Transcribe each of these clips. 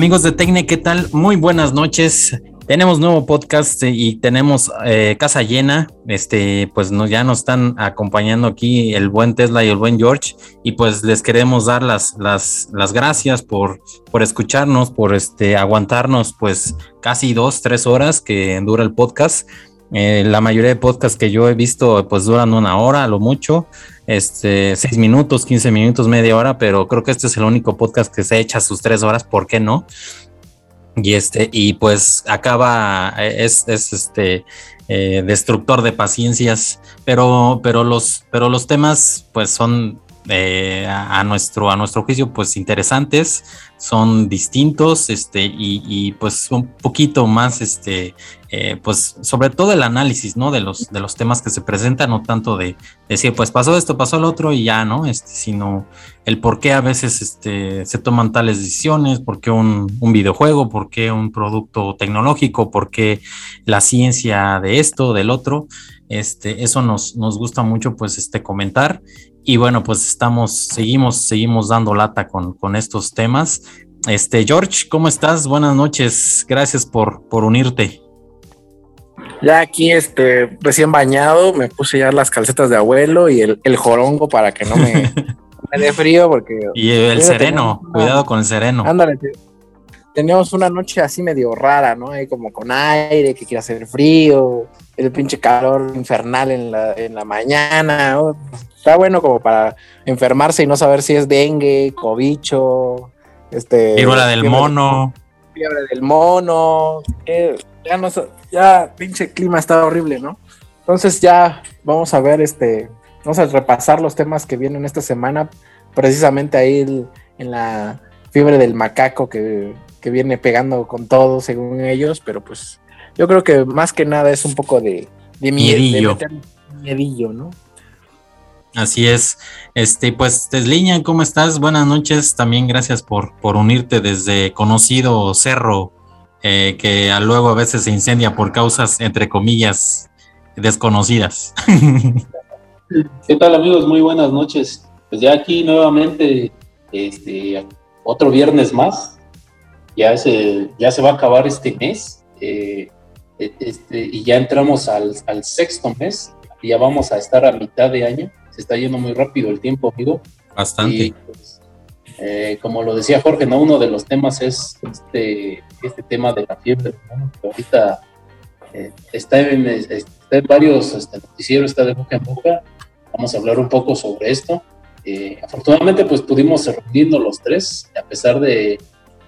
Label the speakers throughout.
Speaker 1: Amigos de Tecne, ¿qué tal? Muy buenas noches. Tenemos nuevo podcast y tenemos eh, casa llena. Este, pues ya nos están acompañando aquí el buen Tesla y el buen George. Y pues les queremos dar las, las, las gracias por, por escucharnos, por este, aguantarnos, pues casi dos, tres horas que dura el podcast. Eh, la mayoría de podcasts que yo he visto, pues duran una hora, a lo mucho este, seis minutos, 15 minutos, media hora, pero creo que este es el único podcast que se echa sus tres horas, ¿por qué no? Y este, y pues acaba, es, es este eh, destructor de paciencias, pero, pero los, pero los temas, pues son eh, a, nuestro, a nuestro juicio, pues interesantes, son distintos, este, y, pues un poquito más, este, eh, pues sobre todo el análisis, ¿no? De los, de los temas que se presentan, no tanto de, decir, pues pasó esto, pasó lo otro y ya, ¿no? Este, sino el por qué a veces este, se toman tales decisiones, por qué un, un videojuego, por qué un producto tecnológico, por qué la ciencia de esto, del otro. Este, eso nos, nos gusta mucho, pues, este, comentar. Y bueno, pues estamos, seguimos, seguimos dando lata con, con estos temas. Este, George, ¿cómo estás? Buenas noches. Gracias por, por unirte.
Speaker 2: Ya aquí, este, recién bañado, me puse ya las calcetas de abuelo y el, el jorongo para que no me, me dé frío, porque.
Speaker 1: Y el sereno, cuidado con el sereno.
Speaker 2: Ándale, teníamos una noche así medio rara, ¿no? Ahí como con aire, que quiere hacer frío, el pinche calor infernal en la, en la mañana, ¿no? está bueno como para enfermarse y no saber si es dengue, cobicho, este.
Speaker 1: Fiebre del mono.
Speaker 2: Fiebre del mono. ya no ya pinche clima está horrible, ¿no? Entonces ya vamos a ver este. Vamos a repasar los temas que vienen esta semana. Precisamente ahí en la fiebre del macaco que, viene pegando con todo según ellos, pero pues yo creo que más que nada es un poco de, de,
Speaker 1: miedillo.
Speaker 2: miedillo, ¿no?
Speaker 1: Así es. Este, pues, Tesliña, ¿cómo estás? Buenas noches. También gracias por, por unirte desde conocido cerro, eh, que luego a veces se incendia por causas, entre comillas, desconocidas.
Speaker 3: ¿Qué tal, amigos? Muy buenas noches. Pues ya aquí nuevamente, este, otro viernes más. Ya se, ya se va a acabar este mes. Eh, este, y ya entramos al, al sexto mes. Y ya vamos a estar a mitad de año se está yendo muy rápido el tiempo, amigo.
Speaker 1: Bastante.
Speaker 3: Pues, eh, como lo decía Jorge, ¿no? uno de los temas es este, este tema de la fiebre, que ahorita eh, está, en, varios este, noticieros, está de boca en boca. Vamos a hablar un poco sobre esto. Eh, afortunadamente, pues pudimos reunirnos los tres, a pesar de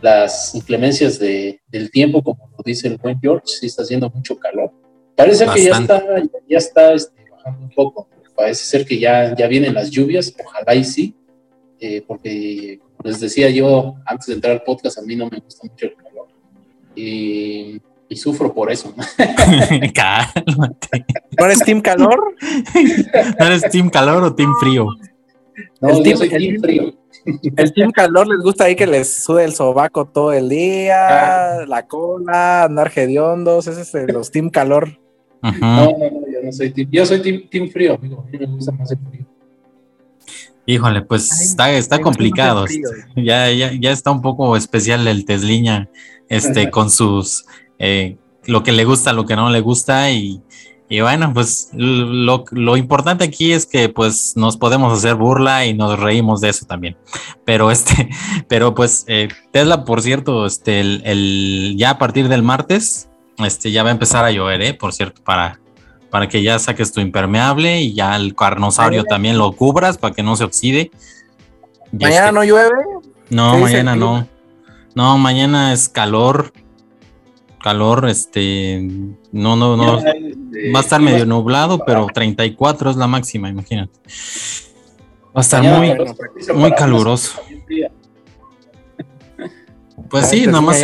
Speaker 3: las inclemencias de, del tiempo, como lo dice el buen George, sí está haciendo mucho calor. Parece que ya está, ya está este, bajando un poco parece ser que ya, ya vienen las lluvias, ojalá y sí, eh, porque como les decía yo antes de entrar al podcast, a mí no me gusta mucho el calor y, sufro por eso.
Speaker 2: Cálmate. ¿No eres team calor?
Speaker 1: ¿No eres team calor o team frío?
Speaker 3: No, el team, soy team frío.
Speaker 2: El team calor les gusta ahí que les sude el sobaco todo el día, ah. la cola, andar hediondos, ese es los team calor.
Speaker 3: No, no, no, yo no soy team, yo soy team, frío, amigo, a mí me gusta más el frío.
Speaker 1: Híjole, pues está, está complicado. Ya, ya, ya está un poco especial el Tesliña, este, con sus eh, lo que le gusta, lo que no le gusta, y, y bueno, pues lo, lo, importante aquí es que pues nos podemos hacer burla y nos reímos de eso también. Pero este, pero pues eh, Tesla, por cierto, este, el, el, ya a partir del martes, este, ya va a empezar a llover, ¿eh? Por cierto, para, para que ya saques tu impermeable y ya el carnosaurio también lo cubras para que no se oxide.
Speaker 2: ¿Mañana este, no llueve?
Speaker 1: No, mañana no. No, mañana es calor. Calor, este. No, no, no. Va a estar medio nublado, pero 34 es la máxima, imagínate. Va a estar muy, muy caluroso. Pues sí, nada más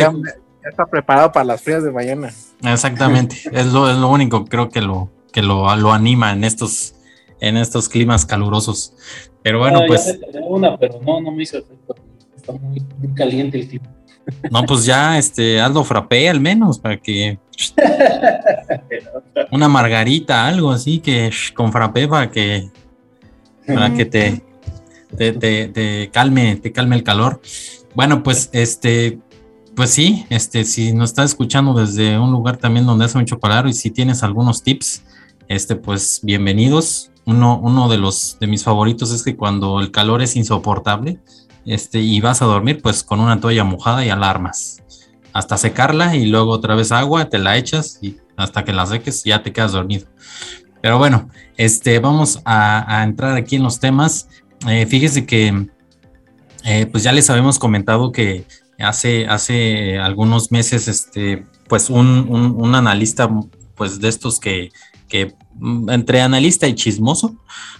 Speaker 2: está preparado para las frías de mañana.
Speaker 1: Exactamente, es lo, es lo único creo que lo que lo, lo anima en estos en estos climas calurosos. Pero bueno, pues
Speaker 3: una, pero no no me hizo efecto. Está muy, caliente el clima.
Speaker 1: No, pues ya este hazlo frappé al menos para que una margarita, algo así que con frappé para que para que te te, te, calme, te calme el calor. Bueno, pues este pues sí, este, si nos estás escuchando desde un lugar también donde hace mucho calor y si tienes algunos tips, este, pues bienvenidos. Uno, uno de los de mis favoritos es que cuando el calor es insoportable, este, y vas a dormir, pues con una toalla mojada y alarmas. Hasta secarla y luego otra vez agua, te la echas y hasta que la seques ya te quedas dormido. Pero bueno, este, vamos a, entrar aquí en los temas. Eh, fíjese que eh, pues ya les habíamos comentado que hace, hace algunos meses, este, pues un, analista pues de estos que, que mm, entre analista y chismoso,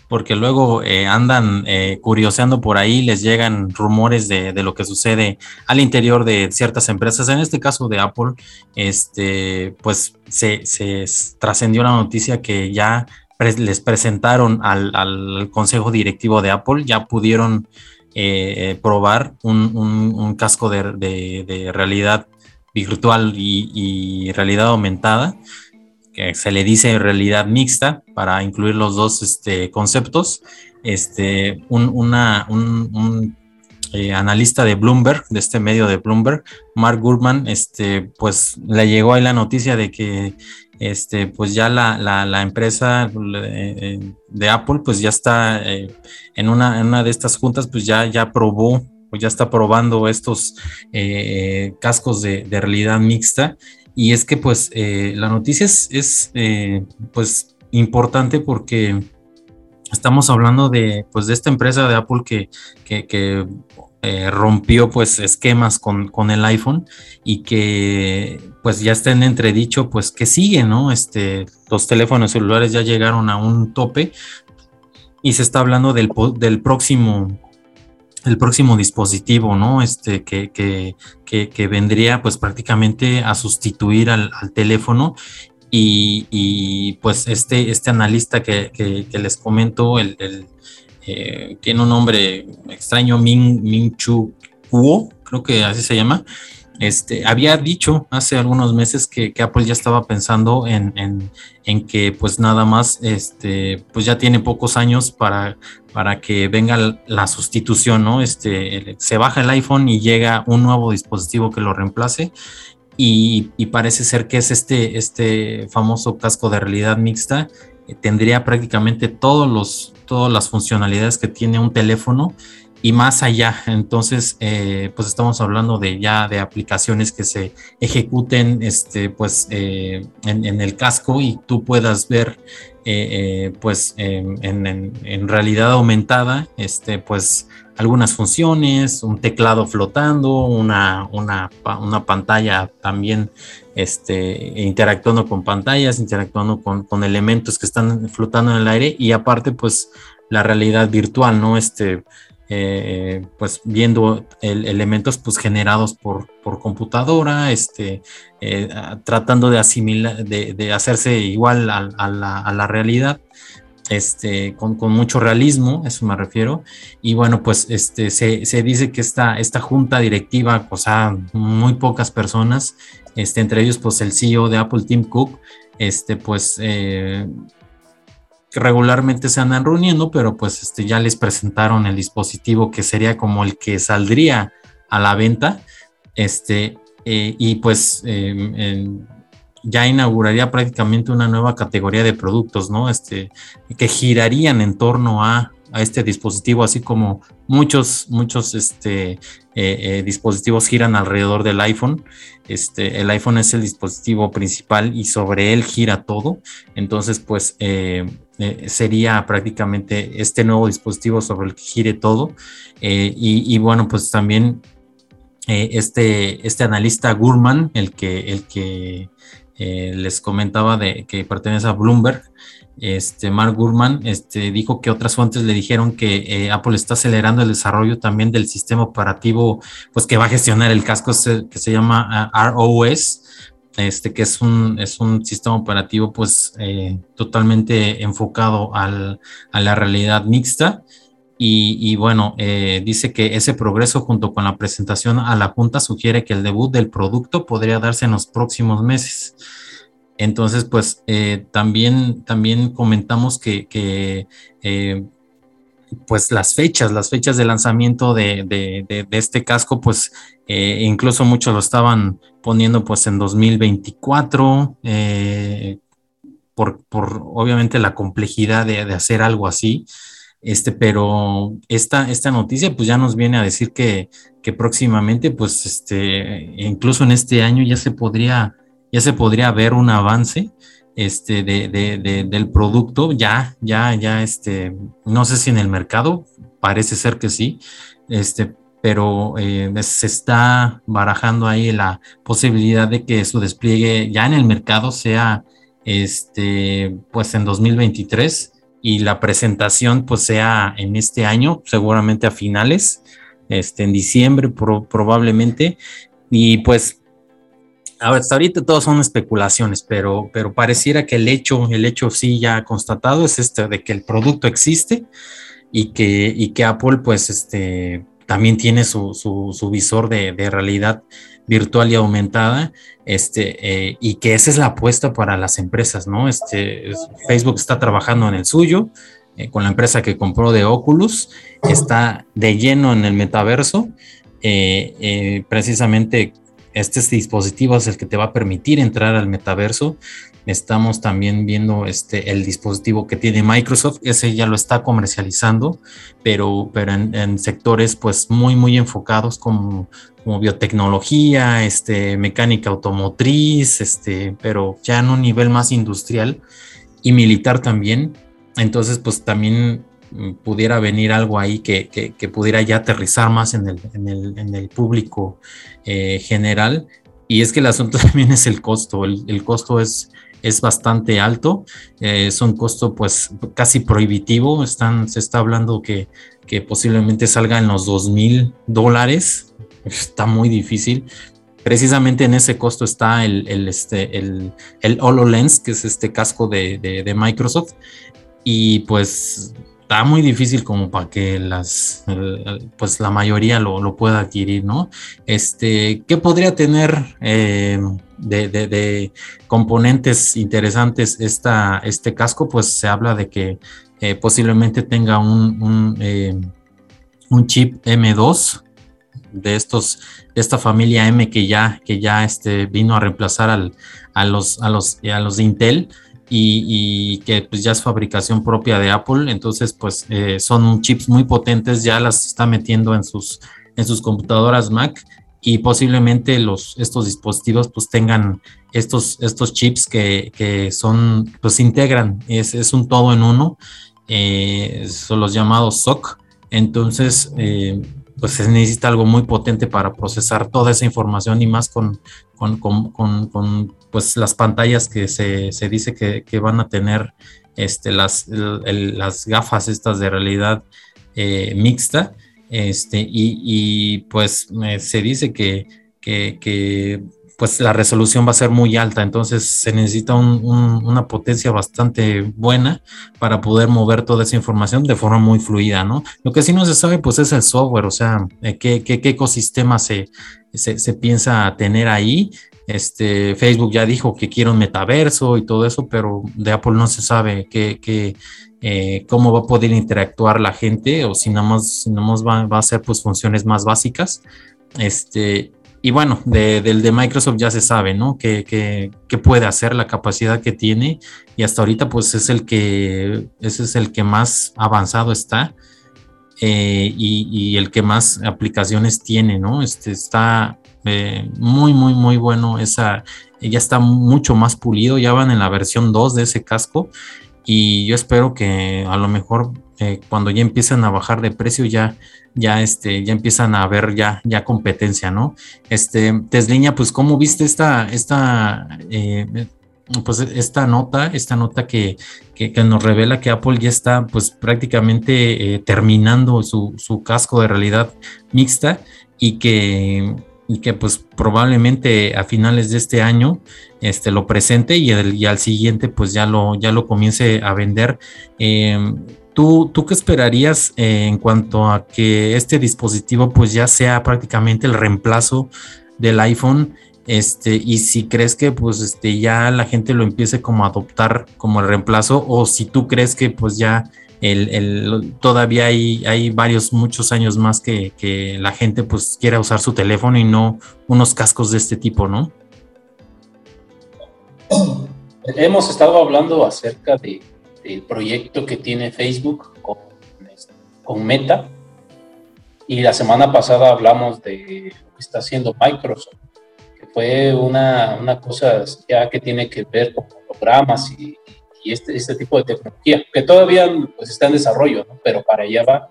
Speaker 1: porque luego eh, andan eh, curioseando por ahí, les llegan rumores de, lo que sucede al interior de ciertas empresas. En este caso de Apple, este, pues se, trascendió la noticia que ya les presentaron al, consejo directivo de Apple, ya pudieron eh, probar un, casco de, realidad virtual y realidad aumentada se le dice realidad mixta para incluir los dos este, conceptos. Este, un, una, un, eh, analista de Bloomberg, de este medio de Bloomberg, Mark Gurman, este, pues le llegó ahí la noticia de que este, pues ya la, la, empresa eh, de Apple, pues ya está eh, en, una, una, de estas juntas, pues ya, ya probó o ya está probando estos cascos de, realidad mixta y es que pues eh, la noticia es, eh, pues importante porque estamos hablando de pues de esta empresa de Apple que, que, eh, rompió pues esquemas con, el iPhone y que pues ya está en entredicho pues que sigue, ¿no? Este, los teléfonos celulares ya llegaron a un tope y se está hablando del, del próximo el próximo dispositivo, ¿no? Este que, que, que, vendría pues prácticamente a sustituir al, teléfono y, pues este, este analista que, les comento, el, eh, tiene un nombre extraño, Min, Min Chu Kuo, creo que así se llama, este, había dicho hace algunos meses que, Apple ya estaba pensando en, que pues nada más, este, pues ya tiene pocos años para, para que venga la sustitución, ¿no? Este, se baja el iPhone y llega un nuevo dispositivo que lo reemplace y, parece ser que es este, este famoso casco de realidad mixta, eh, tendría prácticamente todos los, todas las funcionalidades que tiene un teléfono y más allá. Entonces, eh, pues estamos hablando de ya de aplicaciones que se ejecuten este, pues, eh, en, el casco y tú puedas ver eh, pues en, realidad aumentada este, pues algunas funciones, un teclado flotando, una, una, una pantalla también este, interactuando con pantallas, interactuando con, con elementos que están flotando en el aire y aparte pues la realidad virtual, ¿no? Este, eh, pues viendo elementos pues generados por, por computadora, este, eh, tratando de asimilar, de, hacerse igual a, la, realidad, este, con, mucho realismo, eso me refiero. Y bueno, pues este, se, dice que esta, esta junta directiva, o sea, muy pocas personas, este, entre ellos pues el CEO de Apple, Tim Cook, este, pues eh, regularmente se andan reuniendo, pero pues este, ya les presentaron el dispositivo que sería como el que saldría a la venta, este, eh, y pues em, ya inauguraría prácticamente una nueva categoría de productos, ¿no? Este, que girarían en torno a, este dispositivo, así como muchos, muchos este, eh, eh, dispositivos giran alrededor del iPhone. Este, el iPhone es el dispositivo principal y sobre él gira todo. Entonces, pues eh, sería prácticamente este nuevo dispositivo sobre el que gire todo. Eh, y, bueno, pues también eh, este, este analista Gurman, el que, el que les comentaba de que pertenece a Bloomberg, este Mark Gurman, este, dijo que otras fuentes le dijeron que Apple está acelerando el desarrollo también del sistema operativo, pues que va a gestionar el casco que se llama ah, ROS, este, que es un, es un sistema operativo pues eh, totalmente enfocado al, a la realidad mixta. Y, bueno, eh, dice que ese progreso junto con la presentación a la Junta sugiere que el debut del producto podría darse en los próximos meses. Entonces, pues eh, también, también comentamos que, que pues las fechas, las fechas de lanzamiento de, este casco, pues eh, incluso muchos lo estaban poniendo pues en 2024, eh, por, obviamente la complejidad de, hacer algo así. Este, pero esta, esta noticia pues ya nos viene a decir que, que próximamente pues este, incluso en este año ya se podría, ya se podría ver un avance este, de, del producto, ya, ya, ya, este, no sé si en el mercado, parece ser que sí, este, pero eh, se está barajando ahí la posibilidad de que su despliegue ya en el mercado sea, este, pues en 2023 y la presentación pues sea en este año, seguramente a finales, este, en diciembre probablemente, y pues hasta ahorita todos son especulaciones, pero, pero pareciera que el hecho, el hecho sí ya constatado es este de que el producto existe y que, y que Apple pues este también tiene su, su, visor de, de, realidad virtual y aumentada, este, eh, y que esa es la apuesta para las empresas, ¿no? Este, Facebook está trabajando en el suyo, eh, con la empresa que compró de Oculus, está de lleno en el metaverso, eh, precisamente este dispositivo es el que te va a permitir entrar al metaverso. Estamos también viendo este, el dispositivo que tiene Microsoft, ese ya lo está comercializando, pero, pero en, sectores pues muy, muy enfocados como, como biotecnología, este, mecánica automotriz, este, pero ya en un nivel más industrial y militar también. Entonces pues también pudiera venir algo ahí que, que, pudiera ya aterrizar más en el, en el, en el público eh, general. Y es que el asunto también es el costo. El, costo es, es bastante alto. Eh, es un costo pues casi prohibitivo. Están, se está hablando que, que posiblemente salga en los dos mil dólares. Está muy difícil. Precisamente en ese costo está el, el, este, el, el HoloLens, que es este casco de, de Microsoft. Y pues está muy difícil como para que las, pues la mayoría lo, pueda adquirir, ¿no? Este, ¿qué podría tener eh, de, componentes interesantes esta, este casco? Pues se habla de que eh, posiblemente tenga un, eh, un, chip M2 de estos, de esta familia M que ya, que ya este, vino a reemplazar al, a, los, a, los, a los de Intel y, que pues ya es fabricación propia de Apple, entonces pues eh, son chips muy potentes, ya las está metiendo en sus, en sus computadoras Mac y posiblemente los, estos dispositivos pues tengan estos, estos chips que, que son, pues integran, es, es, un todo en uno, eh, son los llamados SOC, entonces eh, pues se necesita algo muy potente para procesar toda esa información y más con, con, pues las pantallas que se, dice que, van a tener este, las, las gafas estas de realidad eh, mixta. Este, y, pues se dice que, que, pues la resolución va a ser muy alta, entonces se necesita una potencia bastante buena para poder mover toda esa información de forma muy fluida, ¿no? Lo que sí no se sabe, pues es el software, o sea, eh, qué, qué, ecosistema se, se, piensa tener ahí. Este, Facebook ya dijo que quiere un metaverso y todo eso, pero de Apple no se sabe qué, qué eh, cómo va a poder interactuar la gente o si nada más, si nada más va, va, a ser pues funciones más básicas. Este, y bueno, del de Microsoft ya se sabe, ¿no? ¿Qué, puede hacer, la capacidad que tiene. Y hasta ahorita, pues es el que, ese es el que más avanzado está eh, y, el que más aplicaciones tiene, ¿no? Este está eh, muy, muy, muy bueno. Esa ya está mucho más pulido. Ya van en la versión 2 de ese casco. Y yo espero que a lo mejor eh, cuando ya empiezan a bajar de precio ya ya este ya empiezan a ver ya ya competencia no este Tesliña pues cómo viste esta esta eh, pues esta nota esta nota que, que, nos revela que Apple ya está pues prácticamente eh, terminando su, su casco de realidad mixta y que y que pues probablemente a finales de este año este, lo presente y, el, al siguiente pues ya lo, ya lo comience a vender. ¿Tú, ¿tú, qué esperarías eh, en cuanto a que este dispositivo pues ya sea prácticamente el reemplazo del iPhone? Este, y si crees que pues este, ya la gente lo empiece como a adoptar como el reemplazo o si tú crees que pues ya el, todavía hay, hay varios, muchos años más que, que la gente pues quiera usar su teléfono y no unos cascos de este tipo, ¿no?
Speaker 3: Hemos estado hablando acerca de, del proyecto que tiene Facebook con, con Meta y la semana pasada hablamos de lo que está haciendo Microsoft, que fue una, una cosa ya que tiene que ver con programas y, y este, este tipo de tecnología, que todavía pues, está en desarrollo, ¿no? pero para allá va.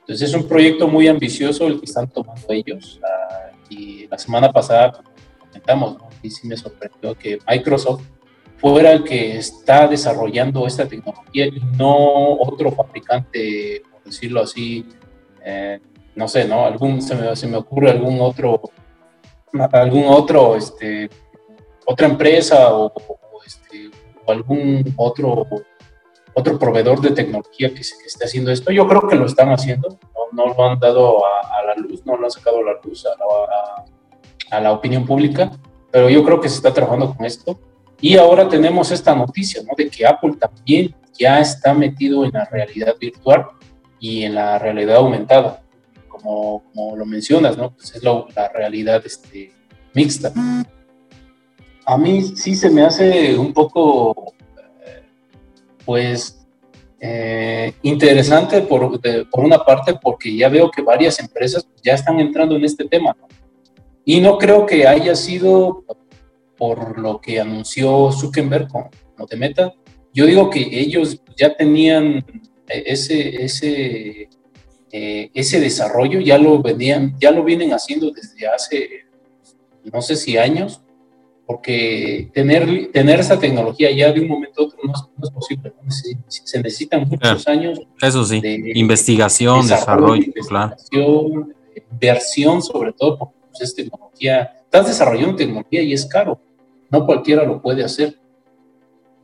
Speaker 3: Entonces es un proyecto muy ambicioso el que están tomando ellos. Uh, y la semana pasada comentamos, ¿no? y sí me sorprendió que Microsoft fuera el que está desarrollando esta tecnología y no otro fabricante, por decirlo así, eh, no sé, ¿no? Algún, se me, se me ocurre algún otro, algún otro, este, otra empresa o, este, o algún otro, otro proveedor de tecnología que, que, esté haciendo esto. Yo creo que lo están haciendo, no, no lo han dado a, a, la luz, no lo han sacado a la luz a la, a la opinión pública, pero yo creo que se está trabajando con esto. Y ahora tenemos esta noticia, ¿no? De que Apple también ya está metido en la realidad virtual y en la realidad aumentada, como, como lo mencionas, ¿no? Pues es lo, la realidad este, mixta. A mí sí se me hace un poco, pues, eh, interesante por, por, una parte porque ya veo que varias empresas ya están entrando en este tema, ¿no? Y no creo que haya sido por lo que anunció Zuckerberg con lo de Meta. Yo digo que ellos ya tenían ese, ese, eh, ese desarrollo, ya lo, venían, ya lo vienen haciendo desde hace, no sé si años, porque tener, tener esa tecnología ya de un momento a otro no es, no es posible. ¿no? Se, se, necesitan muchos
Speaker 1: yeah.
Speaker 3: años.
Speaker 1: Eso sí, de, investigación, desarrollo, desarrollo
Speaker 3: claro. inversión sobre todo, porque pues, es tecnología, estás desarrollando tecnología y es caro no cualquiera lo puede hacer.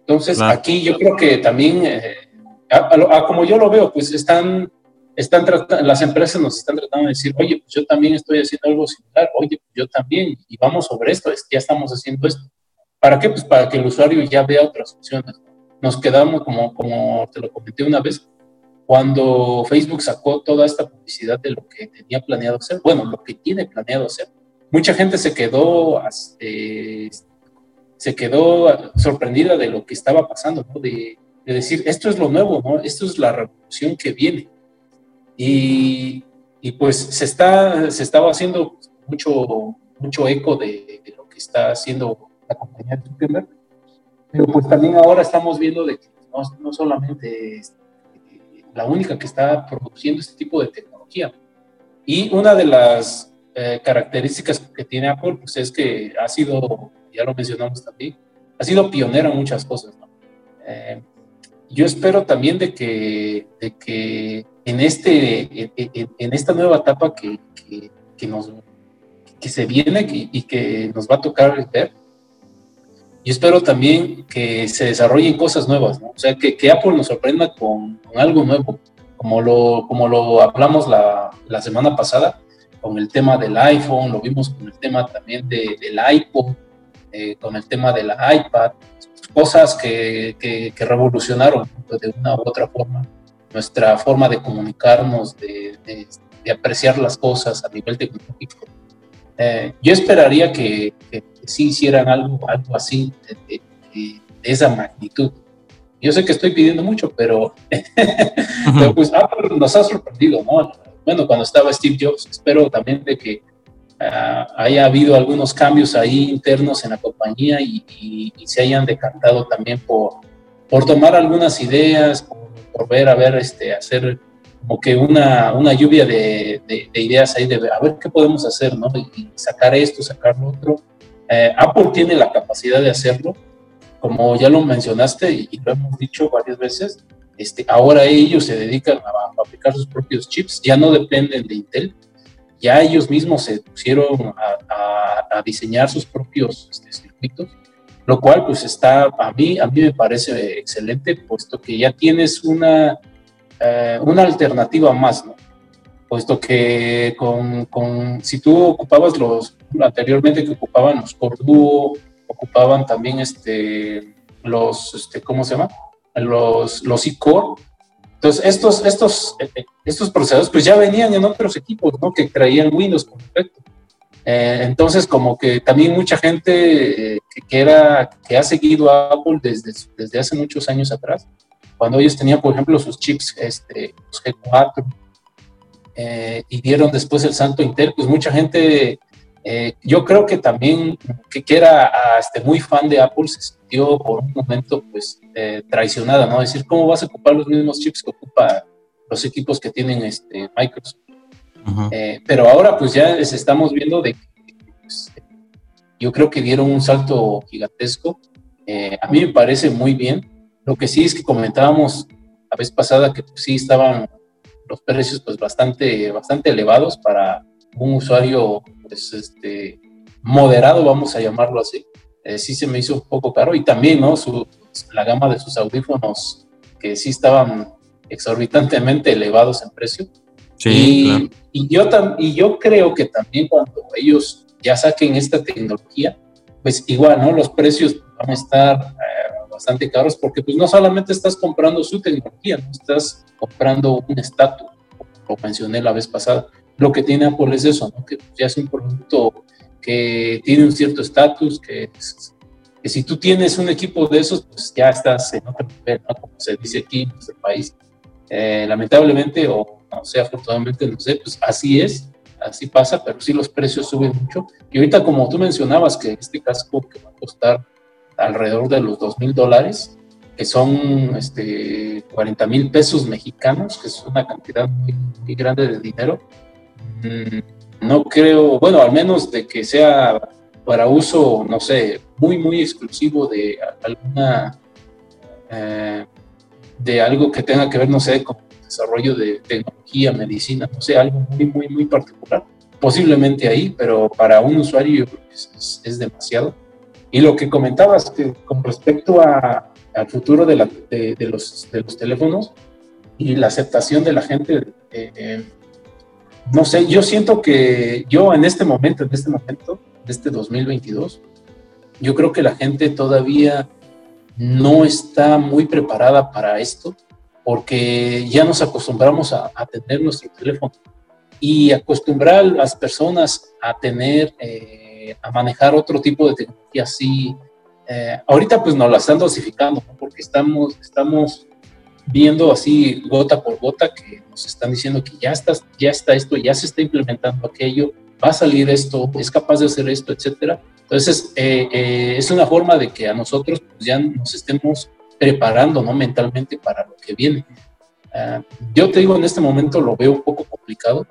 Speaker 3: Entonces, claro. aquí yo creo que también, eh, a, a, a, como yo lo veo, pues están, están las empresas nos están tratando de decir, oye, pues yo también estoy haciendo algo similar, oye, pues yo también, y vamos sobre esto, ya estamos haciendo esto. ¿Para qué? Pues para que el usuario ya vea otras opciones. Nos quedamos, como, como te lo comenté una vez, cuando Facebook sacó toda esta publicidad de lo que tenía planeado hacer, bueno, lo que tiene planeado hacer, mucha gente se quedó este, se quedó sorprendida de lo que estaba pasando, de, de, decir, esto es lo nuevo, esto es la revolución que viene. Y, pues se, está, se estaba haciendo mucho, mucho eco de, lo que está haciendo la compañía de Zuckerberg, pero pues también ahora estamos viendo de que no, no solamente es la única que está produciendo este tipo de tecnología. Y una de las eh, características que tiene Apple pues es que ha sido ya lo mencionamos también, ha sido pionera en muchas cosas. ¿no? Eh, yo espero también de que, de que en, este, en, en, esta nueva etapa que, que, que, nos, que se viene y que nos va a tocar ver, yo espero también que se desarrollen cosas nuevas, ¿no? o sea, que, que Apple nos sorprenda con, con, algo nuevo, como lo, como lo hablamos la, la semana pasada, con el tema del iPhone, lo vimos con el tema también de, del iPod, eh, con el tema de la iPad, cosas que, que, que, revolucionaron de una u otra forma nuestra forma de comunicarnos, de, de, de apreciar las cosas a nivel tecnológico. Eh, yo esperaría que, que, sí hicieran algo, algo así de, esa magnitud. Yo sé que estoy pidiendo mucho, pero, pero pues Apple nos ha sorprendido, ¿no? Bueno, cuando estaba Steve Jobs, espero también de que uh, haya habido algunos cambios ahí internos en la compañía y, y, y se hayan decantado también por, por tomar algunas ideas, por, por, ver, a ver, este, hacer como que una, una lluvia de, de, de, ideas ahí, de a ver qué podemos hacer, ¿no? Y sacar esto, sacar lo otro. Eh, Apple tiene la capacidad de hacerlo, como ya lo mencionaste y, y lo hemos dicho varias veces, este, ahora ellos se dedican a fabricar sus propios chips, ya no dependen de Intel, ya ellos mismos se pusieron a, a, a diseñar sus propios este, circuitos, lo cual pues está, a mí, a mí me parece excelente, puesto que ya tienes una, uh, una alternativa más, ¿no? Puesto que con, con, si tú ocupabas los, anteriormente que ocupaban los Core Duo, ocupaban también este, los, este, ¿cómo se llama? Los, los e-core, Entonces, estos, estos, eh, estos procesadores pues ya venían en otros equipos, ¿no? Que traían Windows por defecto. Eh, entonces, como que también mucha gente que, era, que ha seguido a Apple desde, desde hace muchos años atrás, cuando ellos tenían, por ejemplo, sus chips, este, los G4, y dieron después el santo Intel, pues mucha gente eh, yo creo que también que, era ah, este, muy fan de Apple se sintió por un momento pues eh, traicionada, ¿no? decir, ¿cómo vas a ocupar los mismos chips que ocupa los equipos que tienen este, Microsoft? Eh, pero ahora pues ya les estamos viendo de que pues, yo creo que dieron un salto gigantesco. a mí me parece muy bien. Lo que sí es que comentábamos la vez pasada que pues, sí estaban los precios pues bastante, bastante elevados para un usuario pues, este, moderado, vamos a llamarlo así, eh, sí se me hizo un poco caro. Y también, ¿no? Su, la gama de sus audífonos, que sí estaban exorbitantemente elevados en precio. Sí, y, yo y yo creo que también cuando ellos ya saquen esta tecnología, pues igual, ¿no? Los precios van a estar eh, bastante caros porque pues no solamente estás comprando su tecnología, no estás comprando un estatus, como mencioné la vez pasada, lo que tiene Apple es eso, ¿no? que ya es un producto que tiene un cierto estatus, que, que, si tú tienes un equipo de esos, pues ya estás en otro nivel, ¿no? como se dice aquí en nuestro país. Eh, lamentablemente, o no sé, afortunadamente, no sé, pues así es, así pasa, pero sí los precios suben mucho. Y ahorita, como tú mencionabas, que este casco que va a costar alrededor de los dos mil dólares, que son este, 40 mil pesos mexicanos, que es una cantidad muy, muy grande de dinero, no creo, bueno, al menos de que sea para uso, no sé, muy, muy exclusivo de alguna, eh, de algo que tenga que ver, no sé, con desarrollo de tecnología, medicina, no sé, algo muy, muy, muy particular. Posiblemente ahí, pero para un usuario es, demasiado. Y lo que comentabas que con respecto a, al futuro de, los, de los teléfonos y la aceptación de la gente, eh, no sé, yo siento que yo en este momento, en este momento, de este 2022, yo creo que la gente todavía no está muy preparada para esto porque ya nos acostumbramos a, tener nuestro teléfono y acostumbrar a las personas a tener, eh, a manejar otro tipo de tecnología así. Eh, ahorita pues nos la están dosificando porque estamos, estamos viendo así gota por gota que nos están diciendo que ya está, ya está esto, ya se está implementando aquello, va a salir esto, es capaz de hacer esto, etcétera. Entonces, eh, eh, es una forma de que a nosotros pues, ya nos estemos preparando ¿no? mentalmente para lo que viene. Ah, yo te digo, en este momento lo veo un poco complicado,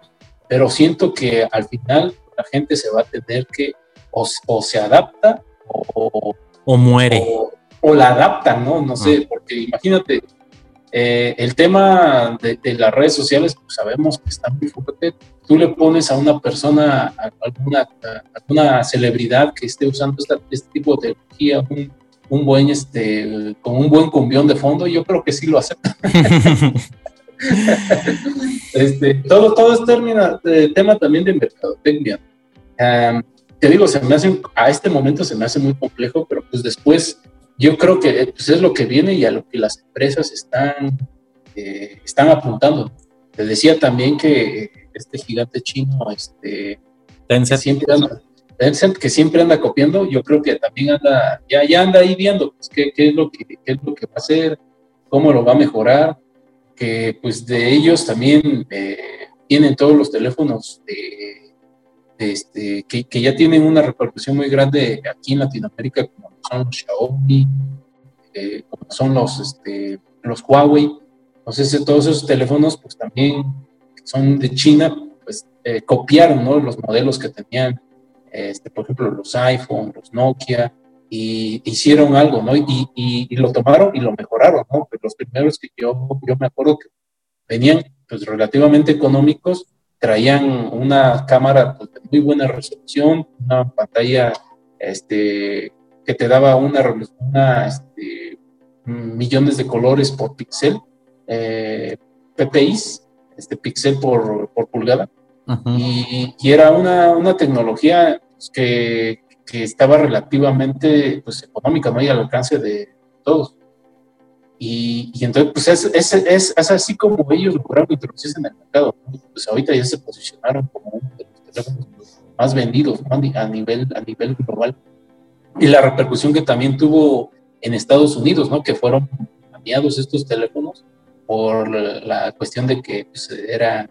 Speaker 3: pero siento que al final la gente se va a tener que o, se adapta o,
Speaker 1: o muere.
Speaker 3: O, la adaptan, ¿no? No sé, ah. porque imagínate, eh, el tema de, las redes sociales, pues sabemos que está muy fuerte. Tú le pones a una persona, a alguna, alguna celebridad que esté usando este tipo de tecnología, un, buen, este, con un buen cumbión de fondo, yo creo que sí lo acepta. este, todo, todo es termina, eh, tema también de mercadotecnia. te digo, se me hace, a este momento se me hace muy complejo, pero pues después yo creo que pues, es lo que viene y a lo que las empresas están, eh, están apuntando. Te decía también que este gigante chino, este, Tencent. Que siempre anda, que siempre anda copiando, yo creo que también anda, ya, ya anda ahí viendo pues, qué, qué, es lo que, qué es lo que va a hacer, cómo lo va a mejorar, que pues de ellos también eh, tienen todos los teléfonos de, este, que, que, ya tienen una repercusión muy grande aquí en Latinoamérica, como son los Xiaomi, eh, como son los, este, los Huawei. Entonces, todos esos teléfonos, pues también son de China, pues eh, copiaron ¿no? los modelos que tenían, este, por ejemplo, los iPhone, los Nokia, y hicieron algo, ¿no? Y, y, lo tomaron y lo mejoraron, ¿no? Pues los primeros que yo, yo me acuerdo que venían pues relativamente económicos, traían una cámara pues, de muy buena resolución, una pantalla este, que te daba una, una este, millones de colores por píxel, eh, PPIs, este píxel por, por pulgada, y, y, era una, una tecnología pues, que, que, estaba relativamente pues, económica, ¿no? Y al alcance de todos. Y, entonces, pues es, es, es, así como ellos lograron introducirse en el mercado. Pues ahorita ya se posicionaron como uno de los teléfonos más vendidos a, nivel, a nivel global. Y la repercusión que también tuvo en Estados Unidos, ¿no? Que fueron cambiados estos teléfonos por la cuestión de que pues, era,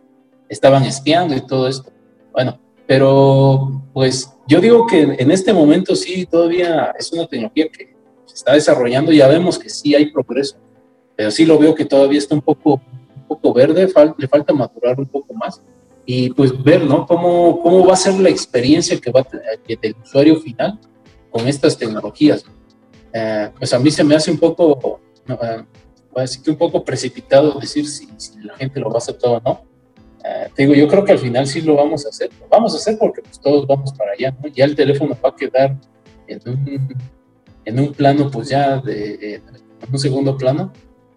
Speaker 3: estaban espiando y todo esto. Bueno, pero pues yo digo que en este momento sí, todavía es una tecnología que se está desarrollando, ya vemos que sí hay progreso, pero sí lo veo que todavía está un poco, un poco verde, le falta madurar un poco más y pues ver, ¿no? Cómo, cómo va a ser la experiencia que va a tener del usuario final con estas tecnologías. Eh, pues a mí se me hace un poco, eh, decir que un poco precipitado decir si, la gente lo va a aceptar o no. Eh, te digo, yo creo que al final sí lo vamos a hacer. Lo vamos a hacer porque pues, todos vamos para allá, ¿no? Ya el teléfono va a quedar en un, en un plano, pues ya de, en un segundo plano,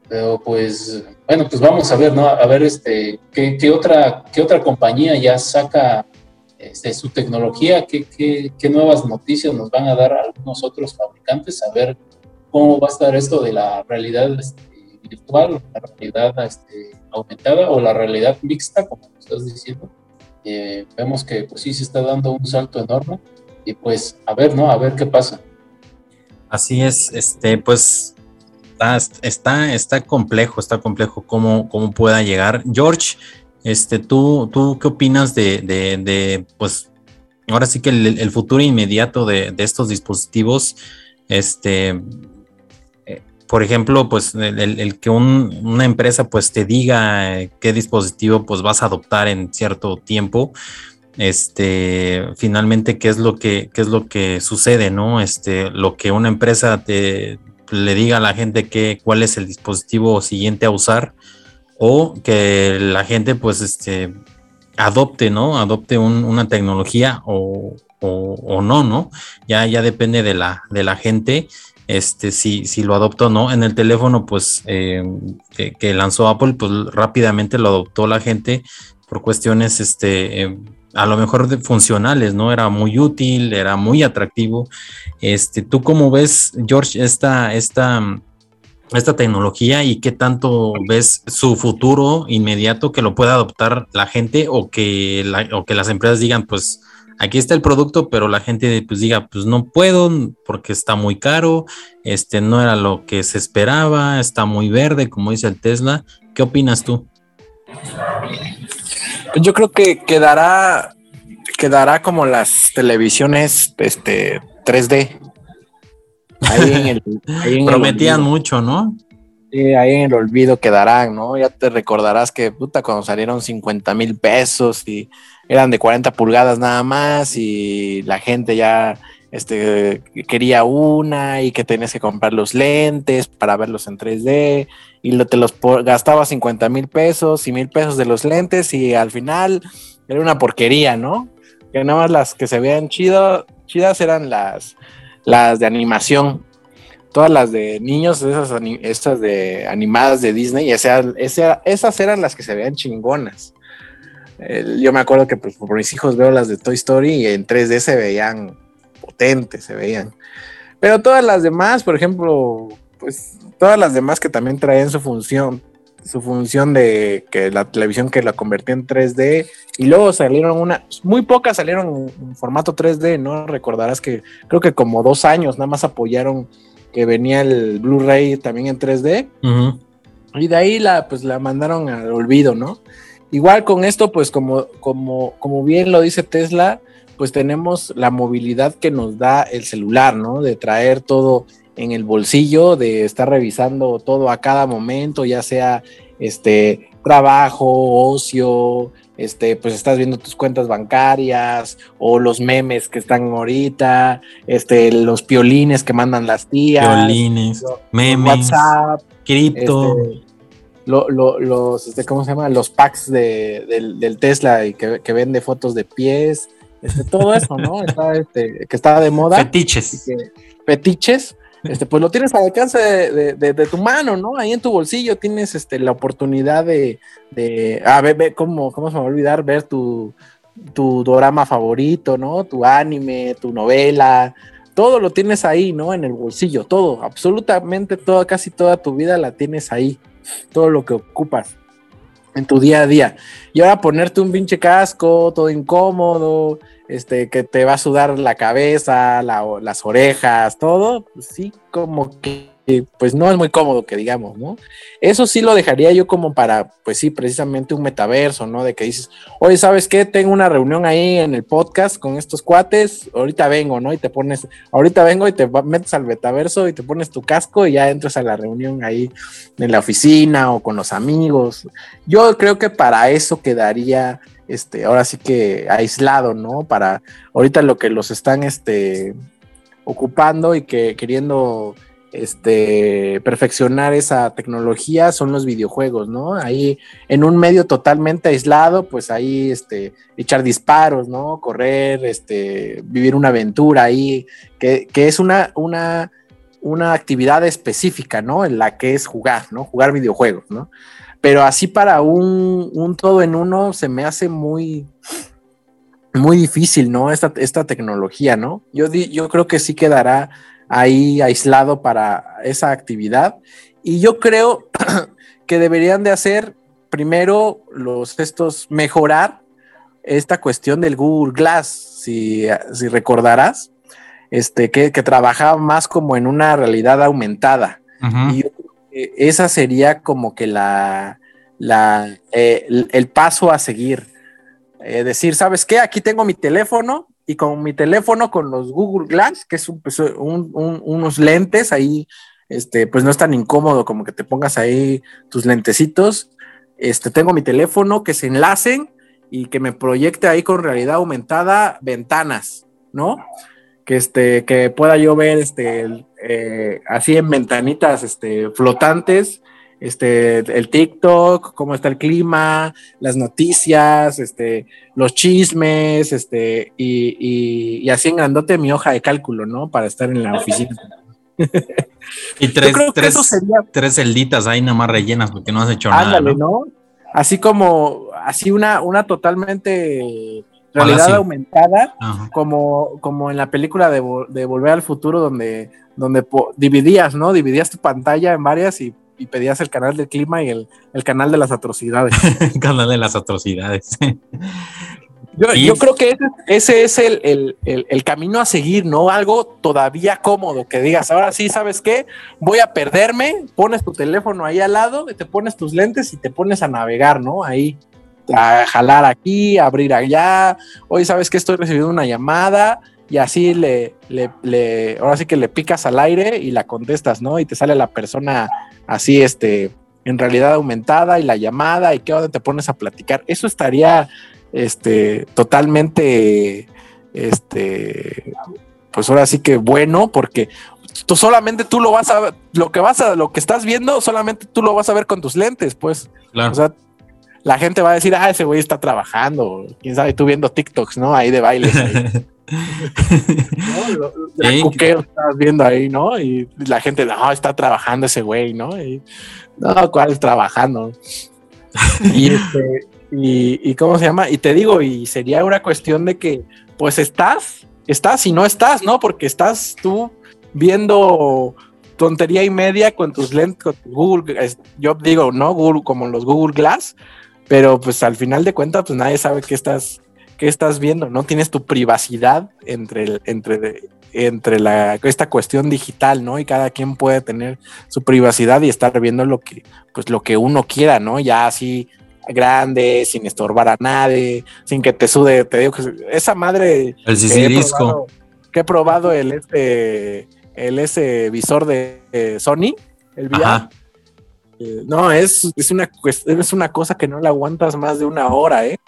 Speaker 3: pero pues, bueno, pues vamos a ver, ¿no? A ver este, qué, qué otra, qué otra compañía ya saca este, su tecnología, qué, qué, qué, nuevas noticias nos van a dar algunos otros fabricantes, a ver cómo va a estar esto de la realidad este, virtual, la realidad este, aumentada o la realidad mixta, como estás diciendo. Eh, vemos que pues sí se está dando un salto enorme y pues a ver, ¿no? A ver qué pasa.
Speaker 1: Así es, este, pues está, está, complejo, está complejo cómo, cómo pueda llegar. George, este, ¿tú, tú qué opinas de, de, pues, ahora sí que el, futuro inmediato de, estos dispositivos, este, eh, por ejemplo, pues el, que una empresa pues te diga eh, qué dispositivo pues vas a adoptar en cierto tiempo, este, finalmente qué es lo que, qué es lo que sucede, ¿no? Este, lo que una empresa te, le diga a la gente que, cuál es el dispositivo siguiente a usar o que la gente pues este, adopte, ¿no? Adopte una tecnología o, no, ¿no? Ya, ya depende de la, de la gente este, si, si lo adoptó o no. En el teléfono, pues, eh, que, lanzó Apple, pues rápidamente lo adoptó la gente por cuestiones, este, eh, a lo mejor de funcionales, ¿no? Era muy útil, era muy atractivo. Este, ¿Tú cómo ves, George, esta, esta, esta tecnología y qué tanto ves su futuro inmediato que lo pueda adoptar la gente o que, o que las empresas digan, pues aquí está el producto, pero la gente pues diga, pues no puedo porque está muy caro, este no era lo que se esperaba, está muy verde, como dice el Tesla. ¿Qué opinas tú?
Speaker 2: Yo creo que quedará, quedará como las televisiones este, 3D.
Speaker 1: Ahí en el, Prometían mucho, ¿no?
Speaker 2: Sí, ahí en el olvido quedarán, ¿no? Ya te recordarás que, puta, cuando salieron 50 mil pesos y eran de 40 pulgadas nada más y la gente ya este, quería una y que tenías que comprar los lentes para verlos en 3D y te los gastaba 50 mil pesos y mil pesos de los lentes y al final era una porquería, ¿no? Que nada más las que se veían chido, chidas eran las, las de animación. Todas las de niños, esas, esas de animadas de Disney, esas, esas eran las que se veían chingonas. yo me acuerdo que pues, por mis hijos veo las de Toy Story y en 3D se veían potentes, se veían. Pero todas las demás, por ejemplo, pues todas las demás que también traían su función, su función de que la televisión que la convertía en 3D y luego salieron una, muy pocas salieron en formato 3D, ¿no? Recordarás que creo que como dos años nada más apoyaron que venía el Blu-ray también en 3D y de ahí la, pues la mandaron al olvido, ¿no? Igual con esto, pues como, como, como bien lo dice Tesla, pues tenemos la movilidad que nos da el celular, ¿no? De traer todo en el bolsillo, de estar revisando todo a cada momento, ya sea este trabajo, ocio, este, pues estás viendo tus cuentas bancarias o los memes que están ahorita, este, los piolines que mandan las tías,
Speaker 1: piolines, memes, WhatsApp, cripto,
Speaker 2: este, los, este, ¿cómo se llama? Los packs de, del, Tesla y que, que vende fotos de pies, este, todo eso, ¿no? Está, este, que está de moda.
Speaker 1: Fetiches.
Speaker 2: fetiches. Este, pues lo tienes al alcance de, tu mano, ¿no? Ahí en tu bolsillo tienes este, la oportunidad de, de ah, ve, ¿cómo, ¿cómo se me va a olvidar? Ver tu, tu drama favorito, ¿no? Tu anime, tu novela, todo lo tienes ahí, ¿no? En el bolsillo, todo, absolutamente todo, casi toda tu vida la tienes ahí, todo lo que ocupas en tu día a día. Y ahora ponerte un pinche casco, todo incómodo, este, que te va a sudar la cabeza, las orejas, todo, pues sí, como que pues no es muy cómodo que digamos, ¿no? Eso sí lo dejaría yo como para, pues sí, precisamente un metaverso, ¿no? De que dices, oye, ¿sabes qué? Tengo una reunión ahí en el podcast con estos cuates, ahorita vengo, ¿no? Y te pones, ahorita vengo y te metes al metaverso y te pones tu casco y ya entras a la reunión ahí en la oficina o con los amigos. Yo creo que para eso quedaría, este, ahora sí que aislado, ¿no? Para ahorita lo que los están, este, ocupando y que queriendo este, perfeccionar esa tecnología son los videojuegos, ¿no? Ahí en un medio totalmente aislado, pues ahí este, echar disparos, ¿no? Correr, este, vivir una aventura ahí, que, es una, una, una actividad específica, ¿no? En la que es jugar, ¿no? Jugar videojuegos, ¿no? Pero así para un, un todo en uno se me hace muy, muy difícil, ¿no? Esta, esta tecnología, ¿no? Yo, yo creo que sí quedará ahí aislado para esa actividad. Y yo creo que deberían de hacer primero los estos mejorar esta cuestión del Google Glass, si, si recordarás, este, que, trabajaba más como en una realidad aumentada. Y esa sería como que la, la eh, el, paso a seguir. Eh, decir, ¿sabes qué? Aquí tengo mi teléfono, y con mi teléfono, con los Google Glass, que es pues, unos lentes ahí, este, pues no es tan incómodo como que te pongas ahí tus lentecitos. Este, tengo mi teléfono que se enlacen y que me proyecte ahí con realidad aumentada ventanas, ¿no? Que, este, que pueda yo ver este, eh, así en ventanitas este, flotantes este, el TikTok, cómo está el clima, las noticias, este, los chismes, este, y, así en grandote mi hoja de cálculo, ¿no? Para estar en la oficina.
Speaker 1: y tres, tres, tres celditas ahí nada más rellenas porque no has hecho nada. ¿no?
Speaker 2: Así como, así una, una totalmente realidad aumentada, como, como en la película de, de Volver al Futuro, donde, donde dividías, ¿no? Dividías tu pantalla en varias y y pedías el canal del clima y el, canal de las atrocidades.
Speaker 1: el canal de las atrocidades.
Speaker 2: yo, creo que ese, es el, camino a seguir, ¿no? Algo todavía cómodo, que digas, ahora sí, ¿sabes qué? Voy a perderme, pones tu teléfono ahí al lado, te pones tus lentes y te pones a navegar, ¿no? Ahí, a jalar aquí, abrir allá. Hoy, ¿sabes qué? Estoy recibiendo una llamada y así le, le, ahora sí que le picas al aire y la contestas, ¿no? Y te sale la persona así, este, en realidad aumentada y la llamada y qué onda te pones a platicar. Eso estaría, este, totalmente, este, pues ahora sí que bueno, porque tú solamente tú lo vas a ver, lo que vas a, lo que estás viendo, solamente tú lo vas a ver con tus lentes, pues. Claro. O sea, la gente va a decir, ah, ese güey está trabajando, quién sabe, tú viendo TikToks, ¿no? Ahí de bailes. ¿no? estás viendo ahí, ¿no? Y la gente, no, está trabajando ese güey, ¿no? Y, no, ¿cuál es trabajando? y, este, y, y, cómo se llama, y te digo, y sería una cuestión de que, pues estás, estás y no estás, ¿no? Porque estás tú viendo tontería y media con tus lentes, con Google, yo digo, ¿no? Google, como los Google Glass, pero pues al final de cuentas, pues nadie sabe qué estás qué estás viendo, ¿no? Tienes tu privacidad entre, entre, entre la, esta cuestión digital, ¿no? Y cada quien puede tener su privacidad y estar viendo lo que, pues lo que uno quiera, ¿no? Ya así grande, sin estorbar a nadie, sin que te sude, te digo que esa madre
Speaker 1: el que, he probado,
Speaker 2: que he probado el este el ese visor de Sony, el VR. Eh, no, es, es, una, es una cosa que no la aguantas más de una hora, ¿eh?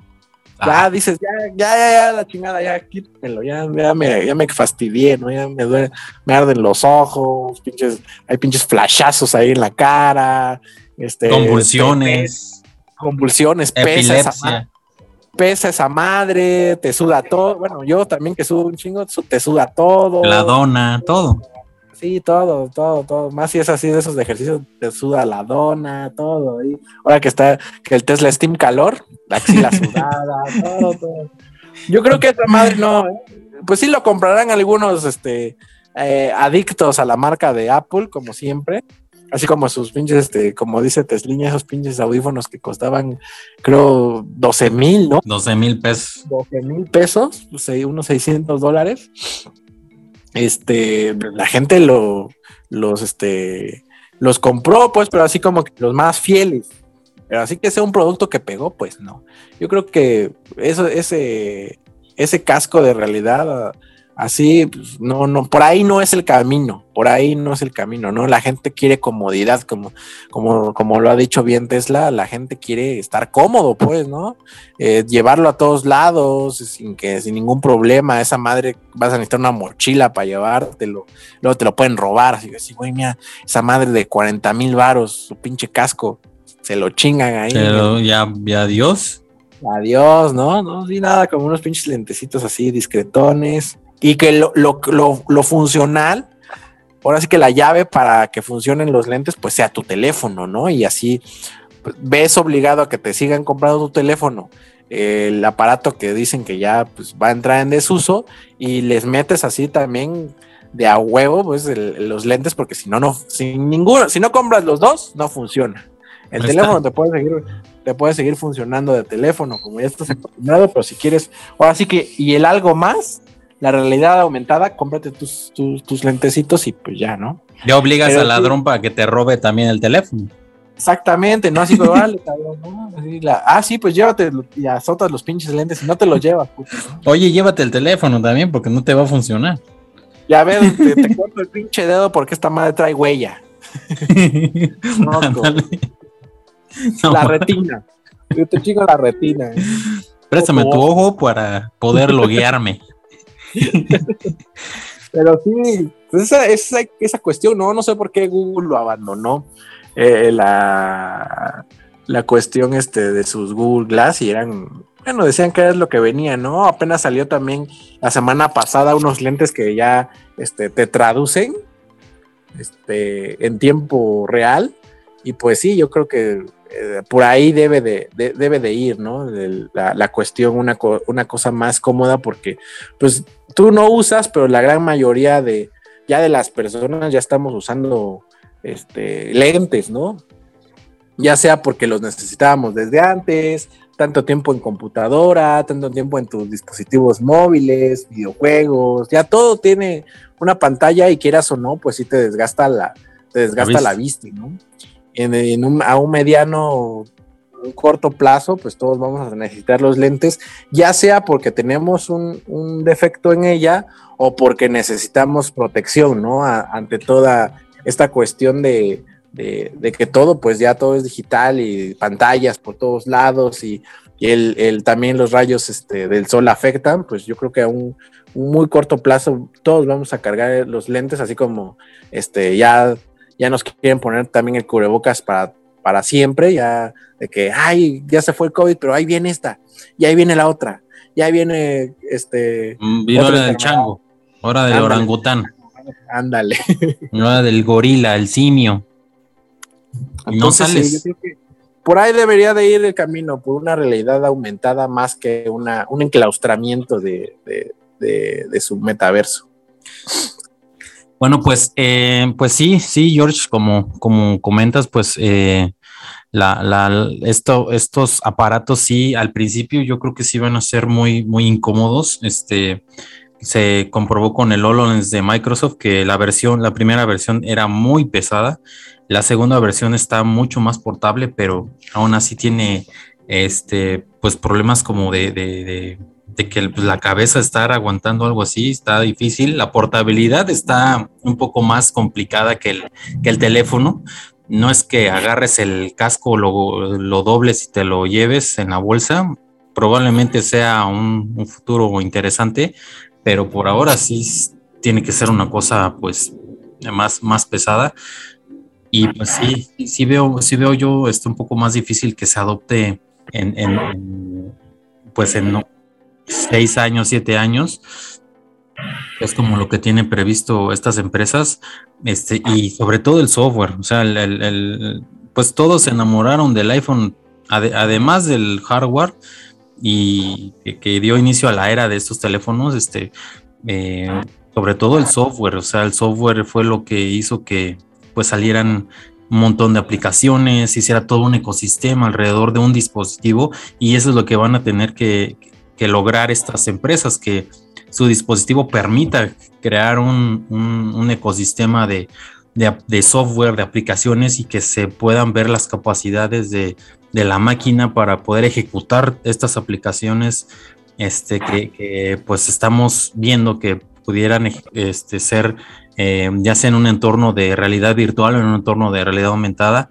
Speaker 2: Ya dices, ya, ya, ya, ya, la chingada, ya quítamelo, ya, ya, me, ya me fastidié, ¿no? Ya me duele, me arden los ojos, pinches, hay pinches flashazos ahí en la cara, este.
Speaker 1: Convulsiones.
Speaker 2: convulsiones, pesa esa, madre, pesa esa madre, te suda todo. Bueno, yo también que sudo un chingo, te suda todo.
Speaker 1: La dona, todo.
Speaker 2: Sí, todo, todo, todo. Más si es así de esos ejercicios, te suda la dona, todo. Y ahora que está, que el Tesla Steam calor, la axila sudada, todo, todo. Yo creo que esa madre no, ¿eh? pues sí lo comprarán algunos, este, eh, adictos a la marca de Apple, como siempre. Así como sus pinches, este, como dice Tesliña, esos pinches audífonos que costaban, creo, 12 mil, ¿no?
Speaker 1: 12 mil pesos.
Speaker 2: 12 mil pesos, pues, unos 600 dólares. Este, la gente lo, los, este, los compró, pues, pero así como que los más fieles. Pero así que sea un producto que pegó, pues no. Yo creo que eso, ese, ese casco de realidad Así, pues, no, no, por ahí no es el camino, por ahí no es el camino, ¿no? La gente quiere comodidad, como, como, como lo ha dicho bien Tesla, la gente quiere estar cómodo, pues, ¿no? Eh, llevarlo a todos lados, sin que, sin ningún problema, esa madre, vas a necesitar una mochila para llevártelo, luego te lo pueden robar, así que, sí, güey, mira, esa madre de 40 mil varos, su pinche casco, se lo chingan ahí.
Speaker 1: Pero ya, ya, adiós.
Speaker 2: Adiós, ¿no? No, sí, nada, como unos pinches lentecitos así, discretones y que lo, lo, lo, funcional, ahora sí que la llave para que funcionen los lentes, pues sea tu teléfono, ¿no? Y así ves obligado a que te sigan comprando tu teléfono, el aparato que dicen que ya pues, va a entrar en desuso y les metes así también de a huevo, pues los lentes, porque si no, no, sin ninguno, si no compras los dos, no funciona. El teléfono te puede seguir, te puede seguir funcionando de teléfono, como ya estás acostumbrado, pero si quieres, ahora sí que, y el algo más, la realidad aumentada, cómprate tus, tus, lentecitos y pues ya, ¿no?
Speaker 1: Ya obligas al ladrón para que te robe también el teléfono.
Speaker 2: Exactamente, no así, vale, cabrón, ¿no? ah, sí, pues llévate y azotas los pinches lentes y no te los llevas.
Speaker 1: Oye, llévate el teléfono también porque no te va a funcionar.
Speaker 2: Ya ves, te, corto el pinche dedo porque esta madre trae huella. no, La retina. Yo te chico la retina.
Speaker 1: Préstame tu ojo para poder loguearme.
Speaker 2: Pero sí, pues esa, esa, cuestión, no, no sé por qué Google lo abandonó. Eh, la, la cuestión este de sus Google Glass y eran, bueno, decían que es lo que venía, ¿no? Apenas salió también la semana pasada unos lentes que ya este, te traducen este, en tiempo real. Y pues sí, yo creo que eh, por ahí debe de, debe de ir, ¿no? la, cuestión, una, una, cosa más cómoda, porque pues tú no usas, pero la gran mayoría de ya de las personas ya estamos usando este, lentes, ¿no? Ya sea porque los necesitábamos desde antes, tanto tiempo en computadora, tanto tiempo en tus dispositivos móviles, videojuegos, ya todo tiene una pantalla y quieras o no, pues sí te desgasta la, te desgasta la vista, ¿no? En, un, a un mediano, un corto plazo, pues todos vamos a necesitar los lentes, ya sea porque tenemos un, defecto en ella o porque necesitamos protección, ¿no? ante toda esta cuestión de, que todo, pues ya todo es digital y pantallas por todos lados y, el, también los rayos este, del sol afectan, pues yo creo que a un, un, muy corto plazo todos vamos a cargar los lentes, así como este, ya ya nos quieren poner también el cubrebocas para, para siempre, ya de que, ay, ya se fue el COVID, pero ahí viene esta, y ahí viene la otra, y ahí viene este...
Speaker 1: Mm, Vino hora del chango, hora del orangután.
Speaker 2: Ándale.
Speaker 1: Hora del gorila, el simio.
Speaker 2: no sales. por ahí debería de ir el camino, por una realidad aumentada más que una, un enclaustramiento de, de su metaverso.
Speaker 1: Bueno, pues, eh, pues sí, sí, George, como, como comentas, pues eh, la, la, esto, estos aparatos sí, al principio yo creo que sí van a ser muy, muy incómodos. Este se comprobó con el HoloLens de Microsoft que la versión, la primera versión era muy pesada, la segunda versión está mucho más portable, pero aún así tiene este, pues problemas como de, de de que pues, la cabeza estar aguantando algo así está difícil. La portabilidad está un poco más complicada que el, que el teléfono. No es que agarres el casco, lo, lo dobles y te lo lleves en la bolsa. Probablemente sea un, futuro interesante, pero por ahora sí tiene que ser una cosa pues más, más pesada. Y pues sí, sí veo, sí veo yo esto un poco más difícil que se adopte en, en pues en, seis años, siete años. Es como lo que tienen previsto estas empresas, este, y sobre todo el software. O sea, el, pues todos se enamoraron del iPhone, además del hardware, y que, dio inicio a la era de estos teléfonos, este, eh, sobre todo el software, o sea, el software fue lo que hizo que pues salieran un montón de aplicaciones, hiciera todo un ecosistema alrededor de un dispositivo y eso es lo que van a tener que, lograr estas empresas, que su dispositivo permita crear un, ecosistema de, software, de aplicaciones y que se puedan ver las capacidades de, la máquina para poder ejecutar estas aplicaciones este, que, pues estamos viendo que pudieran este, ser eh, ya sea en un entorno de realidad virtual o en un entorno de realidad aumentada,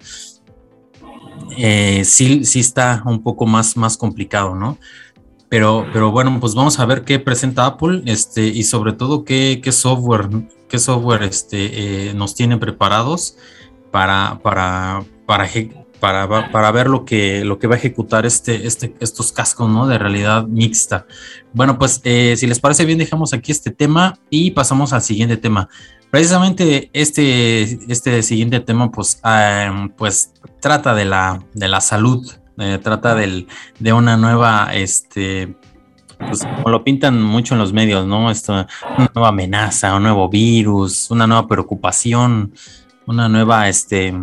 Speaker 1: eh, sí, sí está un poco más, más complicado, ¿no? Pero, pero bueno, pues vamos a ver qué presenta Apple este, y sobre todo qué, qué software, qué software este, eh, nos tiene preparados para, para, para, para, para, ver lo que, lo que va a ejecutar este, este, estos cascos ¿no? de realidad mixta. Bueno, pues si les parece bien, dejamos aquí este tema y pasamos al siguiente tema. Precisamente este, este siguiente tema, pues, em, pues trata de la, de la salud, eh, trata del, de una nueva, este, pues como lo pintan mucho en los medios, ¿no? Esto, una nueva amenaza, un nuevo virus, una nueva preocupación, una nueva, este,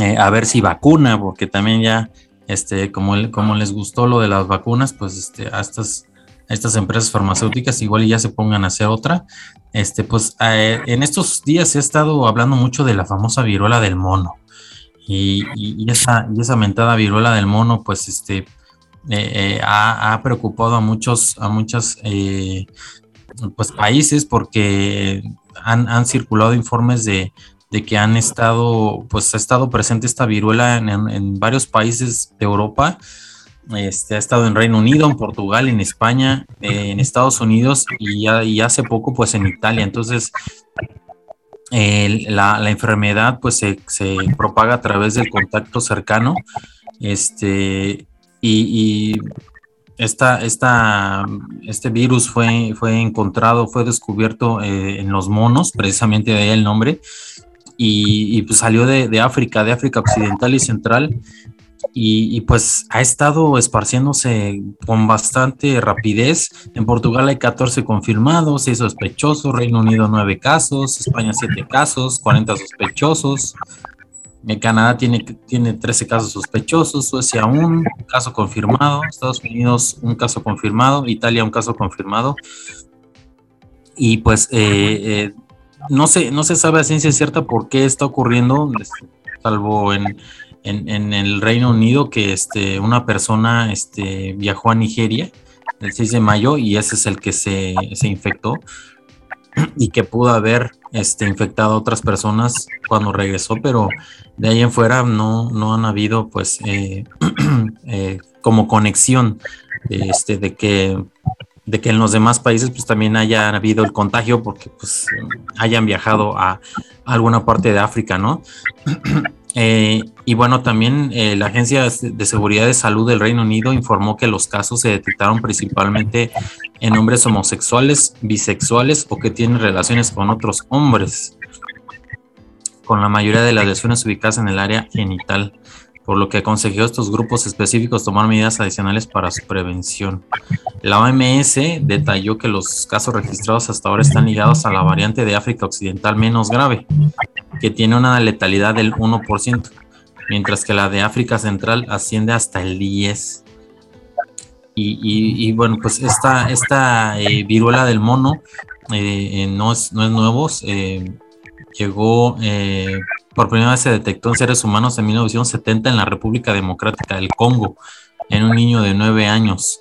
Speaker 1: eh, a ver si vacuna, porque también ya, este, como, como les gustó lo de las vacunas, pues, este, a estas estas empresas farmacéuticas igual ya se pongan a hacer otra. Este, pues eh, en estos días he estado hablando mucho de la famosa viruela del mono. Y, esa, y esa mentada viruela del mono, pues este, eh, eh, ha, preocupado a muchos, a muchos pues, países porque han, circulado informes de, que han estado, pues ha estado presente esta viruela en, en varios países de Europa este, ha estado en Reino Unido, en Portugal, en España, eh, en Estados Unidos y, ya, hace poco pues en Italia. Entonces, la, enfermedad pues se, propaga a través del contacto cercano. Este, y, esta, este virus fue, fue encontrado, fue descubierto eh, en los monos, precisamente de ahí el nombre, y, pues salió de, de, África, de África Occidental y Central, y, pues ha estado esparciéndose con bastante rapidez. En Portugal hay 14 confirmados, 6 sospechosos, Reino Unido 9 casos, España 7 casos, 40 sospechosos. En Canadá tiene, tiene 13 casos sospechosos, Suecia un caso confirmado, Estados Unidos un caso confirmado, Italia un caso confirmado. Y pues eh, eh, no, se, no se sabe a ciencia cierta por qué está ocurriendo, salvo en, en, el Reino Unido que este, una persona este, viajó a Nigeria el 6 de mayo y ese es el que se, infectó y que pudo haber este, infectado a otras personas cuando regresó, pero de ahí en fuera no, no han habido pues eh, eh, como conexión este, de que de que en los demás países pues también haya habido el contagio porque pues hayan viajado a alguna parte de África, ¿no? Eh, y bueno, también eh, la Agencia de Seguridad de Salud del Reino Unido informó que los casos se detectaron principalmente en hombres homosexuales, bisexuales o que tienen relaciones con otros hombres, con la mayoría de las lesiones ubicadas en el área genital por lo que aconsejó a estos grupos específicos tomar medidas adicionales para su prevención. La OMS detalló que los casos registrados hasta ahora están ligados a la variante de África Occidental menos grave, que tiene una letalidad del 1%, mientras que la de África Central asciende hasta el 10%. Y, bueno, pues esta, esta eh, viruela del mono eh, eh, no, es, no es nuevo, llegó por primera vez se detectó en seres humanos en 1970 en la República Democrática del Congo, en un niño de 9 años,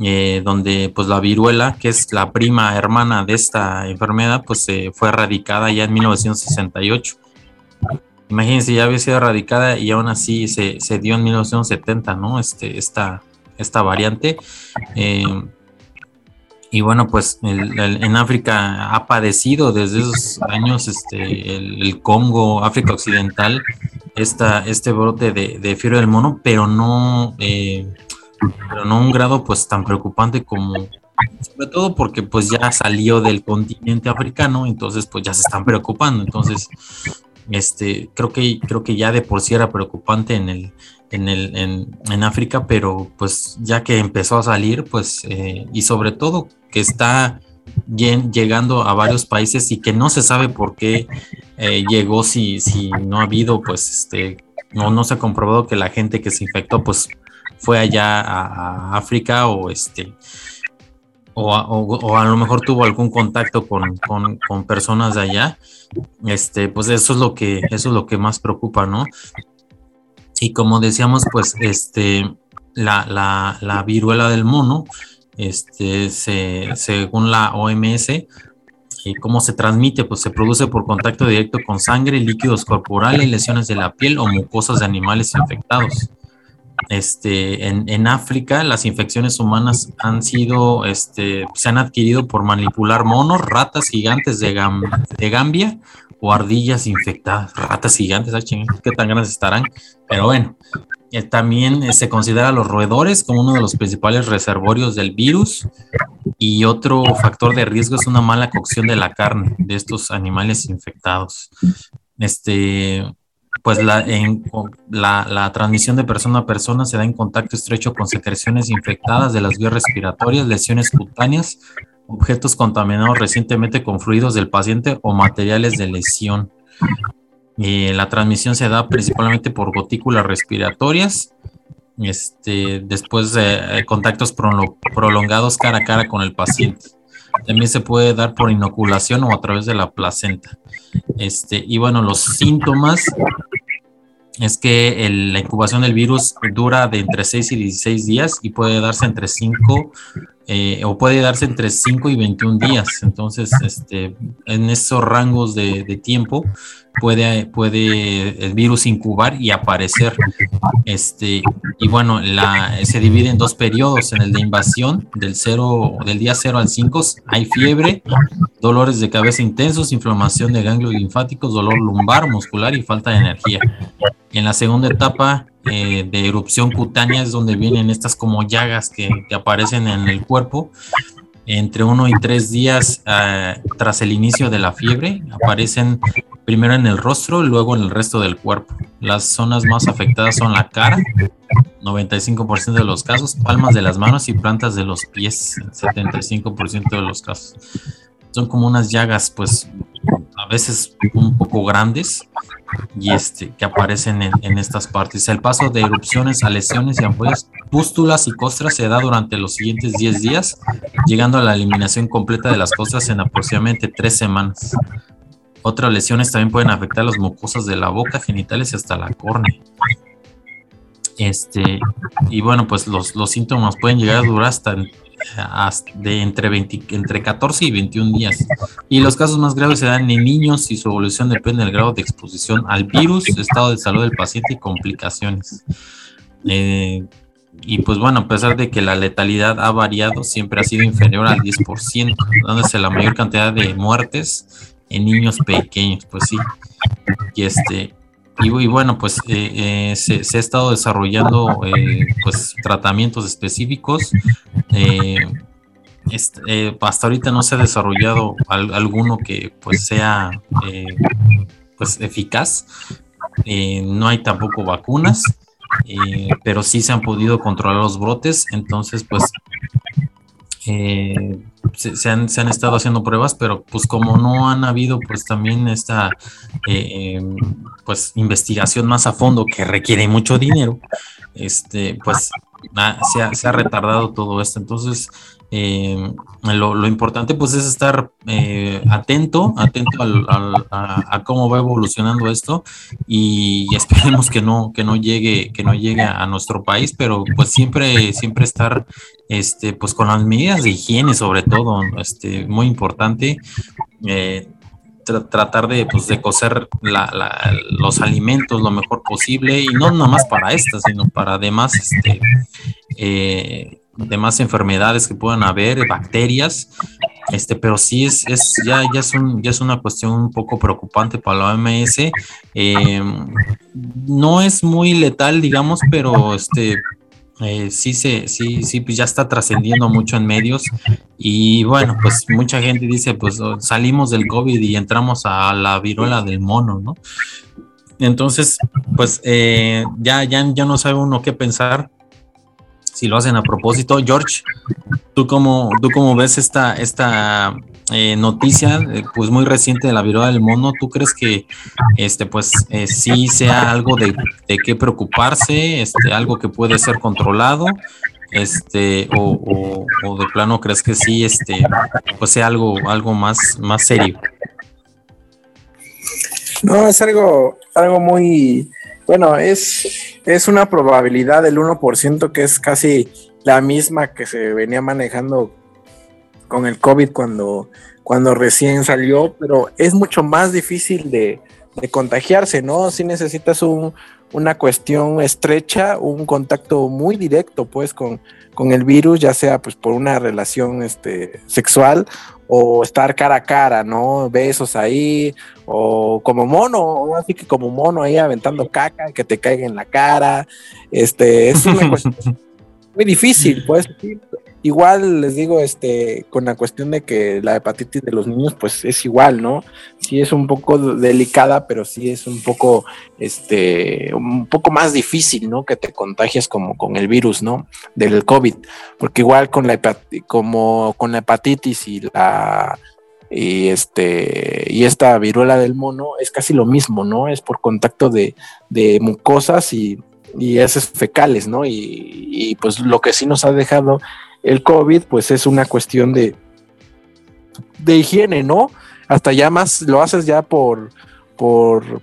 Speaker 1: eh, donde pues la viruela, que es la prima hermana de esta enfermedad, pues fue erradicada ya en 1968. Imagínense, ya había sido erradicada y aún así se, dio en 1970, ¿no? Este, esta, esta variante. Eh, y bueno, pues en África ha padecido desde esos años este, el, Congo, África Occidental, esta, este brote de, de fiebre del mono, pero no, eh, pero no un grado pues tan preocupante como, sobre todo porque pues ya salió del continente africano, entonces pues ya se están preocupando, entonces este, creo que, creo que ya de por sí era preocupante en el, en, el, en, África, pero pues ya que empezó a salir, pues, eh, y sobre todo que está llegando a varios países y que no se sabe por qué eh, llegó si, si no ha habido, pues, este, no, no se ha comprobado que la gente que se infectó, pues, fue allá a, África o este, o a, lo mejor tuvo algún contacto con, personas de allá, este, pues eso es lo que, eso es lo que más preocupa, ¿no? Y como decíamos, pues, este, la, la, la viruela del mono, este, se, según la OMS, y cómo se transmite, pues se produce por contacto directo con sangre, líquidos corporales, lesiones de la piel o mucosas de animales infectados. Este, en, África, las infecciones humanas han sido, este, se han adquirido por manipular monos, ratas gigantes de, de Gambia o ardillas infectadas. Ratas gigantes, ¿qué tan grandes estarán? Pero bueno, eh, también eh, se considera los roedores como uno de los principales reservorios del virus y otro factor de riesgo es una mala cocción de la carne de estos animales infectados. Este, pues la, la, transmisión de persona a persona se da en contacto estrecho con secreciones infectadas de las vías respiratorias, lesiones cutáneas, objetos contaminados recientemente con fluidos del paciente o materiales de lesión. Eh, la transmisión se da principalmente por gotículas respiratorias, este, después de eh, contactos prolongados cara a cara con el paciente. También se puede dar por inoculación o a través de la placenta. Este, y bueno, los síntomas es que la incubación del virus dura de entre 6 y 16 días y puede darse entre 5 eh, o puede darse entre 5 y 21 días. Entonces, este, en esos rangos de, tiempo puede, puede el virus incubar y aparecer. Este, y bueno, la, se divide en dos periodos. En el de invasión, del, cero, del día 0 al 5, hay fiebre, dolores de cabeza intensos, inflamación de ganglios linfáticos, dolor lumbar, muscular y falta de energía. En la segunda etapa eh, de erupción cutánea es donde vienen estas como llagas que, que aparecen en el cuerpo entre uno y tres días eh, tras el inicio de la fiebre. Aparecen primero en el rostro luego en el resto del cuerpo. Las zonas más afectadas son la cara, 95% de los casos, palmas de las manos y plantas de los pies, 75% de los casos. Son como unas llagas, pues a veces un poco grandes y este, que aparecen en, estas partes. El paso de erupciones a lesiones y ampollas, pústulas y costras se da durante los siguientes 10 días, llegando a la eliminación completa de las costras en aproximadamente 3 semanas. Otras lesiones también pueden afectar las mucosas de la boca, genitales y hasta la córnea. Este, y bueno, pues los, los síntomas pueden llegar a durar hasta de entre, 20, entre 14 y 21 días. Y los casos más graves se dan en niños y su evolución depende del grado de exposición al virus, estado de salud del paciente y complicaciones. Eh, y pues bueno, a pesar de que la letalidad ha variado, siempre ha sido inferior al 10%, dándose la mayor cantidad de muertes en niños pequeños, pues sí. Y este, y, bueno, pues eh, eh, se, ha estado desarrollando eh, pues tratamientos específicos. Hasta ahorita no se ha desarrollado alguno que pues sea pues eficaz. no hay tampoco vacunas, pero sí se han podido controlar los brotes. Entonces, pues eh, se, han, estado haciendo pruebas, pero pues como no han habido pues también esta eh, pues investigación más a fondo que requiere mucho dinero, este pues se, ha, se, ha, retardado todo esto. Entonces, eh, lo, importante pues es estar eh, atento, atento a, cómo va evolucionando esto y esperemos que no, que no llegue, que no llegue a nuestro país, pero pues siempre, siempre estar este, pues con las medidas de higiene sobre todo, este, muy importante. Eh, tratar de, pues, de cocer los alimentos lo mejor posible y no nada más para estas, sino para además este, demás enfermedades que puedan haber, bacterias, este, pero sí es, es ya, es ya es una cuestión un poco preocupante para la OMS. Em, no es muy letal, digamos, pero este, eh, sí, se, sí, sí, pues ya está trascendiendo mucho en medios y bueno, pues mucha gente dice, pues oh, salimos del COVID y entramos a la viruela del mono, ¿no? Entonces, pues eh, ya, ya, ya no sabe uno qué pensar si lo hacen a propósito. George, ¿tú cómo, tú cómo ves esta, esta eh, noticia, eh, pues muy reciente de la viruela del mono? ¿Tú crees que este, pues eh, sí sea algo de, de qué preocuparse, este, algo que puede ser controlado? Este, o, o, de plano crees que sí, este, pues sea algo, algo más, más serio.
Speaker 2: No, es algo, algo muy, bueno, es, es una probabilidad del 1% que es casi la misma que se venía manejando con el COVID cuando, cuando recién salió, pero es mucho más difícil de, contagiarse, ¿no? Si necesitas una cuestión estrecha, un contacto muy directo, pues, con, con el virus, ya sea pues por una relación este, sexual o estar cara a cara, ¿no? Besos ahí, o como mono, así que como mono ahí aventando caca, que te caiga en la cara. Este, es una cuestión muy difícil, pues. Igual les digo, este, con la cuestión de que la hepatitis de los niños, pues es igual, ¿no? Sí es un poco delicada, pero sí es un poco, este, un poco más difícil, ¿no? Que te contagies como con el virus, ¿no? Del COVID, porque igual con la como con la hepatitis y la y este y esta viruela del mono es casi lo mismo, ¿no? Es por contacto de, de mucosas y, y fecales, ¿no? Y, y, pues lo que sí nos ha dejado el COVID, pues es una cuestión de, de higiene, ¿no? Hasta ya más lo haces ya por, por,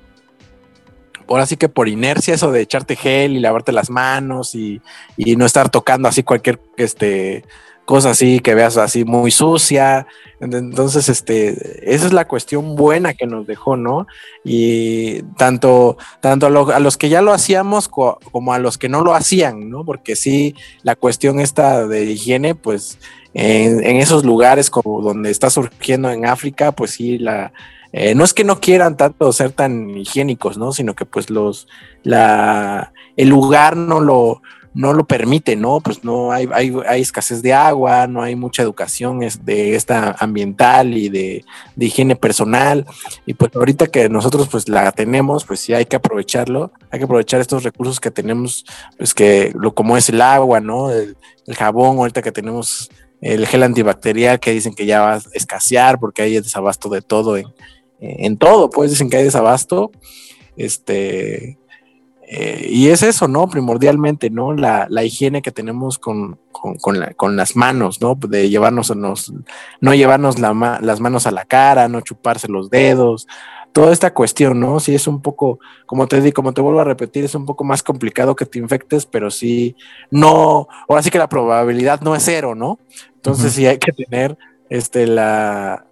Speaker 2: por así que por inercia, eso de echarte gel y lavarte las manos y, y no estar tocando así cualquier este, cosa así que veas así muy sucia. Entonces, este, esa es la cuestión buena que nos dejó, ¿no? Y tanto, tanto a, los que ya lo hacíamos como a los que no lo hacían, ¿no? Porque sí, la cuestión esta de higiene, pues en, esos lugares como donde está surgiendo en África, pues sí, la, eh, no es que no quieran tanto ser tan higiénicos, ¿no? Sino que pues los, la, el lugar no lo, no lo permite, ¿no? Pues no hay, hay, escasez de agua, no hay mucha educación de esta ambiental y de, higiene personal. Y pues ahorita que nosotros pues la tenemos, pues sí hay que aprovecharlo, hay que aprovechar estos recursos que tenemos, pues que lo como es el agua, ¿no? El, jabón, ahorita que tenemos el gel antibacterial que dicen que ya va a escasear porque hay desabasto de todo en, en todo, pues dicen que hay desabasto. Este, eh, y es eso, ¿no? Primordialmente, ¿no? La, higiene que tenemos con, las manos, ¿no? De llevarnos, no llevarnos las manos a la cara, no chuparse los dedos, toda esta cuestión, ¿no? Sí es un poco, como te digo, como te vuelvo a repetir, es un poco más complicado que te infectes, pero sí, no, ahora sí que la probabilidad no es cero, ¿no? Entonces sí hay que tener, este, la,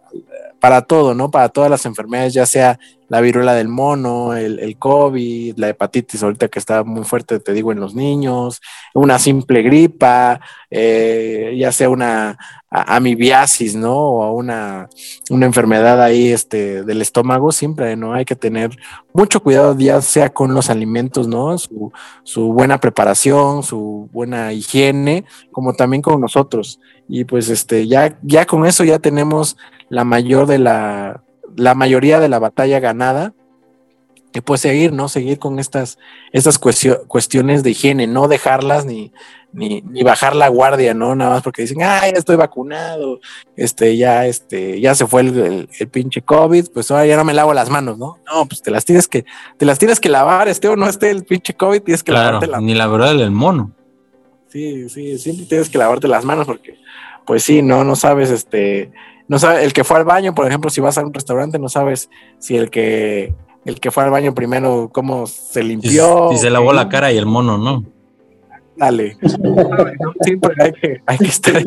Speaker 2: para todo, ¿no? Para todas las enfermedades, ya sea la viruela del mono, el, COVID, la hepatitis ahorita que está muy fuerte, te digo, en los niños, una simple gripa, eh, ya sea una amibiasis, ¿no? O una, una enfermedad ahí este, del estómago, siempre, ¿no? Hay que tener mucho cuidado, ya sea con los alimentos, ¿no? Su, su buena preparación, su buena higiene, como también con nosotros. Y pues este, ya, ya con eso ya tenemos la mayor de la la mayoría de la batalla ganada, y pues seguir, ¿no? Seguir con estas, estas cuestiones de higiene, no dejarlas ni, ni, bajar la guardia, ¿no? Nada más porque dicen, ay, ya estoy vacunado, este, ya, este, ya se fue el, pinche COVID, pues ahora ya no me lavo las manos, ¿no? No, pues te las tienes que, te las tienes que lavar, este o no esté el pinche COVID, tienes que lavarte
Speaker 1: la Ni la verdad del mono.
Speaker 2: Sí, sí, siempre tienes que lavarte las manos porque, pues sí, no, no sabes, este, no sabe, el que fue al baño, por ejemplo, si vas a un restaurante, no sabes si el que el que fue al baño primero cómo se limpió.
Speaker 1: Si, se lavó la cara y el mono, ¿no?
Speaker 2: Dale. sí, porque hay que, hay que estar,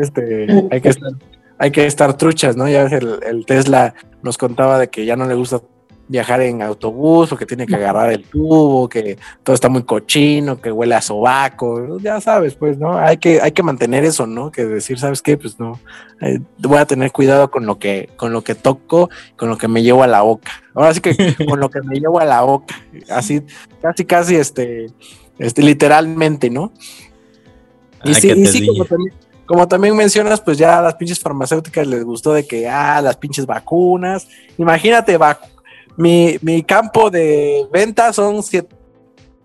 Speaker 2: este, hay que estar, hay que estar truchas, ¿no? Ya el, el Tesla nos contaba de que ya no le gusta viajar en autobús porque tiene que agarrar el tubo, que todo está muy cochino, que huele a sobaco, ya sabes, pues, ¿no? Hay que, hay que mantener eso, ¿no? Que decir, ¿sabes qué? Pues no, eh, voy a tener cuidado con lo que, con lo que toco, con lo que me llevo a la boca. Ahora sí que con lo que me llevo a la boca, así, casi, casi, este, este, literalmente, ¿no? Y sí, y sí como, también, como también mencionas, pues ya a las pinches farmacéuticas les gustó de que, ah, las pinches vacunas, imagínate, vacunas mi, mi campo de venta son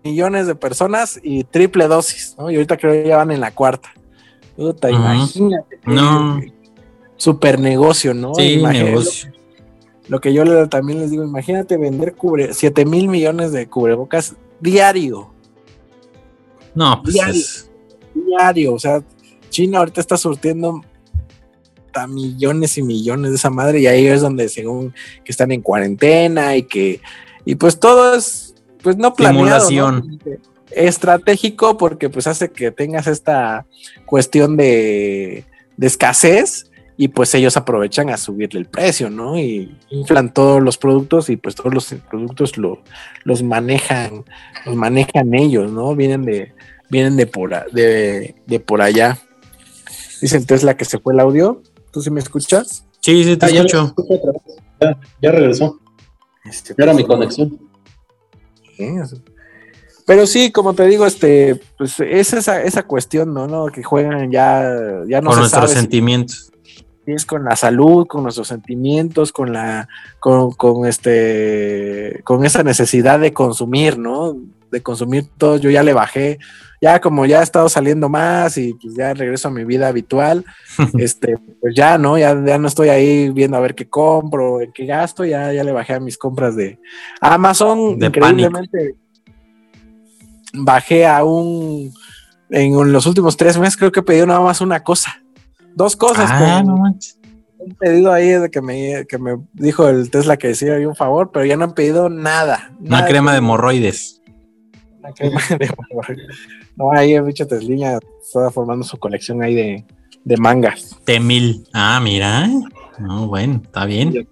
Speaker 2: millones de personas y triple dosis, ¿no? Y ahorita creo que ya van en la cuarta. Puta, imagínate.
Speaker 1: No.
Speaker 2: Super negocio, ¿no?
Speaker 1: Sí,
Speaker 2: Imagínate,
Speaker 1: negocio.
Speaker 2: Lo que yo le- también les digo, imagínate vender cubre 7 mil millones de cubrebocas diario,
Speaker 1: No, pues
Speaker 2: Diario.
Speaker 1: es-
Speaker 2: diario. O sea, China ahorita está surtiendo millones y millones de esa madre y ahí es donde según que están en cuarentena y que y pues todo es pues no planeado,
Speaker 1: Simulación.
Speaker 2: ¿no? estratégico porque pues hace que tengas esta cuestión de, de escasez y pues ellos aprovechan a subirle el precio, ¿no? Y inflan todos los productos y pues todos los productos lo- los manejan, los manejan ellos, ¿no? Vienen de, vienen de por, a- de, de por allá. Dice el Tesla que se fue el audio. ¿Tú sí me escuchas?
Speaker 1: Sí, sí, te
Speaker 3: Ah, ya,
Speaker 1: escucho.
Speaker 3: Ya, ya regresó.
Speaker 2: Este,
Speaker 3: Ya era mi conexión.
Speaker 2: Pero sí, como te digo, este, pues es esa, esa cuestión, ¿no? ¿no? Que juegan ya, ya no
Speaker 1: Con
Speaker 2: se
Speaker 1: nuestros
Speaker 2: sabe
Speaker 1: sentimientos.
Speaker 2: si es con la salud, con nuestros sentimientos, con la, con, con este, con esa necesidad de consumir, ¿no? De consumir todo. Yo ya le bajé, ya como ya he estado saliendo más y pues ya regreso a mi vida habitual, este, pues ya, ¿no? Ya, ya no estoy ahí viendo a ver qué compro, en qué gasto, ya, ya le bajé a mis compras de Amazon,
Speaker 1: De
Speaker 2: increíblemente. Bajé a un, en los últimos tres meses creo que he pedido nada más una cosa. Dos cosas.
Speaker 1: Ah, no manches.
Speaker 2: un pedido ahí de que me, que me dijo el Tesla que decía ahí un favor, pero ya no han pedido nada.
Speaker 1: Una
Speaker 2: nada
Speaker 1: crema de hemorroides.
Speaker 2: Una crema de favor. No, ahí el bicho Tesliña está formando su colección ahí de, de mangas.
Speaker 1: Temil. Ah, mira. No, bueno, está bien.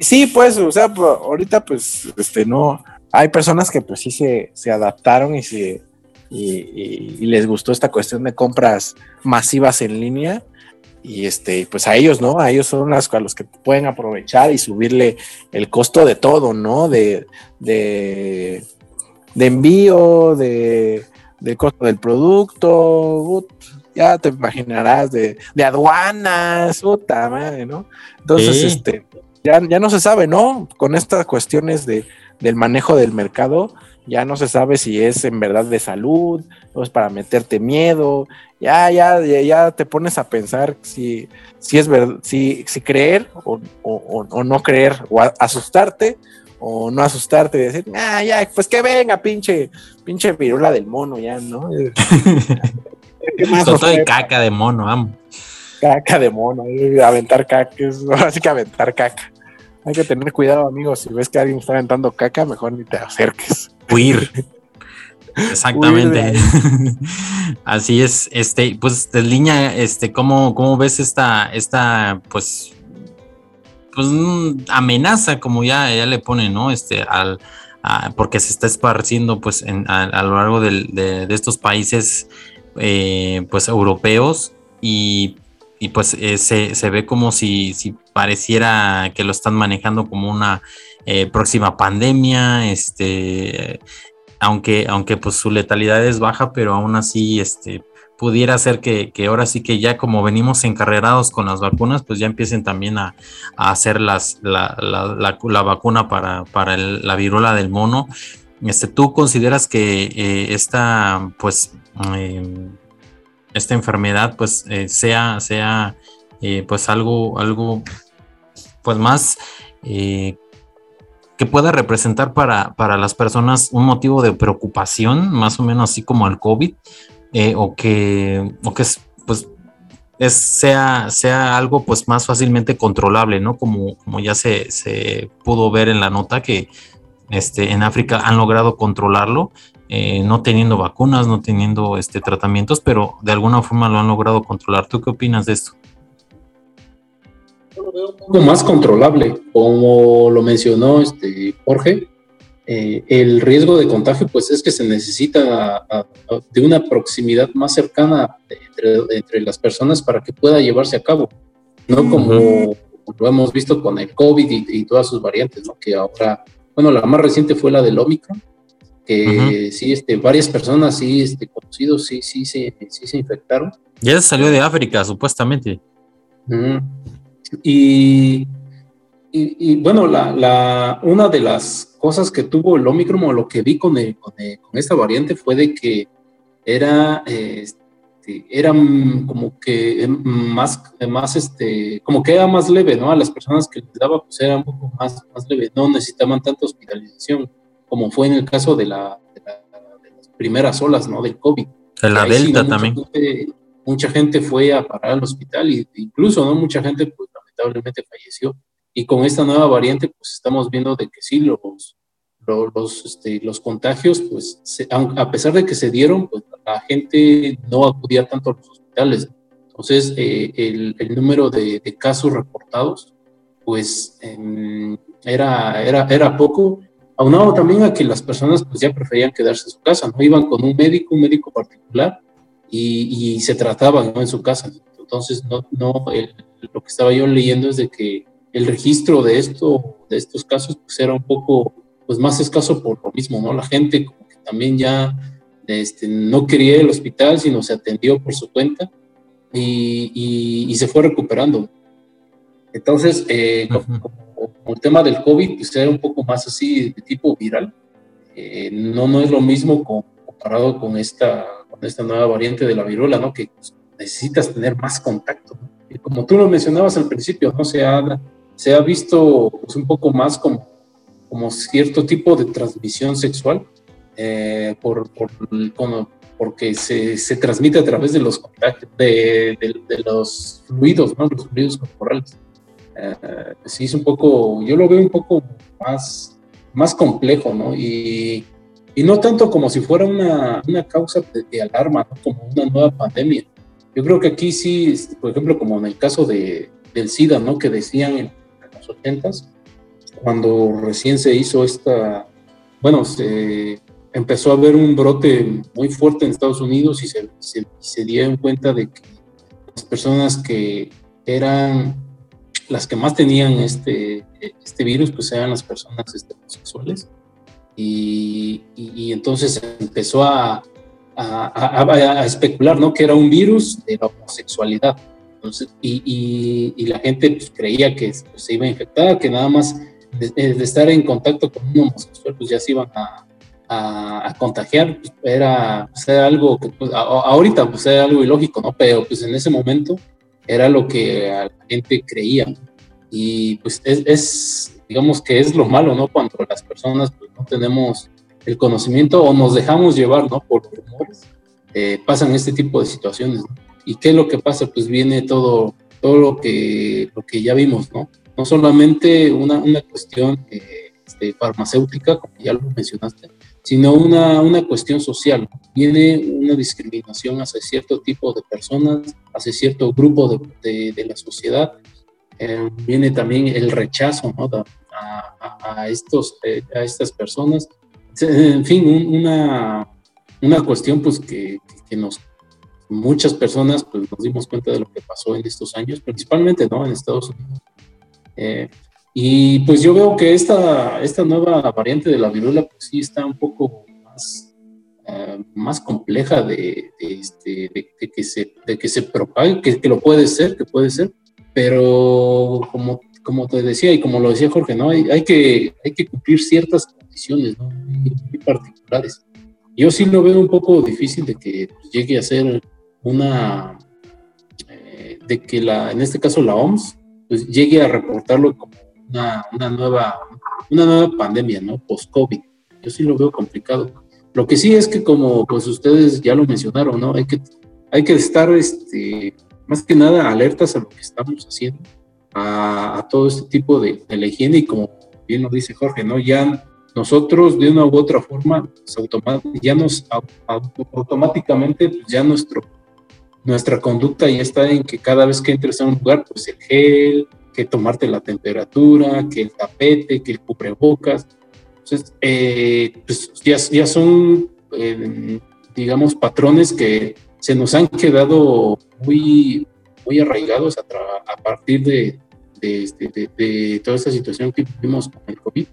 Speaker 2: Sí, pues, o sea, pues, ahorita pues, este, no, hay personas que pues sí se, se adaptaron y se, y, y- y les gustó esta cuestión de compras masivas en línea. Y este, pues a ellos, ¿no? A ellos son las, a los que pueden aprovechar y subirle el costo de todo, ¿no? De, de, de envío, de, del costo del producto, ut, ya te imaginarás, de, de aduanas, puta madre, ¿no? Entonces,
Speaker 1: Sí.
Speaker 2: este, ya, ya no se sabe, ¿no? Con estas cuestiones de, del manejo del mercado, ya no se sabe si es en verdad de salud o es para meterte miedo. Ya, ya, ya, ya te pones a pensar si, si es verdad, si, si creer o, o- o- no creer, o a- asustarte o no asustarte y decir, ah, ya, pues que venga, pinche, pinche virula del mono, ya, ¿no? ¿Qué más
Speaker 1: y
Speaker 2: trae?
Speaker 1: caca de mono, vamos.
Speaker 2: Caca de mono, aventar caca, es así que aventar caca. Hay que tener cuidado, amigos. Si ves que alguien está aventando caca, mejor ni te acerques.
Speaker 1: Huir. Exactamente. Así es. Este, pues, Tesliña, este, ¿cómo, cómo ves esta, esta, pues, pues, mm, amenaza, como ya, ya le pone, ¿no? Este, al, porque se está esparciendo, pues, a, lo largo de, de estos países, eh, pues, europeos y, y, pues, eh, se, se ve como si, si pareciera que lo están manejando como una eh, próxima pandemia, este, aunque, aunque pues su letalidad es baja, pero aún así, este, pudiera ser que, que ahora sí que ya como venimos encarrerados con las vacunas, pues ya empiecen también a, a hacer las, la, la- la- vacuna para, para la viruela del mono. Este, ¿Tú consideras que eh, esta, pues, eh, esta enfermedad, pues, eh, sea, sea, eh, pues, algo, algo, pues, más que pueda representar para, para las personas un motivo de preocupación, más o menos así como el COVID, eh, o que, o que es, pues, es, sea, sea algo pues más fácilmente controlable, ¿no? Como, como ya se, se pudo ver en la nota que este, en África han logrado controlarlo, eh, no teniendo vacunas, no teniendo este, tratamientos, pero de alguna forma lo han logrado controlar. ¿Tú qué opinas de esto?
Speaker 3: un poco más controlable, como lo mencionó este Jorge. Eh, el riesgo de contagio, pues es que se necesita a- a- de una proximidad más cercana entre, entre las personas para que pueda llevarse a cabo, no como lo hemos visto con el COVID y, y todas sus variantes, ¿no? Que ahora, bueno, la más reciente fue la del Omicron, que sí, este, varias personas, sí, este, conocidos, sí, sí, sí, sí se infectaron.
Speaker 1: Ya se salió de África, supuestamente.
Speaker 3: Ujú. Y, y, bueno, la, la, una de las cosas que tuvo el Omicron o lo que vi con, con, esta variante fue de que era, este, era como que más, más, este, como que era más leve, ¿no? A las personas que les daba, pues era un poco más, más leve, no necesitaban tanta hospitalización, como fue en el caso de, la, de, las primeras olas, ¿no? Del COVID.
Speaker 1: De la Delta también.
Speaker 3: mucha gente fue a parar al hospital e incluso, ¿no? Mucha gente, pues lamentablemente falleció y con esta nueva variante, pues estamos viendo de que sí, los, los, este, los contagios, pues a pesar de que se dieron, pues la gente no acudía tanto a los hospitales. Entonces, eh, el, el, número de, de, casos reportados, pues em, era, era, era poco, aunado también a que las personas pues ya preferían quedarse en su casa, no iban con un médico, un médico particular, y, y se trataban ¿no? en su casa. Entonces, no, no lo que estaba yo leyendo es de que el registro de esto, de estos casos, pues era un poco, pues más escaso por lo mismo, ¿no? La gente como que también ya este, no quería el hospital, sino se atendió por su cuenta y, se fue recuperando. Entonces, eh, como, el tema del COVID, pues era un poco más así de tipo viral. Eh, no, no es lo mismo comparado con esta, con esta nueva variante de la viruela, ¿no? Que pues, necesitas tener más contacto. Y como tú lo mencionabas al principio, ¿no? Se habla se ha visto pues, un poco más como, como cierto tipo de transmisión sexual, eh, por, por, porque se, se, transmite a través de los contactos, de, de, los fluidos, ¿no? los fluidos corporales. Eh, sí, es un poco, yo lo veo un poco más, más complejo, ¿no? Y, y no tanto como si fuera una, una causa de, alarma, como una nueva pandemia. Yo creo que aquí sí, por ejemplo, como en el caso de, del SIDA, ¿no? Que decían 80 cuando recién se hizo esta, bueno, se empezó a haber un brote muy fuerte en Estados Unidos y se, se, dieron cuenta de que las personas que eran las que más tenían este, este virus, pues eran las personas este, homosexuales. Y, y, entonces empezó a, a, a, especular, ¿no? Que era un virus de la homosexualidad y, y, la gente pues, creía que pues, se iba a infectar, que nada más de, estar en contacto con un homosexual, pues ya se iban a, a, contagiar. Pues, era, era, algo que pues, ahorita pues era algo ilógico, ¿no? Pero pues en ese momento era lo que la gente creía. Y pues es, es, digamos que es lo malo, ¿no? Cuando las personas pues, no tenemos el conocimiento o nos dejamos llevar, ¿no? Por rumores, eh, pasan este tipo de situaciones, ¿no? ¿Y qué es lo que pasa? Pues viene todo, todo lo, que, lo que ya vimos, ¿no? No solamente una, una cuestión eh, este, farmacéutica, como ya lo mencionaste, sino una, una cuestión social. Viene una discriminación hacia cierto tipo de personas, hacia cierto grupo de, de, la sociedad. Eh, viene también el rechazo ¿no? a, a, estos, eh, a estas personas. En fin, una, una cuestión pues que, que nos muchas personas pues, nos dimos cuenta de lo que pasó en estos años, principalmente ¿no? en Estados Unidos. Eh, y pues yo veo que esta, esta nueva variante de la viruela pues sí está un poco más, eh, más compleja de, este, de, que se, de que se propague, que, que, lo puede ser, que puede ser, pero como, como te decía y como lo decía Jorge, ¿no? hay, hay, que, hay que cumplir ciertas condiciones ¿no? muy, particulares. Yo sí lo veo un poco difícil de que llegue a ser una, eh, de que la, en este caso la OMS, pues llegue a reportarlo como una, una nueva, una nueva pandemia, ¿no? Post-COVID. Yo sí lo veo complicado. Lo que sí es que como pues ustedes ya lo mencionaron, ¿no? Hay que, hay que estar, este, más que nada, alertas a lo que estamos haciendo, a, todo este tipo de, de, la higiene y como bien lo dice Jorge, ¿no? Ya nosotros de una u otra forma, pues, ya nos automáticamente, pues, ya nuestro nuestra conducta ya está en que cada vez que entres a un lugar, pues el gel, que tomarte la temperatura, que el tapete, que el cubrebocas. Entonces, eh, pues ya, ya son, eh, digamos, patrones que se nos han quedado muy, muy arraigados a, a partir de, este, de, de, toda esta situación que vivimos con el COVID.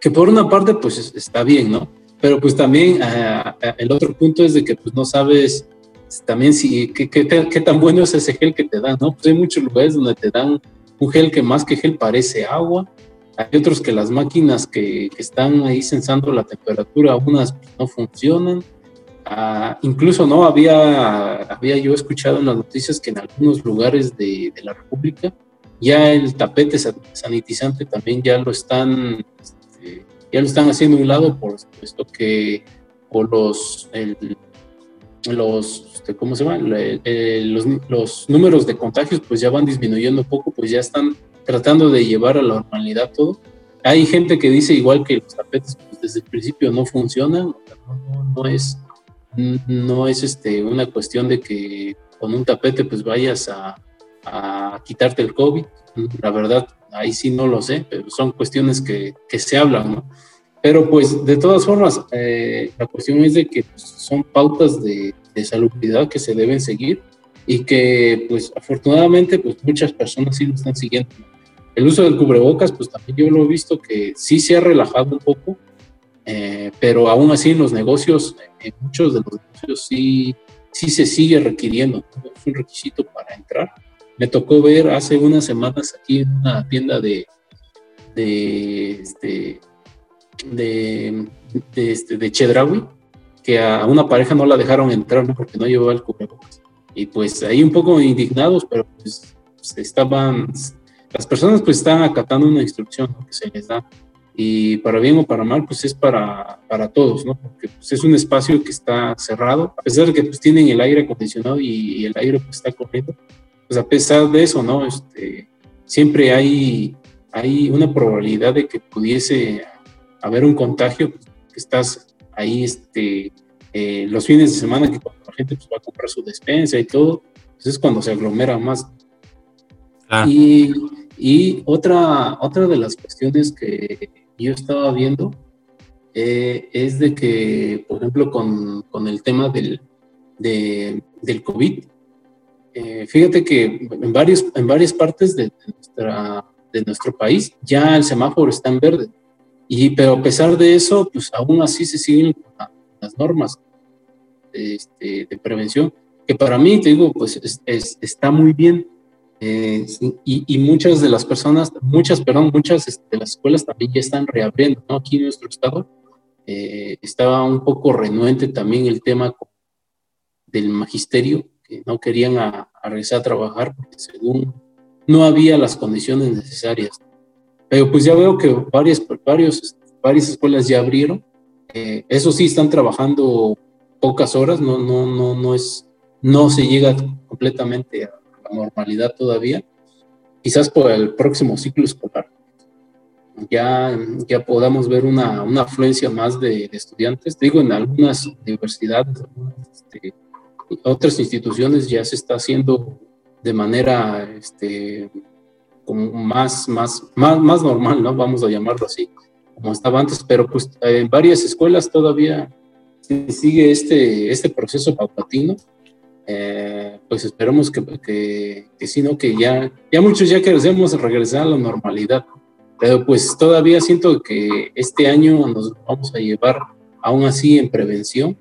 Speaker 3: Que por una parte, pues está bien, ¿no? Pero pues también ah, ah, el otro punto es de que pues no sabes también si, ¿qué, qué, tan bueno es ese gel que te dan, ¿no? Pues hay muchos lugares donde te dan un gel que más que gel parece agua. Hay otros que las máquinas que, están ahí sensando la temperatura, unas no funcionan. Ah, incluso no había, había yo escuchado en las noticias que en algunos lugares de, la República ya el tapete sanitizante también ya lo están este, ya lo están haciendo a un lado por esto que por los los este, cómo se llama los, los números de contagios pues ya van disminuyendo un poco pues ya están tratando de llevar a la normalidad todo. Hay gente que dice igual que los tapetes pues, desde el principio no funcionan, no, es, no es este, una cuestión de que con un tapete pues vayas a, a quitarte el COVID. La verdad, ahí sí no lo sé, pero son cuestiones que, que se hablan, ¿no? Pero pues de todas formas, eh, la cuestión es de que pues, son pautas de, de salubridad que se deben seguir y que pues afortunadamente pues muchas personas sí lo están siguiendo. El uso del cubrebocas, pues también yo lo he visto que sí se ha relajado un poco, eh, pero aún así en los negocios, en muchos de los negocios sí, sí se sigue requiriendo, es un requisito para entrar. Me tocó ver hace unas semanas aquí en una tienda de, de, este, de, de, este, de Chedraui, que a una pareja no la dejaron entrar porque no llevaba el cubrebocas. Y pues ahí un poco indignados, pero pues, pues estaban las personas pues están acatando una instrucción que se les da y para bien o para mal pues es para, para todos, ¿no? Porque pues, es un espacio que está cerrado, a pesar de que pues tienen el aire acondicionado y, el aire pues está corriendo, pues a pesar de eso, ¿no? Este, siempre hay, hay una probabilidad de que pudiese haber un contagio, pues, que estás ahí este, eh, los fines de semana que cuando la gente pues, va a comprar su despensa y todo, pues es cuando se aglomera más. Ah. Y y otra, otra de las cuestiones que yo estaba viendo eh, es de que, por ejemplo, con, con el tema del, del COVID, eh, fíjate que en, varios, en varias partes de, nuestra, de nuestro país ya el semáforo está en verde. Y, pero a pesar de eso, pues aún así se siguen las normas este, de prevención, que para mí, te digo, pues está muy bien eh, y, muchas de las personas, muchas, perdón, muchas este, de las escuelas también ya están reabriendo, ¿no? Aquí en nuestro estado eh, estaba un poco renuente también el tema del magisterio, que no querían a, regresar a trabajar porque según no había las condiciones necesarias. Pero pues ya veo que varias, varios, varias escuelas ya abrieron. Eh, eso sí, están trabajando pocas horas, no, no, no, no, es, no se llega completamente a normalidad todavía, quizás por el próximo ciclo escolar ya, ya podamos ver una, una afluencia más de, estudiantes. Digo, en algunas universidades, este, otras instituciones ya se está haciendo de manera este, como más, más, más, más normal, ¿no? Vamos a llamarlo así, como estaba antes, pero pues en varias escuelas todavía sigue este, este proceso paulatino eh, pues esperamos que, que, que ¿no? Que ya, ya muchos ya queremos regresar a la normalidad, pero pues todavía siento que este año nos vamos a llevar aún así en prevención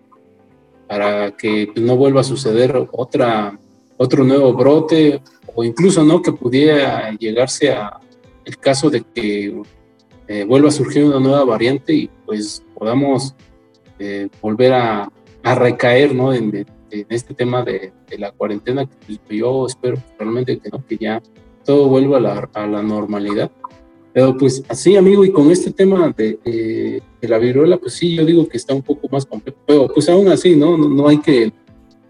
Speaker 3: para que pues, no vuelva a suceder otra, otro nuevo brote o incluso, ¿no? Que pudiera llegarse a el caso de que eh, vuelva a surgir una nueva variante y pues podamos eh, volver a, a recaer, ¿no? En, en este tema de, la cuarentena, que pues, yo espero realmente que no, que ya todo vuelva a la, a la normalidad. Pero pues así, amigo, y con este tema de, de, la viruela, pues sí, yo digo que está un poco más complejo, pero pues aún así, ¿no? No, no hay que,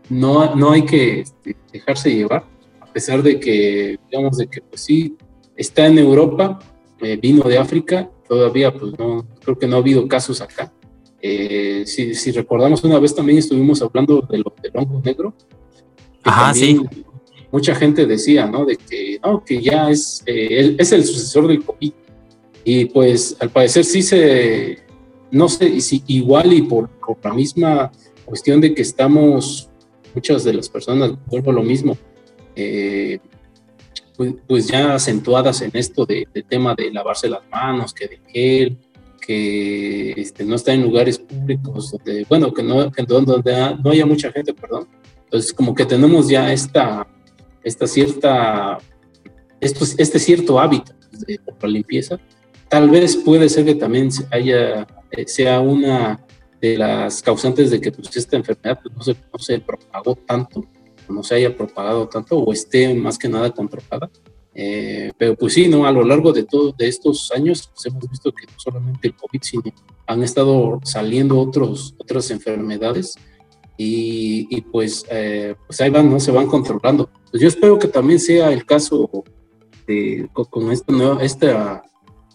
Speaker 3: no, no hay que este, dejarse llevar, pesar de que, digamos, de que pues sí, está en Europa, eh, vino de África, todavía pues no, creo que no ha habido casos acá, eh, si, recordamos una vez también estuvimos hablando de lo, del hongo negro.
Speaker 1: Ajá, sí.
Speaker 3: Mucha gente decía, ¿no? De que, no, que ya es, eh, es el sucesor del COVID. Y pues al parecer sí se, no sé, si igual y por, la misma cuestión de que estamos, muchas de las personas, vuelvo a lo mismo, eh, pues, pues, ya acentuadas en esto de, del tema de lavarse las manos, que de gel, que este, no está en lugares públicos, donde, bueno, que no, donde no haya mucha gente, perdón. Entonces, como que tenemos ya esta, esta cierta este cierto hábito de la limpieza, tal vez puede ser que también haya, eh, sea una de las causantes de que pues, esta enfermedad pues, no, se, no se propagó tanto, no se haya propagado tanto o esté más que nada controlada. Eh, pero pues sí, ¿no? A lo largo de todos de estos años pues, hemos visto que no solamente el COVID, sino han estado saliendo otros, otras enfermedades y, y pues, eh, pues ahí van, ¿no? Se van controlando. Pues yo espero que también sea el caso de, con, esta nueva, esta,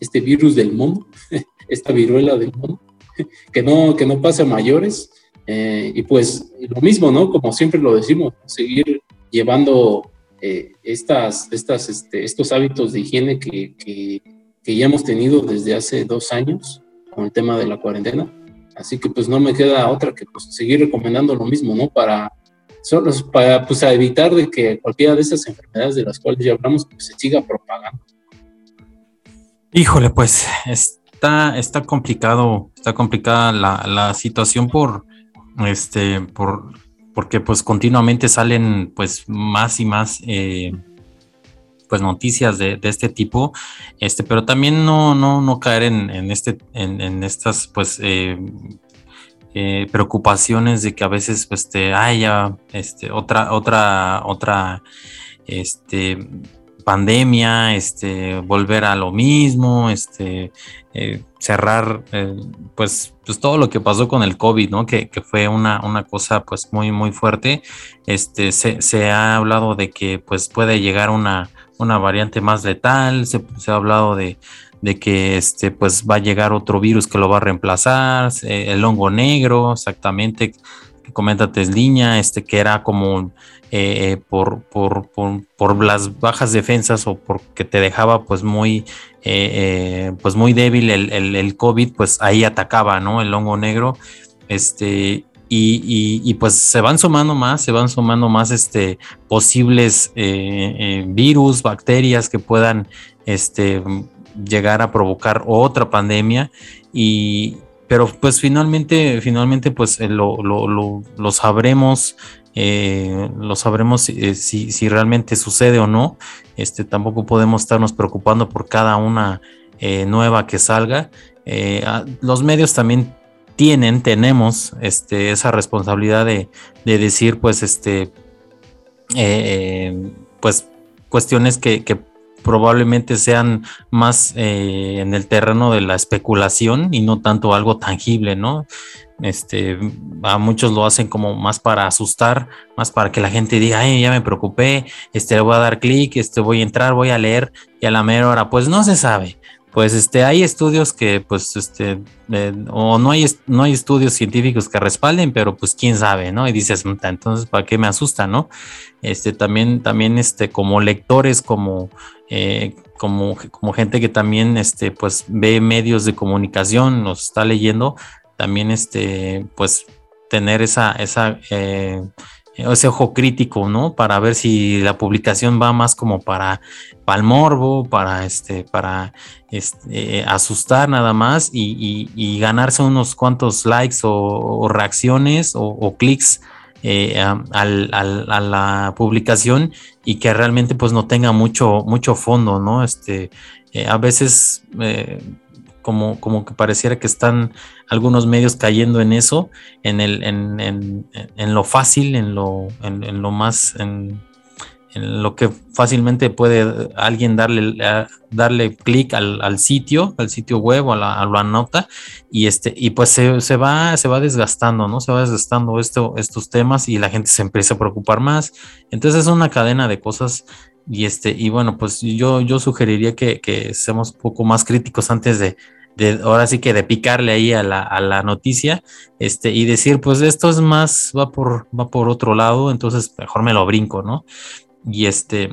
Speaker 3: este virus del mundo, esta viruela del mundo, que no, que no pase a mayores. Eh, y pues lo mismo, ¿no? Como siempre lo decimos, seguir llevando eh, estas, estas, este, estos hábitos de higiene que, que, ya hemos tenido desde hace dos años con el tema de la cuarentena. Así que pues no me queda otra que pues, seguir recomendando lo mismo, ¿no? Para, solo, para pues, evitar de que cualquiera de esas enfermedades de las cuales ya hablamos pues, se siga propagando.
Speaker 1: Híjole, pues está, está complicado, está complicada la, la situación por, este, por, porque pues continuamente salen pues más y más eh, pues noticias de, de, este tipo, este, pero también no, no, no caer en, en este, en, estas pues eh, eh, preocupaciones de que a veces pues te haya este, otra, otra, otra, este pandemia, este, volver a lo mismo, este, eh, cerrar, eh, pues, pues todo lo que pasó con el COVID, ¿no? Que, que fue una, una, cosa, pues, muy, muy fuerte. Este, se, se, ha hablado de que, pues, puede llegar una, una variante más letal, se, se ha hablado de, de, que, este, pues, va a llegar otro virus que lo va a reemplazar, el hongo negro, exactamente, que comenta Tesliña, este, que era como eh, por, por, por, por, las bajas defensas o porque te dejaba pues muy, eh, eh, pues muy débil el, el, COVID, pues ahí atacaba, ¿no? El hongo negro. Este, y, y, pues se van sumando más, se van sumando más este, posibles virus, bacterias que puedan este, llegar a provocar otra pandemia. Y, pero pues finalmente, finalmente pues lo, lo, sabremos eh, lo sabremos eh, si, si, realmente sucede o no. Este, tampoco podemos estarnos preocupando por cada una eh, nueva que salga. Eh, los medios también tienen, tenemos este, esa responsabilidad de, de decir, pues, este, pues, cuestiones que, que probablemente sean más eh, en el terreno de la especulación y no tanto algo tangible, ¿no? Este, a muchos lo hacen como más para asustar, más para que la gente diga, ay, ya me preocupé, este, voy a dar clic, este, voy a entrar, voy a leer, y a la mera hora, pues no se sabe. Pues este, hay estudios que, pues, este, o no hay, no hay estudios científicos que respalden, pero pues quién sabe, ¿no? Y dices, entonces, ¿para qué me asusta, no? Este, también, también, este, como lectores, como, eh, como, como gente que también, este, pues, ve medios de comunicación, nos está leyendo, también este, pues tener esa, esa, eh, ese ojo crítico, ¿no? Para ver si la publicación va más como para, para el morbo, para este, para este, asustar nada más y, ganarse unos cuantos likes o, reacciones o, clics eh, a la publicación y que realmente pues no tenga mucho, mucho fondo, ¿no? Este, eh, a veces eh, como, como que pareciera que están algunos medios cayendo en eso, en, el, en, en, en lo fácil, en lo, en, lo más, en, lo que fácilmente puede alguien darle, darle clic al, al, sitio, al sitio web o a la, a nota, y este, y pues se, se, va, se va desgastando, ¿no? Se va desgastando esto, estos temas y la gente se empieza a preocupar más. Entonces es una cadena de cosas y este, y bueno, pues yo, yo sugeriría que, que seamos un poco más críticos antes de, de, ahora sí que de picarle ahí a la, a la, noticia, este, y decir, pues esto es más, va por, va por otro lado, entonces mejor me lo brinco, ¿no? Y este,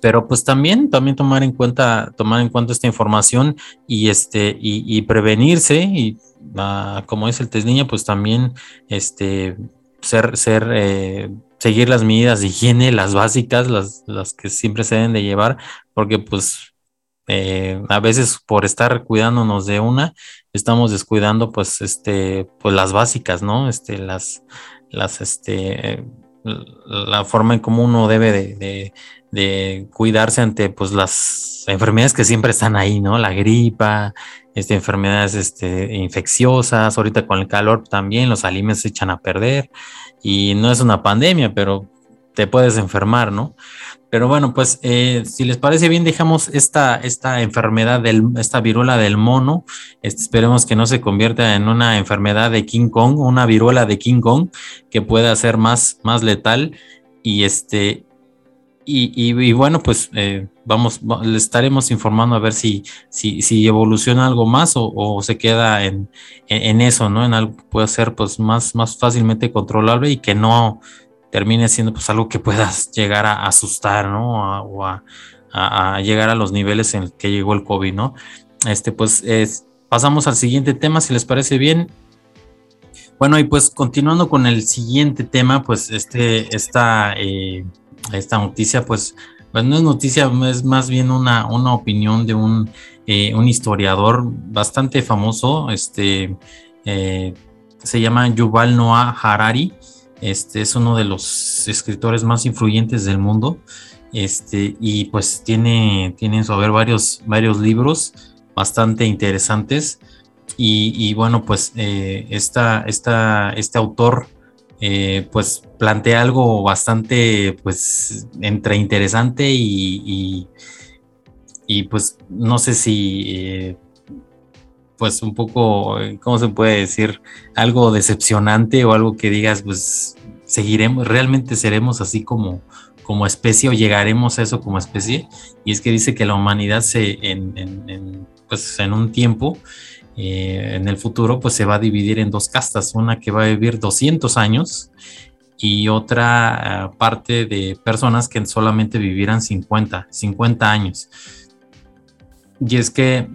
Speaker 1: pero pues también, también tomar en cuenta, tomar en cuenta esta información y este, y, prevenirse, y uh, como es el test niña, pues también este ser, ser eh, seguir las medidas de higiene, las básicas, las, las que siempre se deben de llevar, porque pues eh, a veces por estar cuidándonos de una, estamos descuidando pues este, pues las básicas, ¿no? Este, las, las, este, la forma en cómo uno debe de, de, cuidarse ante pues las enfermedades que siempre están ahí, ¿no? La gripa, este, enfermedades este, infecciosas, ahorita con el calor también los alimentos se echan a perder y no es una pandemia, pero te puedes enfermar, ¿no? Pero bueno, pues eh, si les parece bien, dejamos esta, esta enfermedad, del, esta viruela del mono. Este, esperemos que no se convierta en una enfermedad de King Kong, una viruela de King Kong que pueda ser más, más letal. Y este, y, bueno, pues eh, vamos, le estaremos informando a ver si, si, si evoluciona algo más o, se queda en, en, eso, ¿no? En algo que pueda ser pues más, más fácilmente controlable y que no termine siendo pues algo que puedas llegar a asustar, ¿no? o a, llegar a los niveles en que llegó el COVID, ¿no? Este, pues pasamos al siguiente tema, si les parece bien. Bueno, y pues continuando con el siguiente tema, pues este, esta, eh, esta noticia, pues, pues no es noticia, es más bien una, una opinión de un, eh, un historiador bastante famoso, este, eh, se llama Yuval Noah Harari. Este es uno de los escritores más influyentes del mundo. Este, y pues tiene, tiene en su haber varios, varios libros bastante interesantes. Y, bueno, pues eh, este autor eh, pues plantea algo bastante pues entre interesante y, y, pues no sé si eh, pues un poco, ¿cómo se puede decir? Algo decepcionante o algo que digas, pues seguiremos, realmente seremos así como, como especie o llegaremos a eso como especie. Y es que dice que la humanidad se, en, pues en un tiempo, eh, en el futuro, pues se va a dividir en dos castas, una que va a vivir 200 años y otra ah, parte de personas que solamente vivirán 50, 50 años. Y es que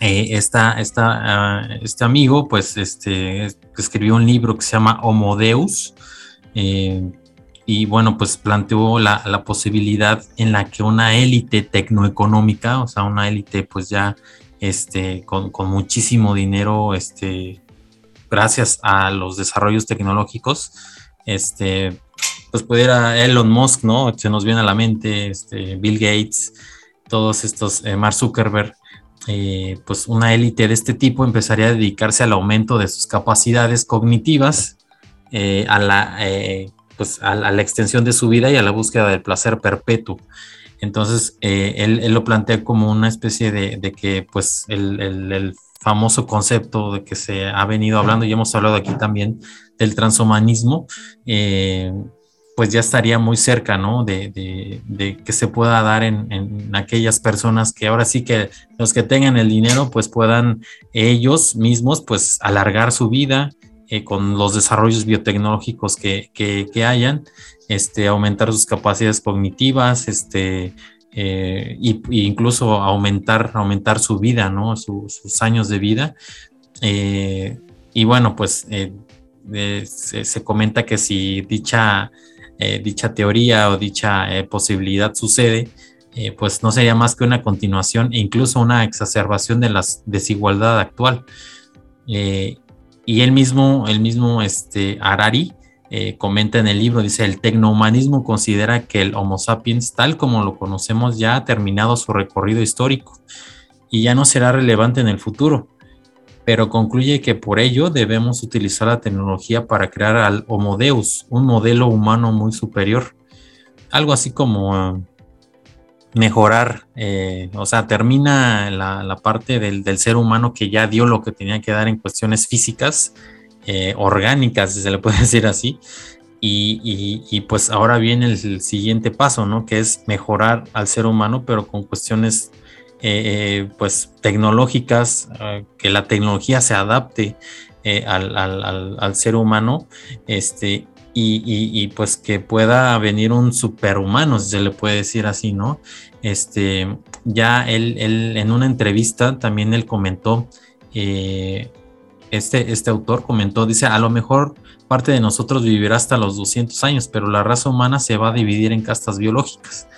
Speaker 1: eh, esta, ah, este amigo, pues, este, escribió un libro que se llama Homo Deus, eh, y bueno, pues planteó la, la, posibilidad en la que una élite tecnoeconómica, o sea, una élite pues ya este, con, con, muchísimo dinero, este, gracias a los desarrollos tecnológicos, este, pues pudiera Elon Musk, ¿no? Se nos viene a la mente, este, Bill Gates, todos estos, eh, Mark Zuckerberg, eh, pues una élite de este tipo empezaría a dedicarse al aumento de sus capacidades cognitivas, eh, a, la, pues a, la extensión de su vida y a la búsqueda del placer perpetuo. Entonces, él, lo plantea como una especie de, que, pues, el, famoso concepto de que se ha venido hablando y hemos hablado aquí también del transhumanismo, pues ya estaría muy cerca, ¿no? De, que se pueda dar en, aquellas personas que ahora sí que los que tengan el dinero, pues puedan ellos mismos, pues alargar su vida eh, con los desarrollos biotecnológicos que, que, hayan, este, aumentar sus capacidades cognitivas, este, eh, incluso aumentar, aumentar su vida, ¿no? sus años de vida. Eh, y bueno, pues se, se, comenta que si dicha eh, dicha teoría o dicha eh, posibilidad sucede, eh, pues no sería más que una continuación e incluso una exacerbación de la desigualdad actual. y él mismo, el mismo este, Harari, comenta en el libro, dice, el tecnohumanismo considera que el Homo sapiens, tal como lo conocemos, ya ha terminado su recorrido histórico y ya no será relevante en el futuro pero concluye que por ello debemos utilizar la tecnología para crear al Homo Deus, un modelo humano muy superior. Algo así como eh, mejorar, eh, o sea, termina la, parte del, ser humano que ya dio lo que tenía que dar en cuestiones físicas, eh, orgánicas, si se le puede decir así. Y, y, pues ahora viene el siguiente paso, ¿no? Que es mejorar al ser humano, pero con cuestiones eh, pues tecnológicas, eh, que la tecnología se adapte eh, al, ser humano, este, y, pues que pueda venir un superhumano, si se le puede decir así, ¿no? Este, ya él, en una entrevista también él comentó, este, este autor comentó, dice, a lo mejor parte de nosotros vivirá hasta los 200 años, pero la raza humana se va a dividir en castas biológicas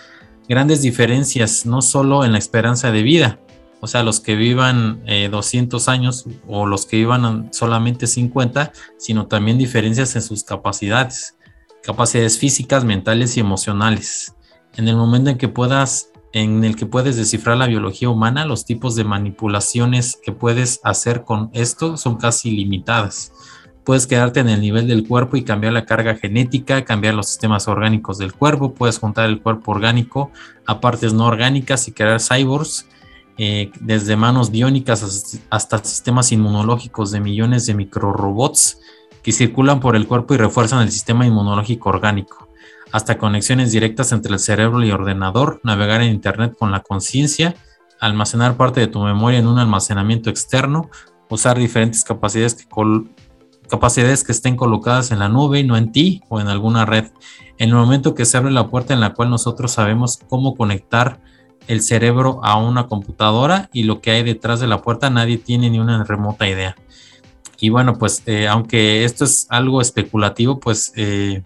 Speaker 1: grandes diferencias, no solo en la esperanza de vida, o sea, los que vivan 200 eh, años o los que vivan solamente 50, sino también diferencias en sus capacidades. capacidades físicas, mentales y emocionales. En el momento en que puedas en el que puedes descifrar la biología humana, los tipos de manipulaciones que puedes hacer con esto son casi limitadas. Puedes quedarte en el nivel del cuerpo y cambiar la carga genética, cambiar los sistemas orgánicos del cuerpo, puedes juntar el cuerpo orgánico a partes no orgánicas y crear cyborgs, eh, desde manos biónicas hasta sistemas inmunológicos de millones de microrobots que circulan por el cuerpo y refuerzan el sistema inmunológico orgánico hasta conexiones directas entre el cerebro y ordenador, navegar en Internet con la conciencia, almacenar parte de tu memoria en un almacenamiento externo, usar diferentes capacidades que, capacidades que estén colocadas en la nube y no en ti o en alguna red. En el momento que se abre la puerta en la cual nosotros sabemos cómo conectar el cerebro a una computadora y lo que hay detrás de la puerta, nadie tiene ni una remota idea. Y bueno, pues eh, aunque esto es algo especulativo, pues eh,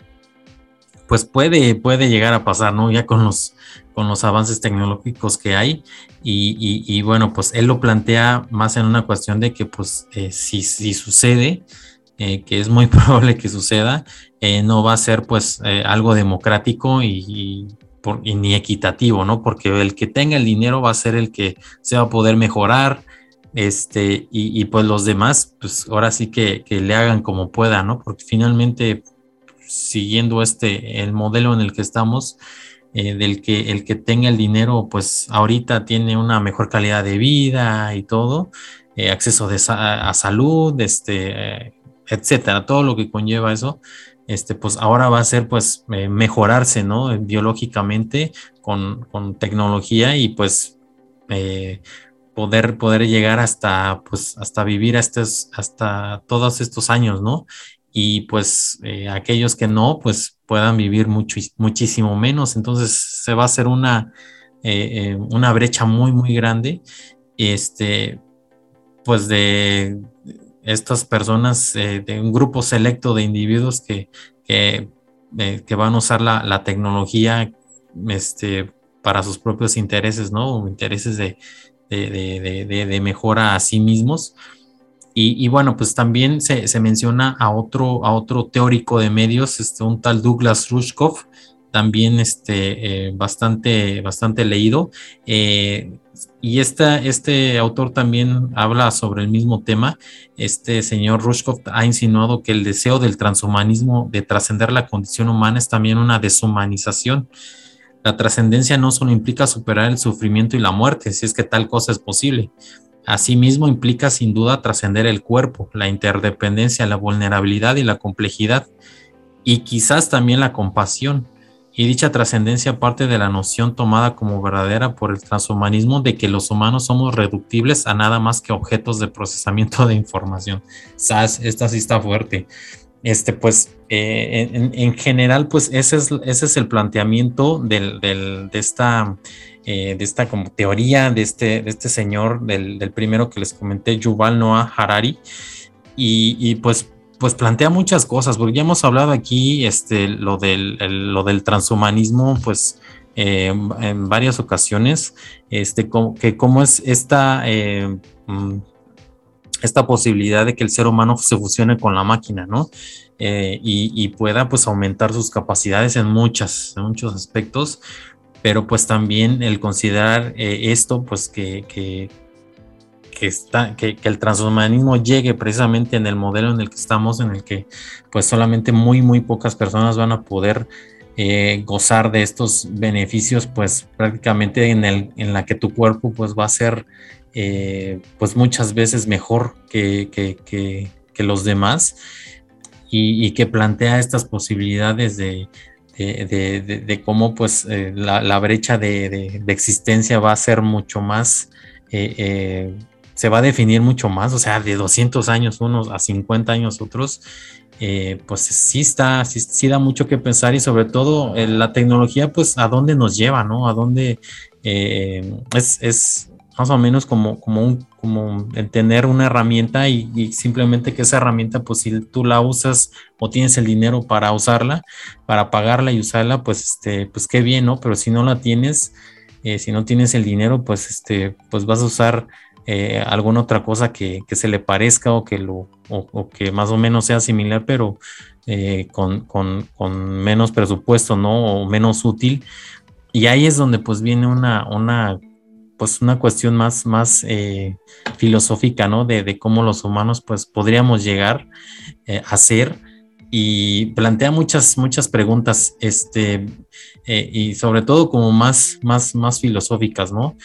Speaker 1: pues puede, puede llegar a pasar, ¿no? Ya con los, con los avances tecnológicos que hay. Y, bueno, pues él lo plantea más en una cuestión de que, pues, eh, si, si, sucede, eh, que es muy probable que suceda, eh, no va a ser, pues, algo democrático y, ni equitativo, ¿no? Porque el que tenga el dinero va a ser el que se va a poder mejorar, este, y, pues los demás, pues ahora sí que, que, le hagan como pueda, ¿no? Porque finalmente siguiendo este, el modelo en el que estamos, eh, del que el que tenga el dinero, pues ahorita tiene una mejor calidad de vida y todo, eh, acceso de a salud, este, etcétera, todo lo que conlleva eso, este, pues ahora va a ser pues eh, mejorarse, ¿no? Biológicamente con, con tecnología y pues poder, poder llegar hasta, pues, hasta vivir hasta, hasta todos estos años, ¿no? Y pues eh, aquellos que no, pues puedan vivir mucho, muchísimo menos. Entonces se va a hacer una, eh, eh, una brecha muy, muy grande, este, pues de estas personas, de un grupo selecto de individuos que, que, van a usar la, la, tecnología este, para sus propios intereses, ¿no? Intereses de, de, de, de mejora a sí mismos y, bueno, pues también se, menciona a otro, a otro teórico de medios, este, un tal Douglas Rushkoff, también este, eh, bastante, bastante leído. Eh, y esta, este autor también habla sobre el mismo tema. Este señor Rushkoff ha insinuado que el deseo del transhumanismo de trascender la condición humana es también una deshumanización. La trascendencia no solo implica superar el sufrimiento y la muerte, si es que tal cosa es posible, Asimismo, implica sin duda trascender el cuerpo, la interdependencia, la vulnerabilidad y la complejidad, y quizás también la compasión. Y dicha trascendencia parte de la noción tomada como verdadera por el transhumanismo de que los humanos somos reductibles a nada más que objetos de procesamiento de información. SAS, esta sí está fuerte. Este, pues, eh, en, general, pues ese es, ese es el planteamiento del, de esta eh, de esta como teoría de este, de este señor, del, primero que les comenté, Yuval Noah Harari, y, pues, pues plantea muchas cosas, porque ya hemos hablado aquí este, lo, del, lo del transhumanismo, pues eh, en varias ocasiones, este, como, que cómo es esta... Eh, mm, esta posibilidad de que el ser humano se fusione con la máquina, ¿no? y, y, pueda pues aumentar sus capacidades en muchas, en muchos aspectos, pero pues también el considerar eh, esto, pues que, que, está, que, el transhumanismo llegue precisamente en el modelo en el que estamos, en el que pues solamente muy, muy pocas personas van a poder eh, gozar de estos beneficios, pues prácticamente en, el, en la que tu cuerpo pues va a ser eh, pues muchas veces mejor que, que los demás y, que plantea estas posibilidades de, de, cómo pues eh, la, brecha de, existencia va a ser mucho más, eh, se va a definir mucho más, o sea, de 200 años unos a 50 años otros, pues sí está, sí, da mucho que pensar y sobre todo la tecnología pues a dónde nos lleva, ¿no? A dónde es más o menos como, como, un, como tener una herramienta y, simplemente que esa herramienta, pues si tú la usas o tienes el dinero para usarla, para pagarla y usarla, pues, este, pues qué bien, ¿no? Pero si no la tienes, eh, si no tienes el dinero, pues, este, pues vas a usar eh, alguna otra cosa que, que, se le parezca o que, lo, o, que más o menos sea similar, pero, eh, con, menos presupuesto, ¿no? O menos útil. Y ahí es donde pues viene una, una pues una cuestión más, más eh, filosófica, ¿no? De, cómo los humanos pues podríamos llegar eh, a ser y plantea muchas, muchas preguntas, este, y sobre todo como más, más, más filosóficas, ¿no?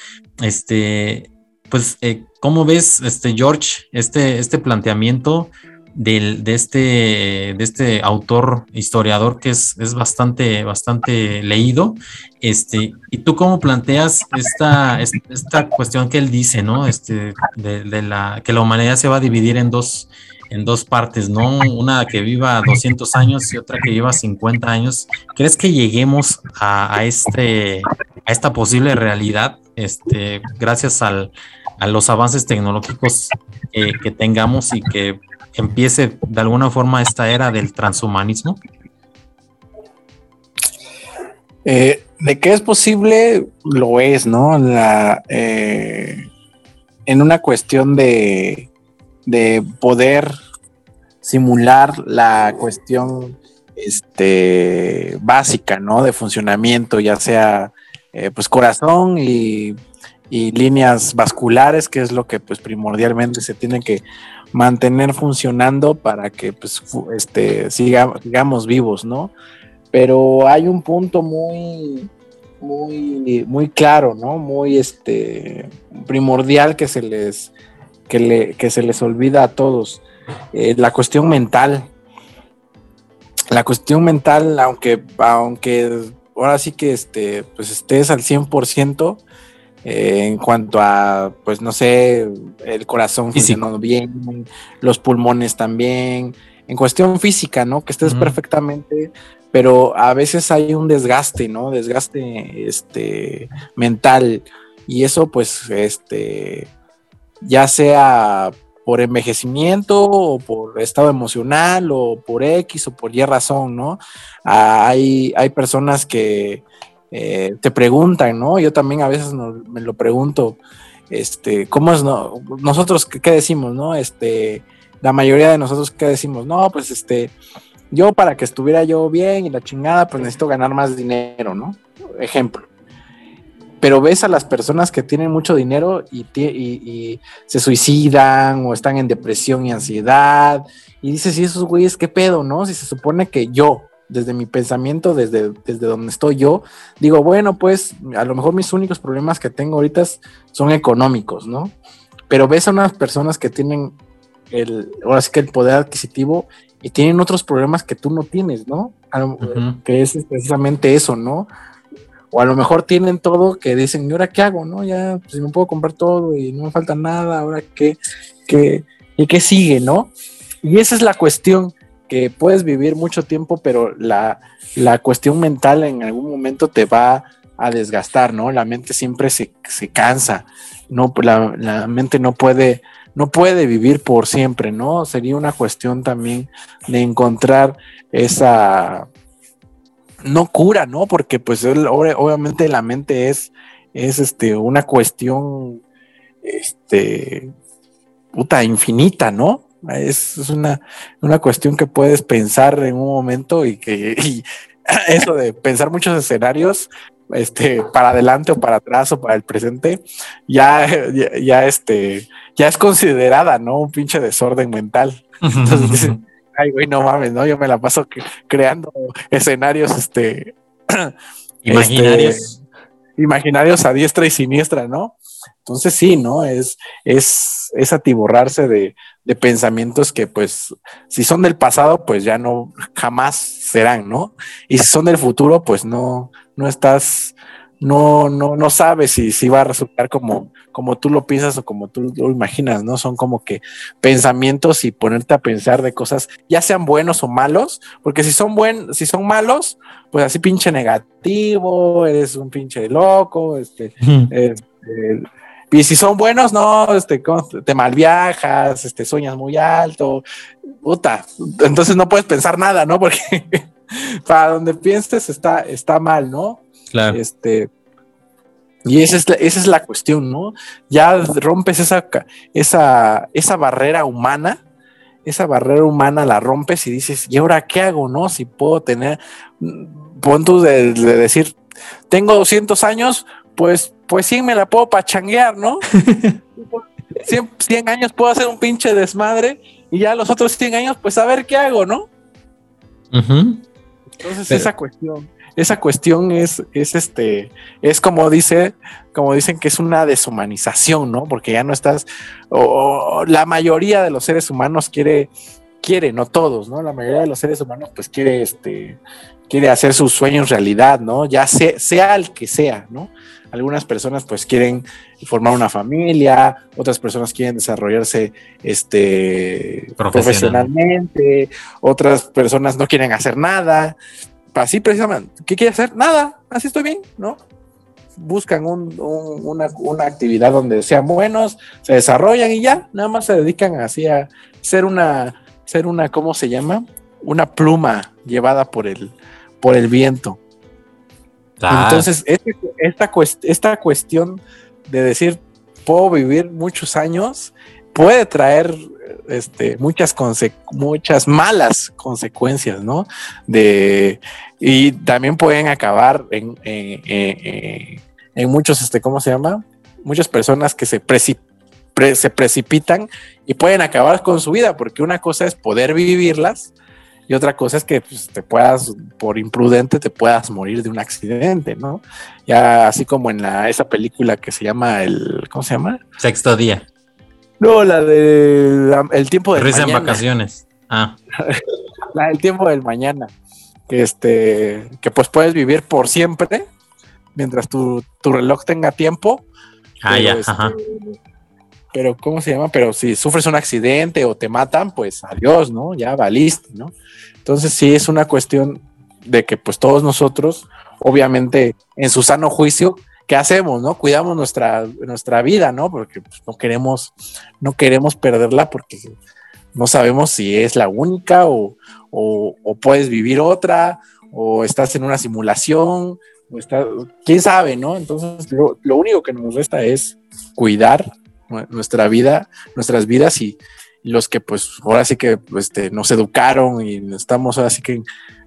Speaker 1: Este, pues, ¿cómo ves, este, George, este, este planteamiento de, este, de este autor historiador que es, es, bastante, bastante leído. Este, ¿Y tú cómo planteas esta, esta cuestión que él dice, ¿no? Este, de, la, que la humanidad se va a dividir en dos, en dos partes, ¿no? Una que viva 200 años y otra que viva 50 años. ¿Crees que lleguemos a, este, a esta posible realidad este, gracias al, a los avances tecnológicos que tengamos y que empiece de alguna forma esta era del transhumanismo?
Speaker 2: Eh, de qué es posible, lo es, ¿no? La, eh, en una cuestión de, de poder simular la cuestión este, básica, ¿no? De funcionamiento, ya sea eh, pues corazón y, y, líneas vasculares, que es lo que pues primordialmente se tiene que mantener funcionando para que pues, este, sigamos vivos, ¿no? Pero hay un punto muy, muy, muy claro, ¿no? Muy este, primordial que se les, que le, que se les olvida a todos. Eh, la cuestión mental. La cuestión mental, aunque, aunque ahora sí que este, pues estés al 100%, eh, en cuanto a, pues no sé, el corazón funcionando bien, los pulmones también, en cuestión física, ¿no? Que estés perfectamente, pero a veces hay un desgaste, ¿no? Desgaste este, mental y eso pues, este, ya sea por envejecimiento o por estado emocional o por X o por Y razón, ¿no? Ah, hay, hay personas que eh, te preguntan, ¿no? Yo también a veces me lo pregunto, este, ¿cómo es, no? Nosotros, ¿qué, decimos, no? Este, la mayoría de nosotros, ¿qué decimos? No, pues, este, yo para que estuviera yo bien y la chingada, pues necesito ganar más dinero, ¿no? Ejemplo. Pero ves a las personas que tienen mucho dinero y, y se suicidan o están en depresión y ansiedad y dices, ¿y esos güeyes qué pedo, no? Si se supone que yo, desde mi pensamiento, desde, desde donde estoy yo, digo, bueno, pues a lo mejor mis únicos problemas que tengo ahorita son económicos, ¿no? Pero ves a unas personas que tienen el, ahora sí que el poder adquisitivo y tienen otros problemas que tú no tienes, ¿no? Que es precisamente eso, ¿no? O a lo mejor tienen todo que dicen, ¿y ahora qué hago? ¿No? Ya, pues, si me puedo comprar todo y no me falta nada, ahora qué, qué, y qué sigue, ¿no? Y esa es la cuestión que puedes vivir mucho tiempo, pero la, cuestión mental en algún momento te va a desgastar, ¿no? La mente siempre se, cansa, no, la, la, mente no puede, no puede vivir por siempre, ¿no? Sería una cuestión también de encontrar esa, no cura, ¿no? Porque pues obviamente la mente es, es este, una cuestión, este, puta, infinita, ¿no? Es, una, cuestión que puedes pensar en un momento y que eso de pensar muchos escenarios, este, para adelante o para atrás o para el presente, ya, ya, este, ya es considerada, ¿no? Un pinche desorden mental. Entonces ay, güey, no mames, ¿no? Yo me la paso creando escenarios, este,
Speaker 1: imaginarios. Este,
Speaker 2: imaginarios a diestra y siniestra, ¿no? Entonces sí, ¿no? Es, es, es atiborrarse de, de pensamientos que pues si son del pasado pues ya no jamás serán, ¿no? Y si son del futuro pues no, no estás, no, no, no sabes si, si va a resultar como, como tú lo piensas o como tú lo imaginas, ¿no? Son como que pensamientos y ponerte a pensar de cosas, ya sean buenos o malos, porque si son buen, si son malos, pues así pinche negativo, eres un pinche loco, este, este y si son buenos, no, este, te malviajas, este, sueñas muy alto, puta. Entonces no puedes pensar nada, ¿no? Porque para donde pienses está, está mal, ¿no?
Speaker 1: Claro.
Speaker 2: Este, y esa es, la, esa es la cuestión, ¿no? Ya rompes esa, esa, esa barrera humana esa barrera humana la rompes y dices, ¿y ahora qué hago, no? Si puedo tener, mm, puntos de, de decir, tengo 200 años, pues, pues 100 me la puedo pachanguear, ¿no? 100, años puedo hacer un pinche desmadre y ya los otros 100 años, pues a ver qué hago, ¿no? Entonces esa cuestión, esa cuestión es, es este, es como dice, como dicen que es una deshumanización, ¿no? Porque ya no estás, o, la mayoría de los seres humanos quiere, quiere, no todos, ¿no? La mayoría de los seres humanos pues quiere, este, quiere hacer sus sueños realidad, ¿no? Ya sea, sea el que sea, ¿no? Algunas personas pues quieren formar una familia, otras personas quieren desarrollarse este, profesionalmente, otras personas no quieren hacer nada. Así precisamente, ¿qué quiere hacer? Nada, así estoy bien, ¿no? Buscan una, una, actividad donde sean buenos, se desarrollan y ya, nada más se dedican así a ser una, ser una, ¿cómo se llama? Una pluma llevada por el, por el viento. Entonces, este, esta, esta cuestión de decir, puedo vivir muchos años, puede traer este, muchas, muchas malas consecuencias, ¿no? De, y también pueden acabar en, en, muchos, este, ¿cómo se llama? Muchas personas que se, se precipitan y pueden acabar con su vida, porque una cosa es poder vivirlas y otra cosa es que pues, te puedas, por imprudente, te puedas morir de un accidente, ¿no? Ya así como en la, esa película que se llama el, ¿cómo se llama?
Speaker 1: Sexto día.
Speaker 2: No, la de El tiempo del
Speaker 1: Risa en vacaciones. Ah.
Speaker 2: la del tiempo del mañana. Que este, que pues puedes vivir por siempre mientras tu, reloj tenga tiempo.
Speaker 1: Ah, ya, este, ajá
Speaker 2: pero ¿cómo se llama? Pero si sufres un accidente o te matan, pues adiós, ¿no? Ya valiste, ¿no? Entonces sí es una cuestión de que pues todos nosotros, obviamente en su sano juicio, ¿qué hacemos, no? Cuidamos nuestra, nuestra vida, ¿no? Porque pues, no queremos, no queremos perderla porque no sabemos si es la única o, puedes vivir otra o estás en una simulación o está, quién sabe, ¿no? Entonces lo, lo único que nos resta es cuidar nuestra vida, nuestras vidas y, los que pues ahora sí que este, nos educaron y estamos ahora sí que en,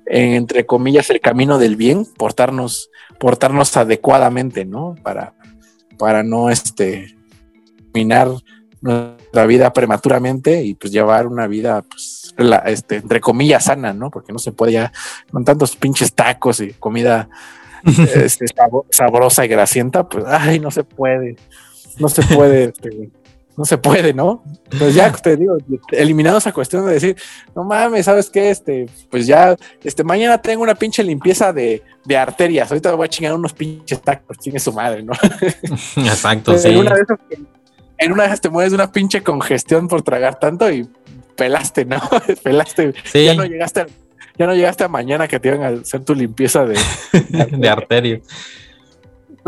Speaker 2: entre comillas el camino del bien, portarnos, portarnos adecuadamente, ¿no? Para, para no este, terminar nuestra vida prematuramente y pues llevar una vida pues este, entre comillas sana, ¿no? Porque no se puede ya con tantos pinches tacos y comida este, sabrosa y grasienta, pues ay, no se puede no se puede, este, no se puede, ¿no? Pues ya te digo, eliminado esa cuestión de decir, no mames, ¿sabes qué? Este, pues ya, este, mañana tengo una pinche limpieza de, de arterias, ahorita me voy a chingar unos pinches tacos, chingue su madre, ¿no?
Speaker 1: Exacto, sí.
Speaker 2: En una, de esas, en una de esas te mueves de una pinche congestión por tragar tanto y pelaste, ¿no? pelaste, ya no llegaste ya no llegaste a mañana que te iban a hacer tu limpieza de,
Speaker 1: de arterias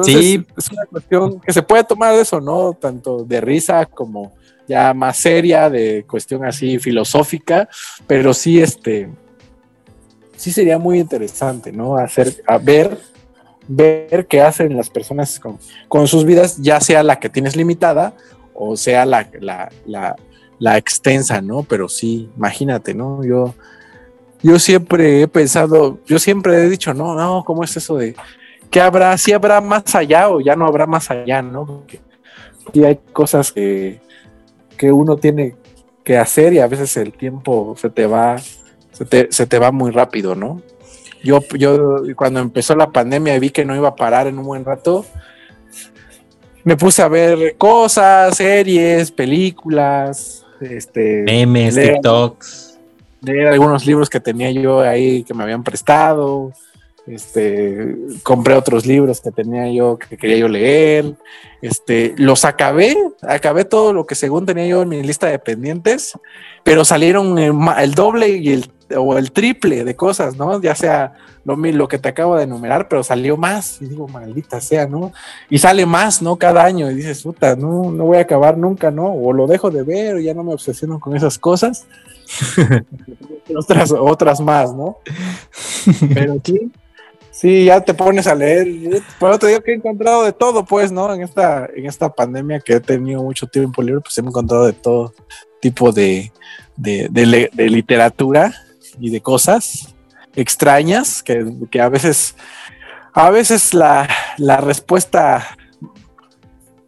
Speaker 2: sí. Es una cuestión que se puede tomar de eso, ¿no? Tanto de risa como ya más seria, de cuestión así filosófica, pero sí, este, sí sería muy interesante, ¿no? Hacer, a ver, ver qué hacen las personas con, sus vidas, ya sea la que tienes limitada o sea la, la, extensa, ¿no? Pero sí, imagínate, ¿no? Yo, yo siempre he pensado, yo siempre he dicho, no, no, ¿cómo es eso de ¿qué habrá? ¿Si habrá más allá o ya no habrá más allá, no? Porque hay cosas que, que uno tiene que hacer y a veces el tiempo se te va, se te, va muy rápido, ¿no? Yo, yo cuando empezó la pandemia y vi que no iba a parar en un buen rato, me puse a ver cosas, series, películas, este,
Speaker 1: memes, TikToks,
Speaker 2: leer algunos libros que tenía yo ahí que me habían prestado, este, compré otros libros que tenía yo, que quería yo leer, este, los acabé, acabé todo lo que según tenía yo en mi lista de pendientes, pero salieron el, doble y el, o el triple de cosas, ¿no? Ya sea lo, lo que te acabo de enumerar, pero salió más, y digo, maldita sea, ¿no? Y sale más, ¿no? Cada año, y dices, puta, no, no voy a acabar nunca, ¿no? O lo dejo de ver, o ya no me obsesiono con esas cosas. otras, otras más, ¿no? Pero sí, Sí, ya te pones a leer. Pero te digo que he encontrado de todo, pues, ¿no? En esta, en esta pandemia que he tenido mucho tiempo libre, pues he encontrado de todo tipo de, de, literatura y de cosas extrañas que, a veces, a veces la, la respuesta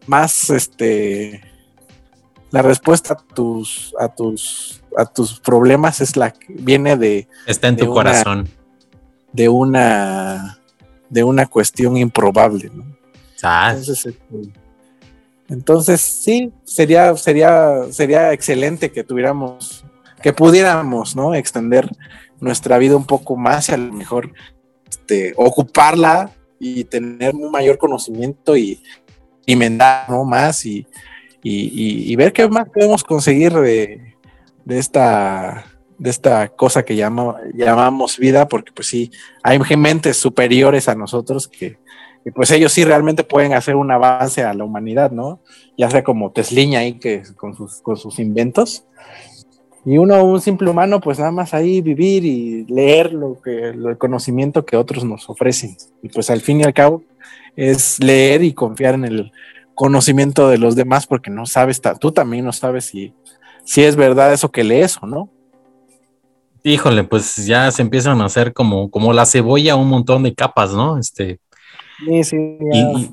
Speaker 2: más, este, la respuesta a tus, a tus, a tus problemas es la que viene de...
Speaker 1: Está en tu corazón
Speaker 2: de una de una cuestión improbable, ¿no? Entonces, este, entonces, sí, sería, sería, sería excelente que tuviéramos, que pudiéramos, ¿no? Extender nuestra vida un poco más y a lo mejor este, ocuparla y tener un mayor conocimiento y inventar ¿no? más y, y, ver qué más podemos conseguir de, de esta de esta cosa que llama, llamamos vida, porque pues sí, hay mentes superiores a nosotros que, pues ellos sí realmente pueden hacer un avance a la humanidad, ¿no? Ya sea como Tesliña ahí que con sus, con sus inventos. Y uno, un simple humano, pues nada más ahí vivir y leer lo que, el conocimiento que otros nos ofrecen. Y pues al fin y al cabo es leer y confiar en el conocimiento de los demás porque no sabes, tú también no sabes si, si es verdad eso que lees o no.
Speaker 1: Híjole, pues ya se empiezan a hacer como, como la cebolla, un montón de capas, ¿no? Este.
Speaker 2: Sí, sí. Y,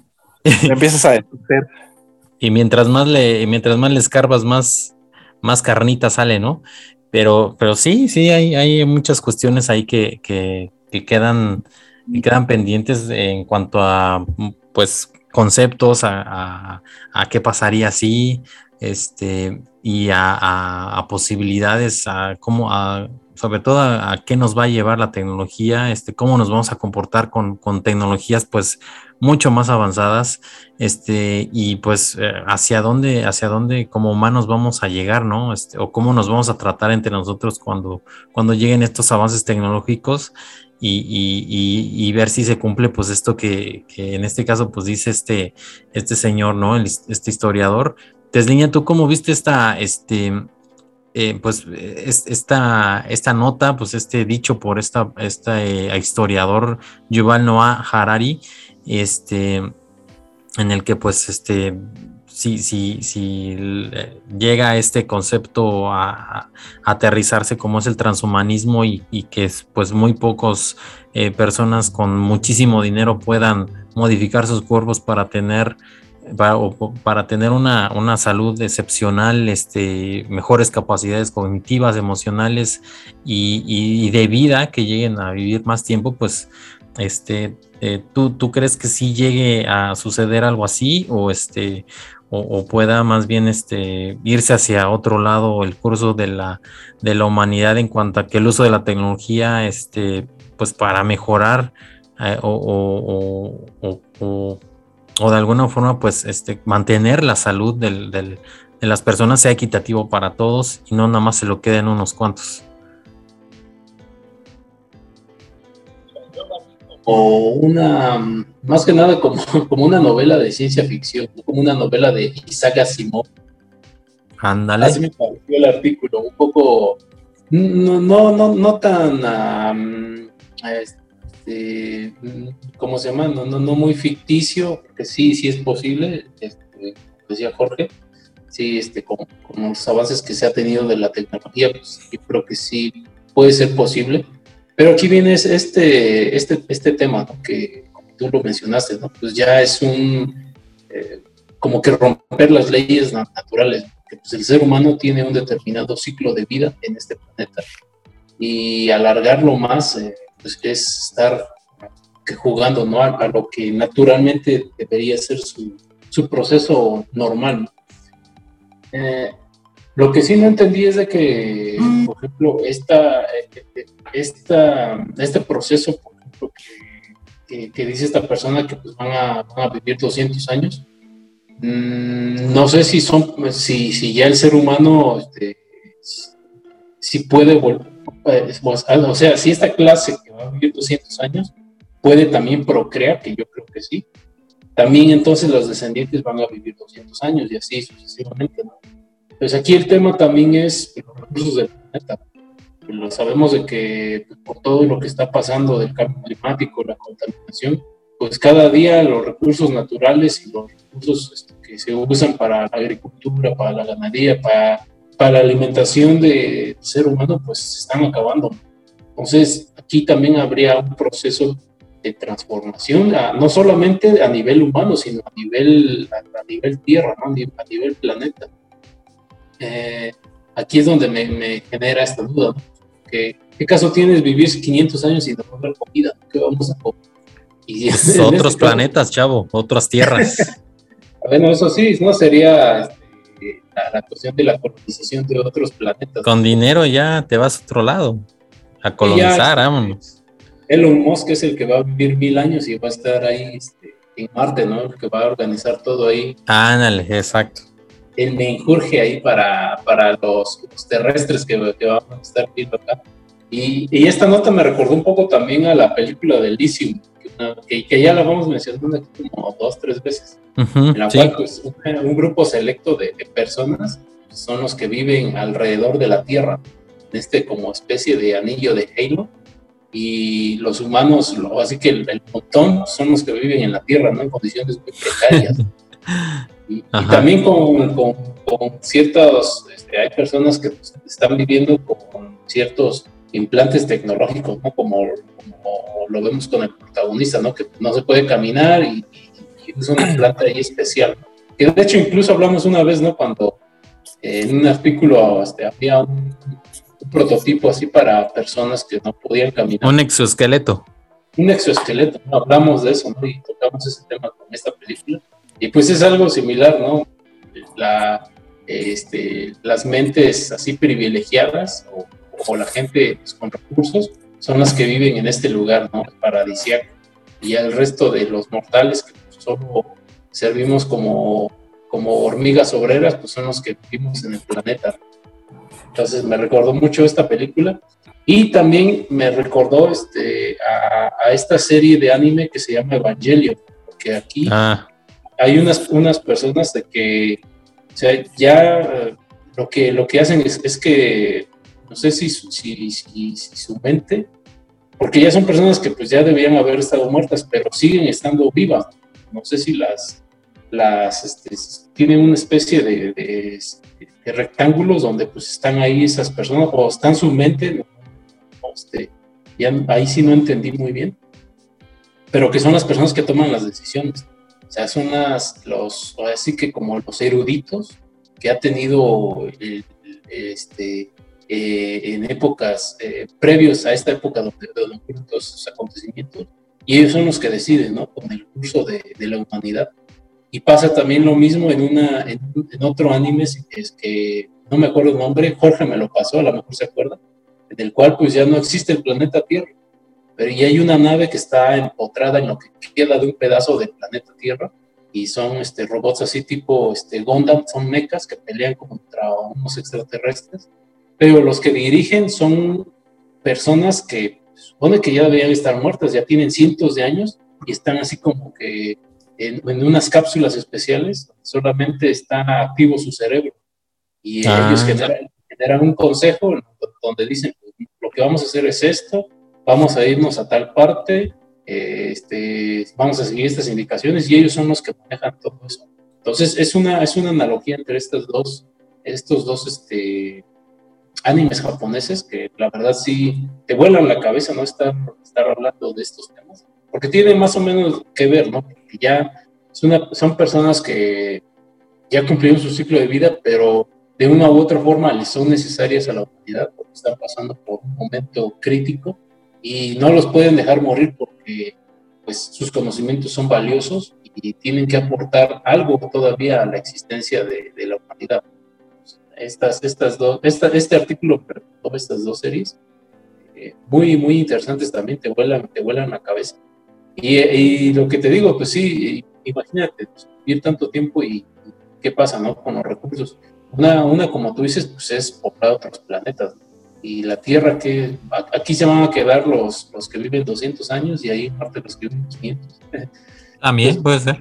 Speaker 2: empiezas a
Speaker 1: Y mientras más le, mientras más le escarbas, más, más carnita sale, ¿no? Pero, pero sí, sí, hay, hay muchas cuestiones ahí que, que, quedan, que quedan pendientes en cuanto a pues conceptos, a, a, qué pasaría si, este, y a, a, posibilidades, a cómo, a sobre todo a, qué nos va a llevar la tecnología, este, cómo nos vamos a comportar con, tecnologías pues mucho más avanzadas, este, y pues eh, hacia dónde, hacia dónde como humanos vamos a llegar, ¿no? Este, o cómo nos vamos a tratar entre nosotros cuando, cuando lleguen estos avances tecnológicos y, ver si se cumple pues esto que, en este caso pues dice este, este señor, ¿no? este historiador. Tesliña, ¿tú cómo viste esta, este, eh, pues esta, esta nota, pues este dicho por esta, este historiador Yuval Noah Harari, este, en el que pues este, si, si, si llega este concepto a, aterrizarse como es el transhumanismo y, que es, pues muy pocos eh, personas con muchísimo dinero puedan modificar sus cuerpos para tener para, tener una, una, salud excepcional, este, mejores capacidades cognitivas, emocionales y, de vida, que lleguen a vivir más tiempo, pues este, eh, ¿tú, ¿tú, crees que sí llegue a suceder algo así o, este, o, pueda más bien este, irse hacia otro lado el curso de la, de la humanidad en cuanto a que el uso de la tecnología, este, pues para mejorar eh, o o de alguna forma, pues, este, mantener la salud de las personas sea equitativo para todos y no nada más se lo queden unos cuantos.
Speaker 3: O una, más que nada como, como una novela de ciencia ficción, como una novela de Isaac Asimov.
Speaker 1: Ándale.
Speaker 3: Así me pareció el artículo, un poco, no, no, no, no tan, este, este, ¿cómo se llama? No, no, muy ficticio, que sí, sí es posible, este, decía Jorge, sí, este, con, los avances que se ha tenido de la tecnología, pues yo creo que sí puede ser posible. Pero aquí viene este, este, este tema, que como tú lo mencionaste, ¿no? pues ya es un, eh, como que romper las leyes naturales, que pues el ser humano tiene un determinado ciclo de vida en este planeta y alargarlo más eh, pues, es estar jugando ¿no? A, lo que naturalmente debería ser su, su proceso normal. Eh, lo que sí no entendí es de que, por ejemplo, esta, esta, este proceso, por ejemplo, que, que, dice esta persona que pues van, a, van a vivir 200 años, mm, no sé si son, si, si ya el ser humano, este, si puede volver, pues, o sea, si esta clase que va a vivir 200 años puede también procrear, que yo creo que sí, también entonces los descendientes van a vivir 200 años y así sucesivamente. ¿no? Pues aquí el tema también es los recursos del planeta. lo sabemos de que por todo lo que está pasando del cambio climático, la contaminación, pues cada día los recursos naturales y los recursos este, que se usan para la agricultura, para la ganadería, para, para la alimentación del ser humano, pues se están acabando. Entonces, aquí también habría un proceso de transformación, no solamente a nivel humano, sino a nivel, a, nivel tierra, ¿no? a nivel planeta. Eh, aquí es donde me, genera esta duda. ¿Qué, ¿Qué, caso tienes vivir 500 años sin comer comida? ¿Qué vamos a comer?
Speaker 1: Y otros este planetas, chavo, otras tierras.
Speaker 3: bueno, eso sí, no sería la, cuestión de la colonización de otros planetas.
Speaker 1: Con dinero ya te vas a otro lado, a colonizar, vámonos.
Speaker 3: Elon Musk es el que va a vivir mil años y va a estar ahí este, en Marte, ¿no? El que va a organizar todo ahí.
Speaker 1: Ándale, exacto.
Speaker 3: Él me injurge ahí para, para los, terrestres que, que van a estar viendo acá. Y, y, esta nota me recordó un poco también a la película de Elysium, que, ya la vamos mencionando aquí como dos, tres veces, en la cual pues, un, grupo selecto de, personas son los que viven alrededor de la Tierra, en este como especie de anillo de Halo, y los humanos, así que el, montón son los que viven en la Tierra, ¿no? En condiciones muy precarias. y, también con, con, ciertos, este, hay personas que pues, están viviendo con ciertos implantes tecnológicos, ¿no? Como, lo vemos con el protagonista, ¿no? Que no se puede caminar y, es un implante ahí especial. Que de hecho incluso hablamos una vez, ¿no? Cuando en un artículo este, había un, prototipo así para personas que no podían caminar.
Speaker 1: Un exoesqueleto.
Speaker 3: Un exoesqueleto, ¿no? hablamos de eso, ¿no? Y tocamos ese tema con esta película. Y pues es algo similar, ¿no? La, este, las mentes así privilegiadas o o la gente con recursos son las que viven en este lugar, ¿no? Paradisiaco. Y el resto de los mortales que solo servimos como, como hormigas obreras, pues son los que vivimos en el planeta. Entonces me recordó mucho esta película y también me recordó este, a, esta serie de anime que se llama Evangelio, porque aquí ah. hay unas, unas personas de que o sea, ya lo que, lo que hacen es, es que no sé si, su mente, porque ya son personas que pues ya debían haber estado muertas, pero siguen estando vivas. No sé si las, las este, tienen una especie de, rectángulos donde pues están ahí esas personas o están su mente, este, ya, ahí sí no entendí muy bien, pero que son las personas que toman las decisiones. O sea, son las, los, así que como los eruditos que ha tenido este, eh, en épocas eh, previos a esta época donde, ocurren todos esos acontecimientos, y ellos son los que deciden, ¿no? Con el curso de, la humanidad. Y pasa también lo mismo en, una, en, otro anime, es que no me acuerdo el nombre, Jorge me lo pasó, a lo mejor se acuerda, en el cual pues ya no existe el planeta Tierra, pero ya hay una nave que está empotrada en lo que queda de un pedazo del planeta Tierra, y son este, robots así tipo este, Gundam, son mechas que pelean contra unos extraterrestres, pero los que dirigen son personas que supone que ya deberían estar muertas, ya tienen cientos de años y están así como que en, unas cápsulas especiales, solamente está activo su cerebro. Y ah. ellos generan, un consejo donde dicen, lo que vamos a hacer es esto, vamos a irnos a tal parte, este, vamos a seguir estas indicaciones y ellos son los que manejan todo eso. Entonces es una, es una analogía entre estas dos, estos dos este, animes japoneses que la verdad sí te vuelan la cabeza no estar, estar hablando de estos temas, porque tiene más o menos que ver, ¿no? Porque ya son personas que ya cumplieron su ciclo de vida, pero de una u otra forma les son necesarias a la humanidad porque están pasando por un momento crítico y no los pueden dejar morir porque pues sus conocimientos son valiosos y tienen que aportar algo todavía a la existencia de, de la humanidad estas, estas dos, este artículo, estas dos series, eh, muy, muy interesantes también, te vuelan, te vuelan la cabeza. Y, lo que te digo, pues sí, imagínate, pues, vivir tanto tiempo y, qué pasa, ¿no? Con los recursos. Una, una, como tú dices, pues es poblar otros planetas. Y la Tierra, que aquí se van a quedar los, los que viven 200 años y ahí parte los que viven 500.
Speaker 1: También puede ser.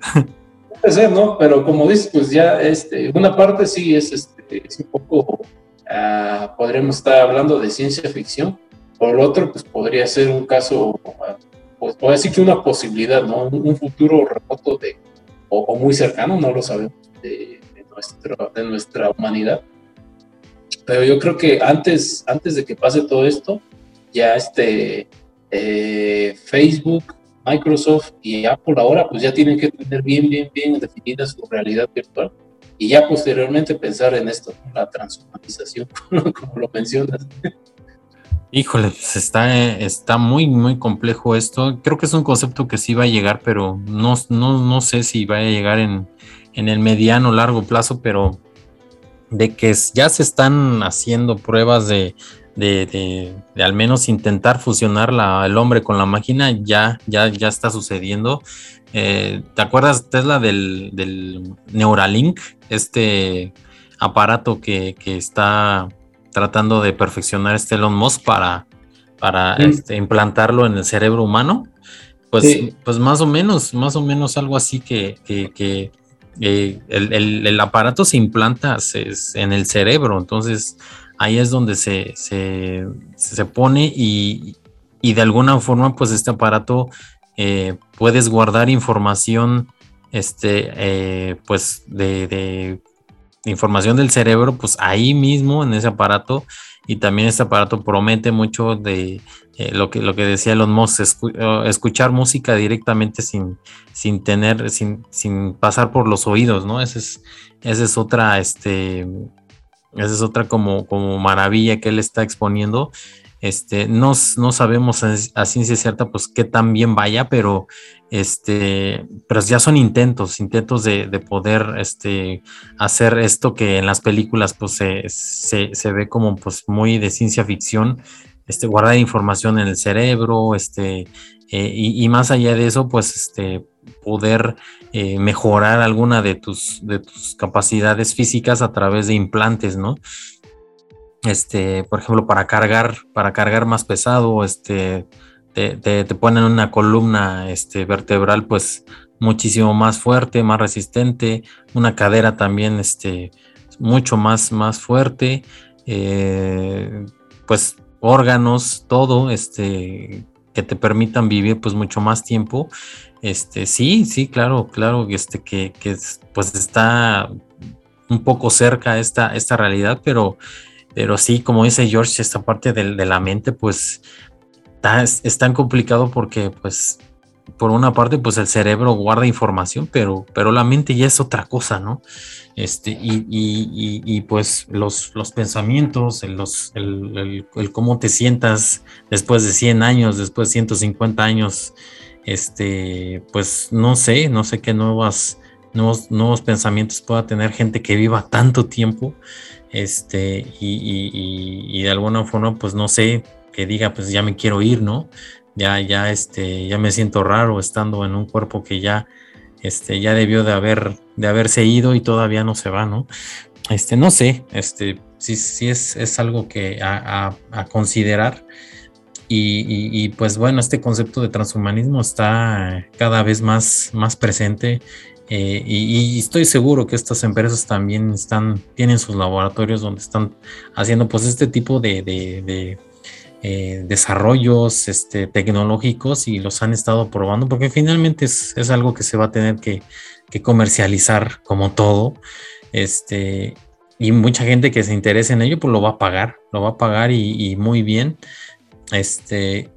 Speaker 3: Puede ser, ¿no? Pero como dices, pues ya este, una parte sí es, este, es un poco ah, podríamos estar hablando de ciencia ficción. Por el otro, pues podría ser un caso, ah, pues puede decir que una posibilidad, ¿no? Un, futuro remoto de, o, muy cercano, no lo sabemos, de, de nuestra humanidad. Pero yo creo que antes, antes de que pase todo esto, ya este eh, Facebook, Microsoft y Apple ahora pues ya tienen que tener bien, bien, bien definida su realidad virtual y ya posteriormente pensar en esto, la transhumanización, como lo mencionas.
Speaker 1: Híjole, pues está, está muy, muy complejo esto. Creo que es un concepto que sí va a llegar, pero no, no, no sé si va a llegar en, en el mediano o largo plazo, pero de que ya se están haciendo pruebas de, de, al menos intentar fusionar la, el hombre con la máquina, ya, ya, ya está sucediendo. Eh, ¿Te acuerdas, Tesla, del, del, Neuralink? Este aparato que, está tratando de perfeccionar este Elon Musk para, para este, implantarlo en el cerebro humano. Pues, pues más o menos, más o menos algo así que, que eh, el, aparato se implanta en el cerebro, entonces ahí es donde se, se, pone y, de alguna forma pues este aparato eh, puedes guardar información este eh, pues de, información del cerebro pues ahí mismo en ese aparato y también este aparato promete mucho de eh, lo, que, lo que decía Elon Musk, escuchar música directamente sin, sin tener, sin, sin pasar por los oídos, ¿no? Esa es, esa es otra, este, esa es otra como, como maravilla que él está exponiendo. Este, no, sabemos a, ciencia cierta pues qué tan bien vaya, pero este, ya son intentos, intentos de, poder este, hacer esto que en las películas pues se, ve como pues muy de ciencia ficción, este, guardar información en el cerebro, este, eh, y, más allá de eso, pues poder eh, mejorar alguna de tus, de tus capacidades físicas a través de implantes, ¿no? Este, por ejemplo, para cargar, para cargar más pesado, este, te, te, ponen una columna este, vertebral, pues muchísimo más fuerte, más resistente, una cadera también, este, mucho más, más fuerte, eh, pues órganos, todo, este, que te permitan vivir pues mucho más tiempo. Este, sí, sí, claro, claro, este, que, que pues está un poco cerca esta, esta realidad, pero, pero sí, como dice George, esta parte de, la mente, pues es, tan complicado porque pues por una parte, pues el cerebro guarda información, pero, pero la mente ya es otra cosa, ¿no? Este, y, y, pues los, los pensamientos, el, cómo te sientas después de 100 años, después de 150 años, este, pues no sé, no sé qué nuevas, nuevos, nuevos pensamientos pueda tener gente que viva tanto tiempo, este, y, y de alguna forma, pues no sé, que diga, pues ya me quiero ir, ¿no? Ya, ya, este, ya me siento raro estando en un cuerpo que ya, este, ya debió de haber, de haberse ido y todavía no se va, ¿no? Este, no sé, este, sí, sí es, es algo que a, considerar. Y, pues bueno, este concepto de transhumanismo está cada vez más, más presente eh, y, estoy seguro que estas empresas también están, tienen sus laboratorios donde están haciendo pues este tipo de, eh, desarrollos este, tecnológicos y los han estado probando porque finalmente es, algo que se va a tener que, comercializar como todo. Este, y mucha gente que se interese en ello, pues lo va a pagar, lo va a pagar y, muy bien. Este,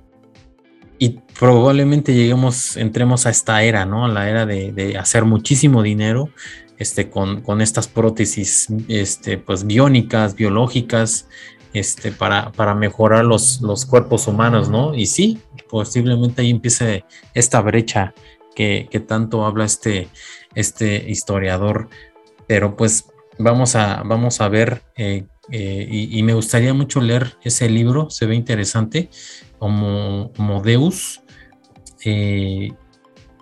Speaker 1: y probablemente lleguemos, entremos a esta era, ¿no? A la era de, hacer muchísimo dinero este, con, con, estas prótesis este, pues, biónicas, biológicas, este, para, para mejorar los, los cuerpos humanos, ¿no? Y sí, posiblemente ahí empiece esta brecha que, tanto habla este, este historiador, pero pues vamos a, vamos a ver, eh, eh, y, me gustaría mucho leer ese libro, se ve interesante, como, como Deus, eh,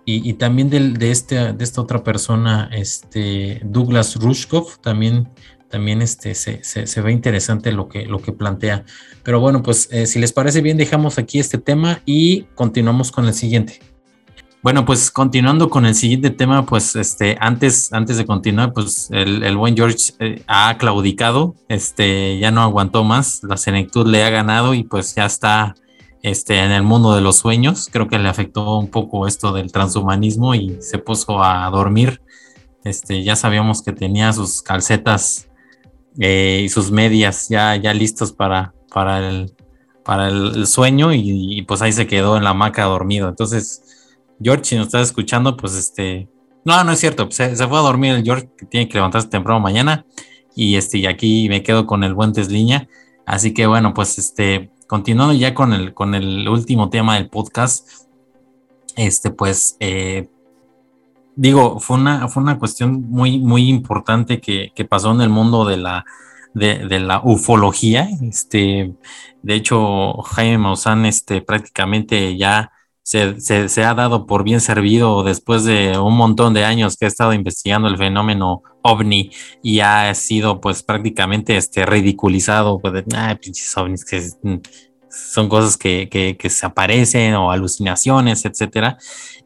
Speaker 1: y, también de, este, de esta otra persona, este Douglas Rushkoff, también también este, se, ve interesante lo que, lo que plantea. Pero bueno, pues eh, si les parece bien, dejamos aquí este tema y continuamos con el siguiente. Bueno, pues continuando con el siguiente tema, pues este, antes, antes de continuar, pues el, buen George eh, ha claudicado, este, ya no aguantó más, la senectud le ha ganado y pues ya está este, en el mundo de los sueños. Creo que le afectó un poco esto del transhumanismo y se puso a dormir. Este, ya sabíamos que tenía sus calcetas eh, y sus medias ya, ya listos para, para, el, para el, sueño y, y, pues ahí se quedó en la hamaca dormido. Entonces, George, si nos estás escuchando, pues este. No, no es cierto. Se, fue a dormir el George, que tiene que levantarse temprano mañana. Y este, y aquí me quedo con el buen Tesliña. Así que bueno, pues este, continuando ya con el, con el último tema del podcast. Este, pues, eh, digo, fue una, fue una cuestión muy, muy importante que, que pasó en el mundo de la, de, la ufología. Este, de hecho, Jaime Maussan, este, prácticamente ya se, ha dado por bien servido después de un montón de años que ha estado investigando el fenómeno ovni y ha sido pues prácticamente este ridiculizado pues de, pinches ovnis que son cosas que, que, se aparecen o alucinaciones, etcétera.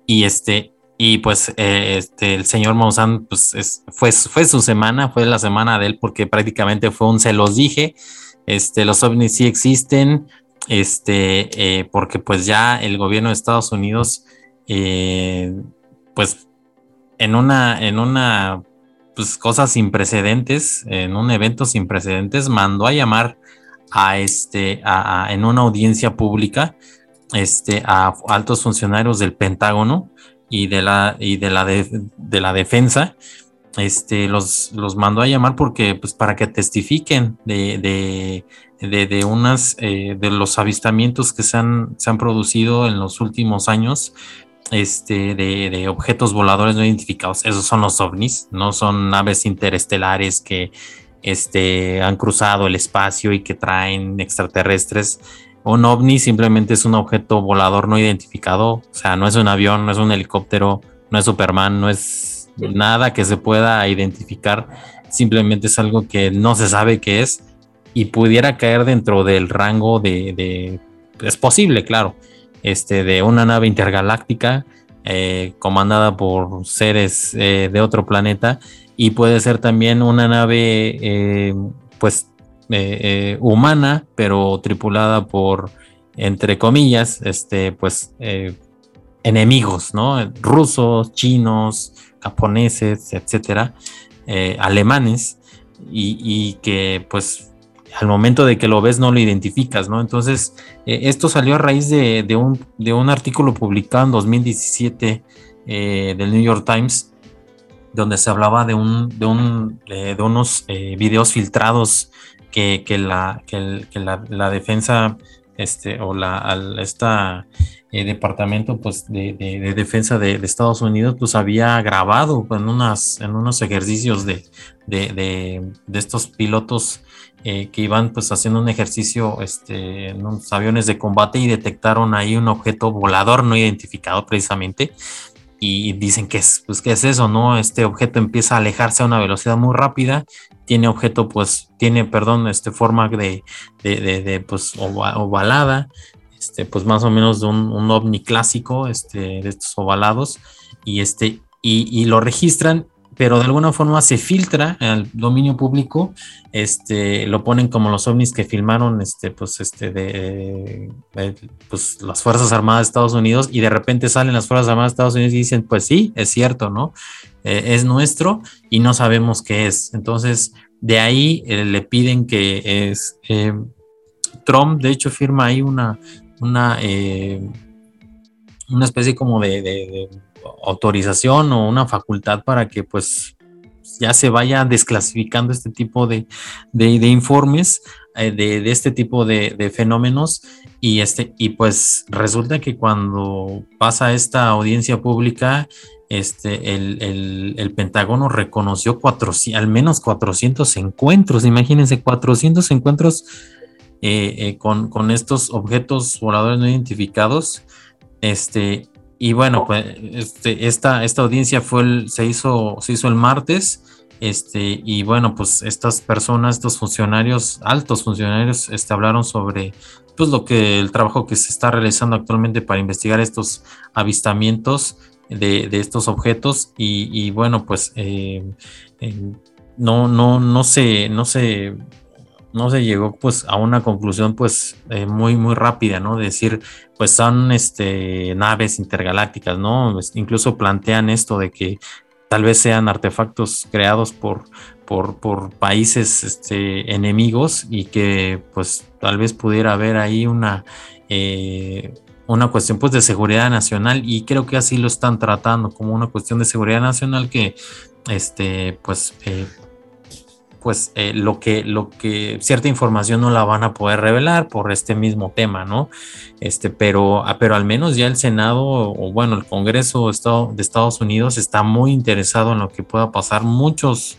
Speaker 1: Y este, y pues eh, este, el señor Monsanto pues fue, fue su semana, fue la semana de él porque prácticamente fue un se los dije, este, los ovnis sí existen, este, eh, porque pues ya el gobierno de Estados Unidos, eh, pues en una, en una, pues cosas sin precedentes, en un evento sin precedentes, mandó a llamar a este, a, en una audiencia pública, este, a altos funcionarios del Pentágono y de la, y de la, de la defensa, este, los, los mandó a llamar porque, pues, para que testifiquen de, de, de, unas, eh, de los avistamientos que se han, se han producido en los últimos años, este, de, de, objetos voladores no identificados. Esos son los ovnis, no son naves interestelares que este, han cruzado el espacio y que traen extraterrestres. Un ovni simplemente es un objeto volador no identificado, o sea, no es un avión, no es un helicóptero, no es Superman, no es nada que se pueda identificar, simplemente es algo que no se sabe qué es y pudiera caer dentro del rango de, es posible, claro, este, de una nave intergaláctica eh, comandada por seres eh, de otro planeta y puede ser también una nave, eh, pues, humana, pero tripulada por, entre comillas, este, pues, enemigos, ¿no? Rusos, chinos, japoneses, etcétera, alemanes, y, que pues al momento de que lo ves no lo identificas, ¿no? Entonces, eh, esto salió a raíz de, un, de, un, artículo publicado en 2017 eh, del New York Times, donde se hablaba de, un, de, un, de unos videos filtrados que, la, que, la, defensa este, o la, esta eh, departamento pues, de, defensa de, Estados Unidos pues había grabado en, unas, en unos ejercicios de, de estos pilotos eh, que iban pues haciendo un ejercicio este, en unos aviones de combate y detectaron ahí un objeto volador no identificado precisamente y dicen que es, pues, ¿qué es eso? ¿No? Este objeto empieza a alejarse a una velocidad muy rápida, tiene objeto, pues, tiene, perdón, este forma de, de, de, pues, ovalada, este, pues más o menos de un, un, ovni clásico, este, de estos ovalados, y este, y, y, lo registran, pero de alguna forma se filtra al dominio público, este, lo ponen como los ovnis que filmaron, este, pues, este, de, pues, las Fuerzas Armadas de Estados Unidos, y de repente salen las Fuerzas Armadas de Estados Unidos y dicen, pues sí, es cierto, ¿no? Eh, es nuestro y no sabemos qué es. Entonces, de ahí eh, le piden que es... Eh, Trump, de hecho, firma ahí una, una, eh, una especie como de, autorización o una facultad para que pues ya se vaya desclasificando este tipo de, informes eh, de, este tipo de, fenómenos y este y pues resulta que cuando pasa esta audiencia pública este, el, Pentágono reconoció al menos 400 encuentros, imagínense 400 encuentros eh, eh, con, estos objetos voladores no identificados. Este, y bueno, pues este, esta, esta audiencia fue se, hizo, se hizo el martes Este, y bueno, pues estas personas, estos funcionarios, altos funcionarios, este, hablaron sobre pues lo que el trabajo que se está realizando actualmente para investigar estos avistamientos de, estos objetos y, bueno pues eh, no no no se no se no se llegó pues a una conclusión pues eh, muy muy rápida no decir pues son este naves intergalácticas no incluso plantean esto de que tal vez sean artefactos creados por por, países este, enemigos y que pues tal vez pudiera haber ahí una, eh, una cuestión pues de seguridad nacional. Y creo que así lo están tratando como una cuestión de seguridad nacional que este pues eh, pues eh, lo que lo que cierta información no la van a poder revelar por este mismo tema no este pero ah, pero al menos ya el senado o bueno el Congreso de Estados Unidos está muy interesado en lo que pueda pasar. Muchos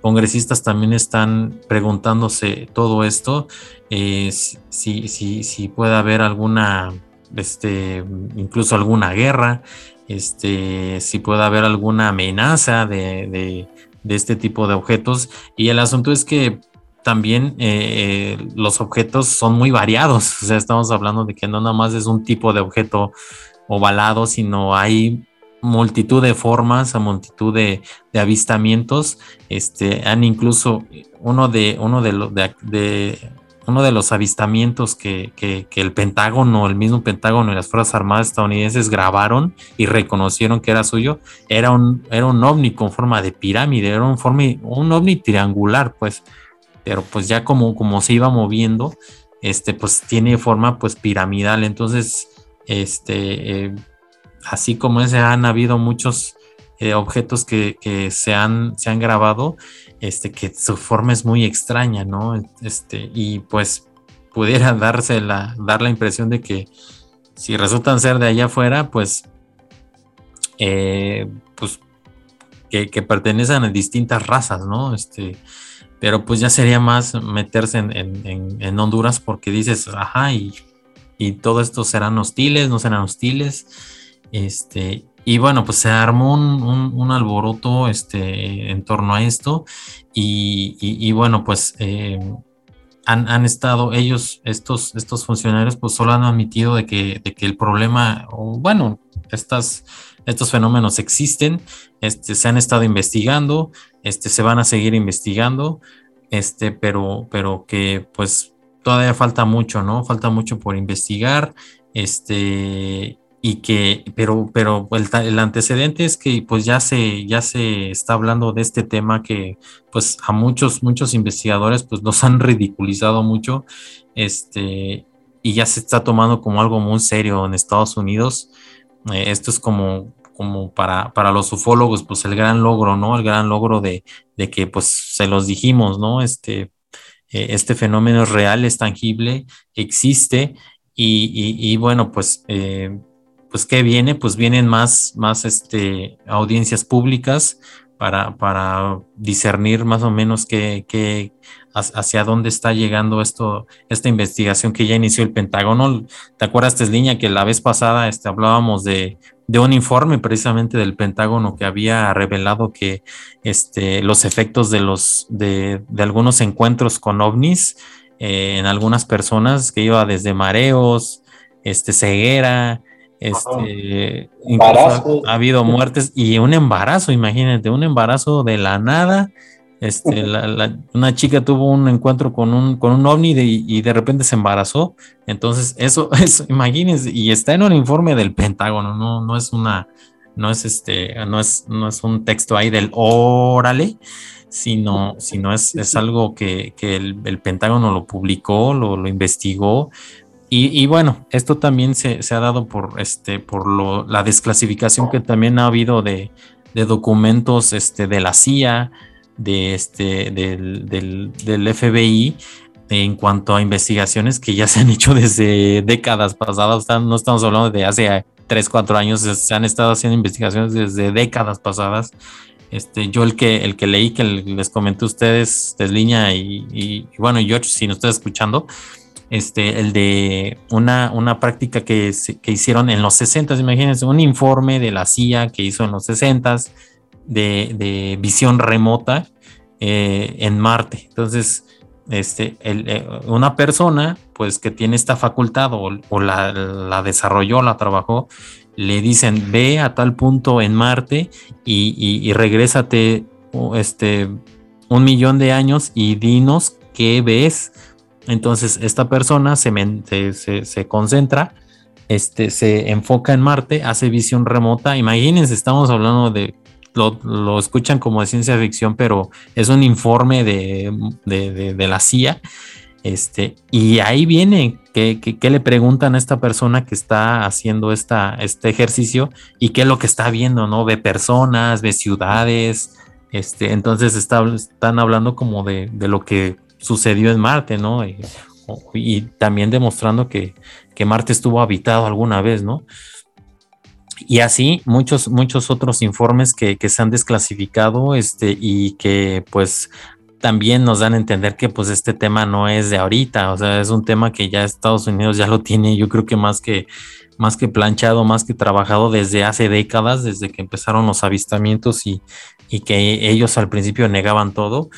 Speaker 1: congresistas también están preguntándose todo esto, eh, si, si, si, puede haber alguna, este, incluso alguna guerra, este, si puede haber alguna amenaza de, este tipo de objetos. Y el asunto es que también eh, eh, los objetos son muy variados, o sea, estamos hablando de que no nada más es un tipo de objeto ovalado, sino hay multitud de formas, a multitud de, avistamientos. Este, han incluso uno de, uno de, de, uno de los avistamientos que, el Pentágono, el mismo Pentágono y las Fuerzas Armadas estadounidenses grabaron y reconocieron que era suyo, era un, era un ovni con forma de pirámide, era un, un ovni triangular, pues, pero pues ya como, como se iba moviendo, este, pues tiene forma pues piramidal, entonces, este, eh, así como ese han habido muchos eh, objetos que, se, han, se han grabado, este, que su forma es muy extraña, ¿no? Este, y pues pudiera darse la, dar la impresión de que si resultan ser de allá afuera, pues, eh, pues que, pertenecen a distintas razas, ¿no? Este, pero pues ya sería más meterse en, Honduras porque dices, ajá, y, y todo esto serán hostiles, no serán hostiles este, y bueno, pues se armó un, alboroto este, en torno a esto. Y, bueno, pues eh, han, estado ellos, estos, estos funcionarios, pues solo han admitido de que, de que el problema, bueno, estas, estos fenómenos existen, este, se han estado investigando, este, se van a seguir investigando, este, pero, pero que pues todavía falta mucho, ¿no? Falta mucho por investigar, este, y que, pero, pero el, antecedente es que pues ya se, ya se está hablando de este tema que pues a muchos, muchos investigadores pues los han ridiculizado mucho, este, y ya se está tomando como algo muy serio en Estados Unidos. Eh, esto es como, como para, para los ufólogos, pues el gran logro, ¿no? El gran logro de, de que pues se los dijimos, ¿no? Este, eh, este fenómeno es real, es tangible, existe. Y, y, bueno, pues eh, pues ¿qué viene? Pues vienen más, más este, audiencias públicas para, para discernir más o menos qué, qué, hacia dónde está llegando esto, esta investigación que ya inició el Pentágono. ¿Te acuerdas, Tesliña, que la vez pasada este, hablábamos de, de, un informe precisamente del Pentágono que había revelado que este, los efectos de, los, de, de algunos encuentros con ovnis eh, en algunas personas, que iba desde mareos, este, ceguera, este, ha, habido muertes y un embarazo, imagínate, un embarazo de la nada. Este, una chica tuvo un encuentro con un, con un ovni y de repente se embarazó. Entonces, eso, eso, imagínense, y está en un informe del Pentágono, no, no es una, no es este, no es, no es un texto ahí del órale, sino, sino es, es algo que, el, Pentágono lo publicó, lo, lo investigó, y, bueno, esto también se, ha dado por, este, por lo, la desclasificación que también ha habido de, documentos este, de la CIA, de este, del, del, FBI, en cuanto a investigaciones que ya se han hecho desde décadas pasadas. No estamos hablando de hace 3, 4 años, se han estado haciendo investigaciones desde décadas pasadas. Este, yo el que, el que leí, que les comenté a ustedes, Desliña y, y, y bueno, George, si nos está escuchando, este, el de una, una práctica que, que hicieron en los 60, imagínense, un informe de la CIA que hizo en los 60 de, de visión remota, eh, en Marte. Entonces, este, eh, una persona pues que tiene esta facultad o, la, desarrolló, la trabajó, le dicen ve a tal punto en Marte y, y, regrésate este, un millón de años y dinos qué ves. Entonces esta persona se, se, se concentra este, se enfoca en Marte, hace visión remota. Imagínense, estamos hablando de, lo, escuchan como de ciencia ficción, pero es un informe de, la CIA. Este, y ahí viene que, le preguntan a esta persona que está haciendo esta, este ejercicio y qué es lo que está viendo, ¿no? Ve personas, ve ciudades, este, entonces están hablando como de, lo que sucedió en Marte, ¿no? y también demostrando que, que Marte estuvo habitado alguna vez, ¿no? Y así muchos, muchos otros informes que, se han desclasificado este, y que pues también nos dan a entender que pues este tema no es de ahorita, o sea, es un tema que ya Estados Unidos ya lo tiene, yo creo que más que más que planchado, más que trabajado desde hace décadas, desde que empezaron los avistamientos y, y que ellos al principio negaban todo,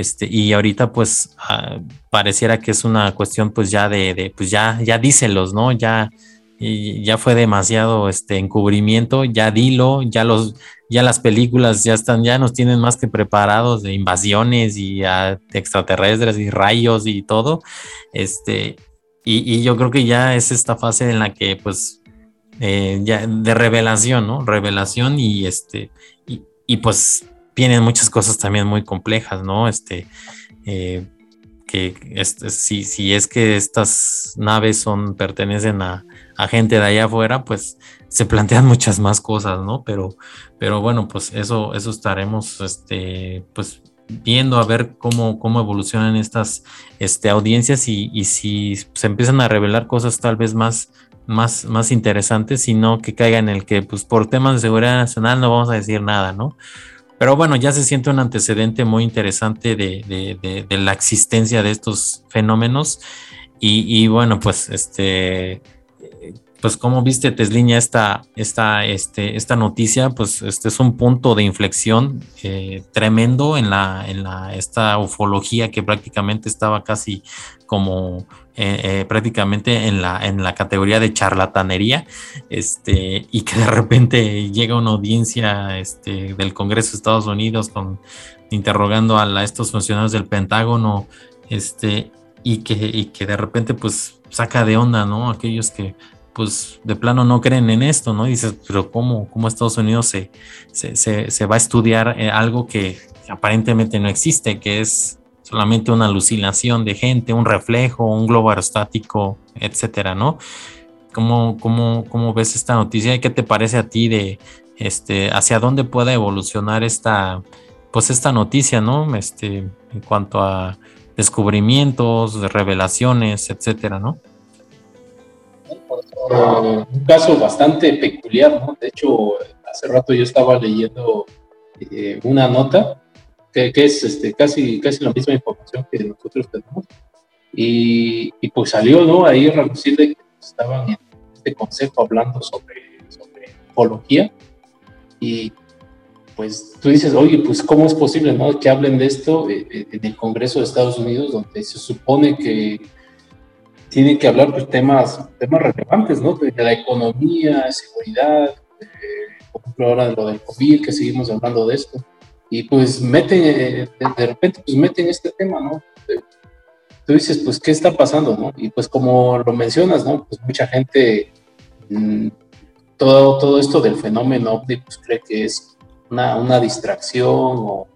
Speaker 1: este, y ahorita pues ah, pareciera que es una cuestión pues ya de, pues ya, ya díselos, ¿no? Ya, ya fue demasiado este encubrimiento, ya dilo, ya los, ya las películas ya están, ya nos tienen más que preparados de invasiones y extraterrestres y rayos y todo. Este, y, yo creo que ya es esta fase en la que pues eh, ya de revelación, ¿no? Revelación y este, y, y pues vienen muchas cosas también muy complejas, ¿no? Este, eh, que si, si, es que estas naves son, pertenecen a, gente de allá afuera, pues se plantean muchas más cosas, ¿no? Pero, pero bueno, pues eso, eso estaremos, este, pues viendo a ver cómo, cómo evolucionan estas este, audiencias y, y, si se empiezan a revelar cosas tal vez más, más, más interesantes, sino que caiga en el que, pues por temas de seguridad nacional no vamos a decir nada, ¿no? Pero bueno, ya se siente un antecedente muy interesante de, la existencia de estos fenómenos. Y, bueno, pues este, pues como viste Tesliña esta, esta, este, esta noticia, pues este es un punto de inflexión eh, tremendo en la, en la, esta ufología que prácticamente estaba casi como eh, eh, prácticamente en la, en la categoría de charlatanería, este, y que de repente llega una audiencia este, del Congreso de Estados Unidos interrogando a, estos funcionarios del Pentágono, este, y que, y que de repente pues saca de onda, ¿no? Aquellos que pues de plano no creen en esto, ¿no? dices, pero ¿cómo, cómo Estados Unidos se, se, se, va a estudiar eh, algo que aparentemente no existe, que es solamente una alucinación de gente, un reflejo, un globo aerostático, etcétera, ¿no? ¿Cómo, cómo, cómo ves esta noticia y qué te parece a ti de este, hacia dónde pueda evolucionar esta, pues esta noticia, ¿no? Este, en cuanto a descubrimientos, revelaciones, etcétera, ¿no?
Speaker 3: Un caso bastante peculiar, ¿no? De hecho, hace rato yo estaba leyendo eh, una nota que, es este, casi, casi la misma información que nosotros tenemos. Y, y pues salió, ¿no? Ahí reducir de que estaban en este consejo hablando sobre, sobre ecología. Y pues tú dices, oye, pues ¿cómo es posible, ¿no? Que hablen de esto eh, eh, en el Congreso de Estados Unidos, donde se supone que tienen que hablar pues temas, temas relevantes, ¿no? De la economía, seguridad, por ejemplo ahora de lo del COVID, que seguimos hablando de esto y pues meten, eh, de, repente, pues meten este tema, ¿no? Tú dices, pues, ¿qué está pasando, no? Y pues como lo mencionas, ¿no? Pues mucha gente, mm, todo, todo esto del fenómeno pues cree que es una, una distracción o,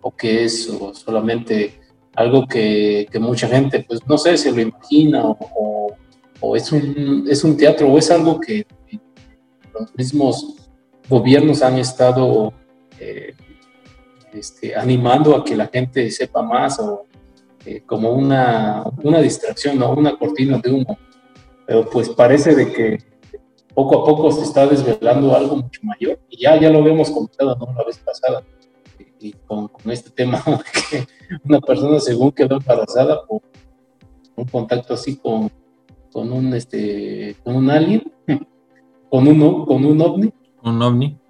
Speaker 3: o, que es solamente algo que, mucha gente, pues, no sé, se lo imagina o, o, es, un, es un teatro o es algo que los mismos gobiernos han estado... Eh, este, animando a que la gente sepa más o eh, como una, una distracción, ¿no? una cortina de humo. Pero pues parece de que poco a poco se está desvelando algo mucho mayor y ya, ya lo habíamos comentado ¿no? la vez pasada y, con, con, este tema que una persona según quedó embarazada por un contacto así con, con un este con un alien con un con un ovni
Speaker 1: un ovni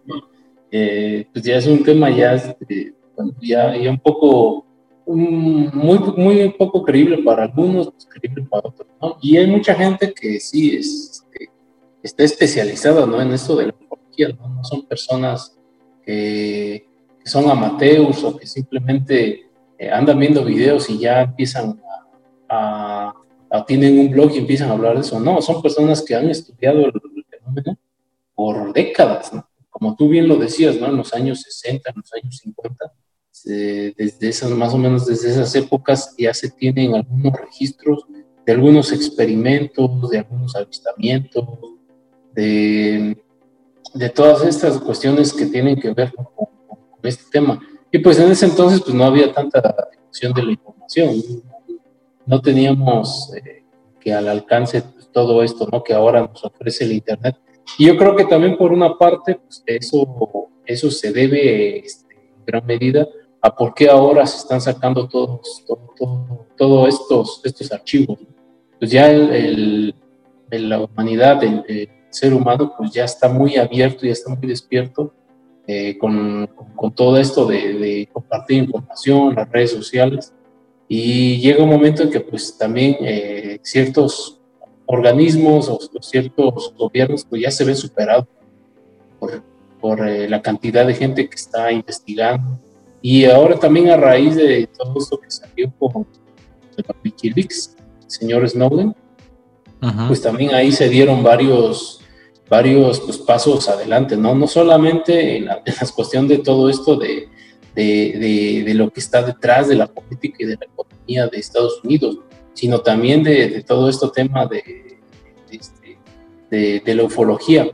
Speaker 3: eh, pues ya es un tema ya, este, ya, un poco muy, muy poco creíble para algunos, pues, creíble para otros, ¿no? Y hay mucha gente que sí es, este, está especializada, ¿no? En esto de la ufología, ¿no? No son personas que, son amateurs o que simplemente eh, andan viendo videos y ya empiezan a, tienen un blog y empiezan a hablar de eso. No, son personas que han estudiado el, fenómeno por décadas, ¿no? Como tú bien lo decías, ¿no? En los años 60, en los años 50, desde esas, más o menos desde esas épocas ya se tienen algunos registros de algunos experimentos, de algunos avistamientos, de, de todas estas cuestiones que tienen que ver con, este tema. Y pues en ese entonces pues no había tanta difusión de la información, no teníamos eh, que al alcance pues, todo esto, ¿no? Que ahora nos ofrece el Internet. Y yo creo que también por una parte, pues eso, eso se debe este, en gran medida a por qué ahora se están sacando todos todo, estos, estos archivos. Pues ya el, la humanidad, el, ser humano, pues ya está muy abierto, ya está muy despierto eh, con, con, todo esto de, de, compartir información, las redes sociales. Y llega un momento en que pues también eh, ciertos organismos o, ciertos gobiernos pues ya se ven superados por, por eh, la cantidad de gente que está investigando y ahora también a raíz de todo esto que salió con el Wikileaks, el señor Snowden, pues también ahí se dieron varios, varios pues, pasos adelante, ¿no? No solamente en la, cuestión de todo esto de, de, de, lo que está detrás de la política y de la economía de Estados Unidos, sino también de, todo esto tema de, este, de, la ufología.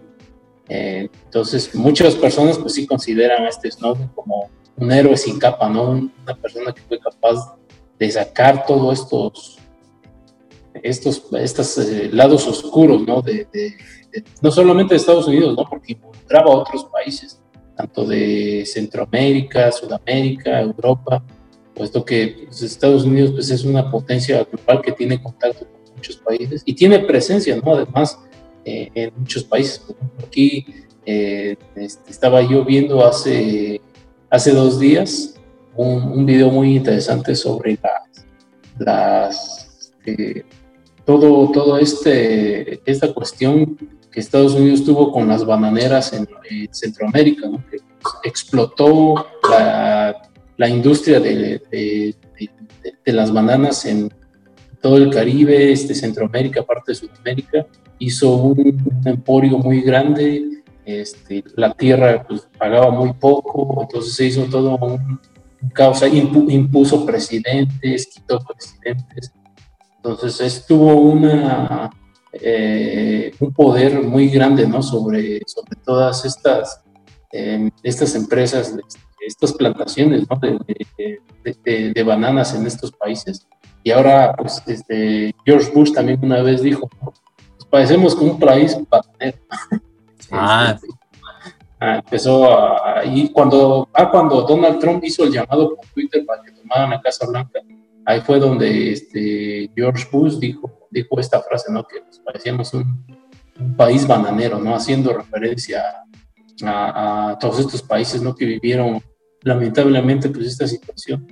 Speaker 3: Eh, entonces, muchas personas pues sí consideran a este Snowden como un héroe sin capa, ¿no? Una persona que fue capaz de sacar todos estos, estos, estos eh, lados oscuros, ¿no? De, no solamente de Estados Unidos, ¿no? Porque involucraba otros países, tanto de Centroamérica, Sudamérica, Europa, puesto que pues, Estados Unidos pues, es una potencia global que tiene contacto con muchos países y tiene presencia, ¿no? Además, eh, en muchos países. Aquí eh, este, estaba yo viendo hace hace dos días un, video muy interesante sobre las, este, todo, todo este, esta cuestión que Estados Unidos tuvo con las bananeras en, Centroamérica, explotó la, industria de, las bananas en todo el Caribe, este, Centroamérica, parte de Sudamérica, hizo un, emporio muy grande, este, la tierra pues, pagaba muy poco, entonces se hizo todo un, causa, impuso presidentes, quitó presidentes, entonces estuvo una, eh, un poder muy grande ¿no? sobre, sobre todas estas, em, estas empresas, estas plantaciones ¿no? de, de, bananas en estos países. Y ahora, pues, este, George Bush también una vez dijo, pues, parecemos como un país bananero. Ah. Este, ah. empezó a, y cuando, ah, cuando Donald Trump hizo el llamado por Twitter para que tomaran la Casa Blanca, ahí fue donde este, George Bush dijo, dijo esta frase, ¿no? Que nos parecíamos un, país bananero, ¿no? Haciendo referencia a, todos estos países, ¿no? Que vivieron lamentablemente pues esta situación.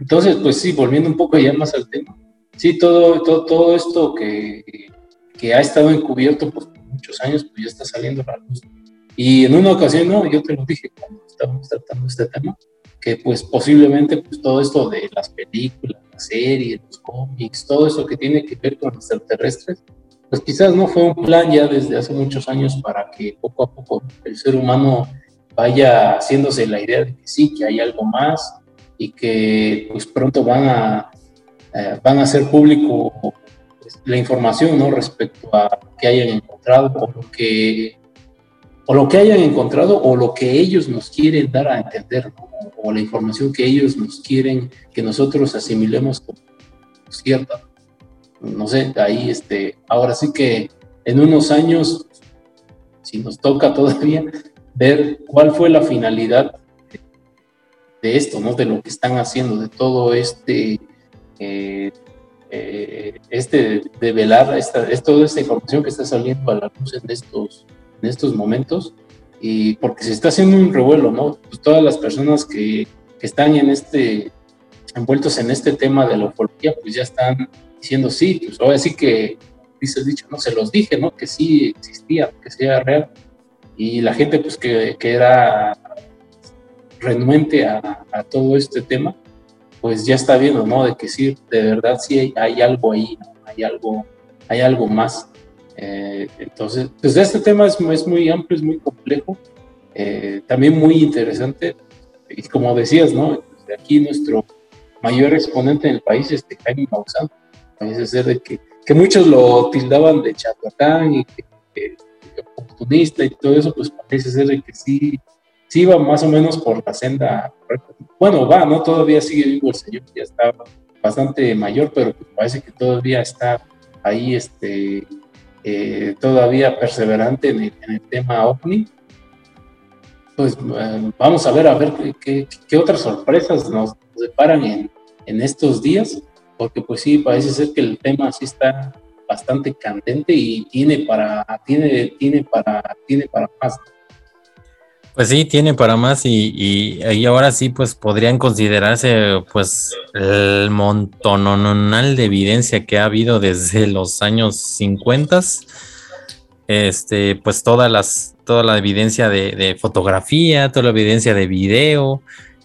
Speaker 3: Entonces, pues sí, volviendo un poco ya más al tema, sí, todo, todo, todo esto que, que ha estado encubierto pues, muchos años, pues ya está saliendo la luz. Y en una ocasión, no, yo te lo dije cuando estábamos tratando este tema, que pues posiblemente pues todo esto de las películas, las series, los cómics, todo eso que tiene que ver con extraterrestres, pues quizás no fue un plan ya desde hace muchos años para que poco a poco el ser humano vaya haciéndose la idea de que sí, que hay algo más y que pues pronto van a, eh, van a hacer público la información ¿no? respecto a que hayan encontrado o lo que, o lo que hayan encontrado o lo que ellos nos quieren dar a entender o la información que ellos nos quieren que nosotros asimilemos como cierta. No sé, ahí este, ahora sí que en unos años, si nos toca todavía, ver cuál fue la finalidad de esto, ¿no? De lo que están haciendo, de todo este eh, eh, este develar esta, es toda esta información que está saliendo a la luz en estos, en estos momentos y porque se está haciendo un revuelo, ¿no? Pues todas las personas que, que están en este, envueltos en este tema de la ufología, pues ya están diciendo sí, pues ahora sí que dices dicho, no, se los dije, ¿no? Que sí existía, que sí era real. Y la gente, pues que, que era renuente a, a, todo este tema, pues ya está viendo, ¿no? De que sí, de verdad sí hay, hay algo ahí, hay algo, hay algo más. Eh, entonces, pues este tema es, es, muy amplio, es muy complejo, eh, también muy interesante. Y como decías, ¿no? De aquí nuestro mayor exponente en el país es este Jaime Maussan. Parece ser de que, que, muchos lo tildaban de charlatán y que, oportunista y todo eso, pues parece ser de que sí, sí va más o menos por la senda Bueno, va, ¿no? Todavía sigue vivo el señor, ya está bastante mayor, pero pues parece que todavía está ahí, este, eh, todavía perseverante en el, tema OVNI pues eh, vamos a ver a ver qué, qué, otras sorpresas nos deparan en, en, estos días, porque pues sí, parece ser que el tema sí está bastante candente y tiene para, tiene, tiene para, tiene para más.
Speaker 1: Pues sí, tiene para más y, y, y, ahora sí, pues podrían considerarse pues el montononal de evidencia que ha habido desde los años 50 este, pues todas las, toda la evidencia de, fotografía, toda la evidencia de video,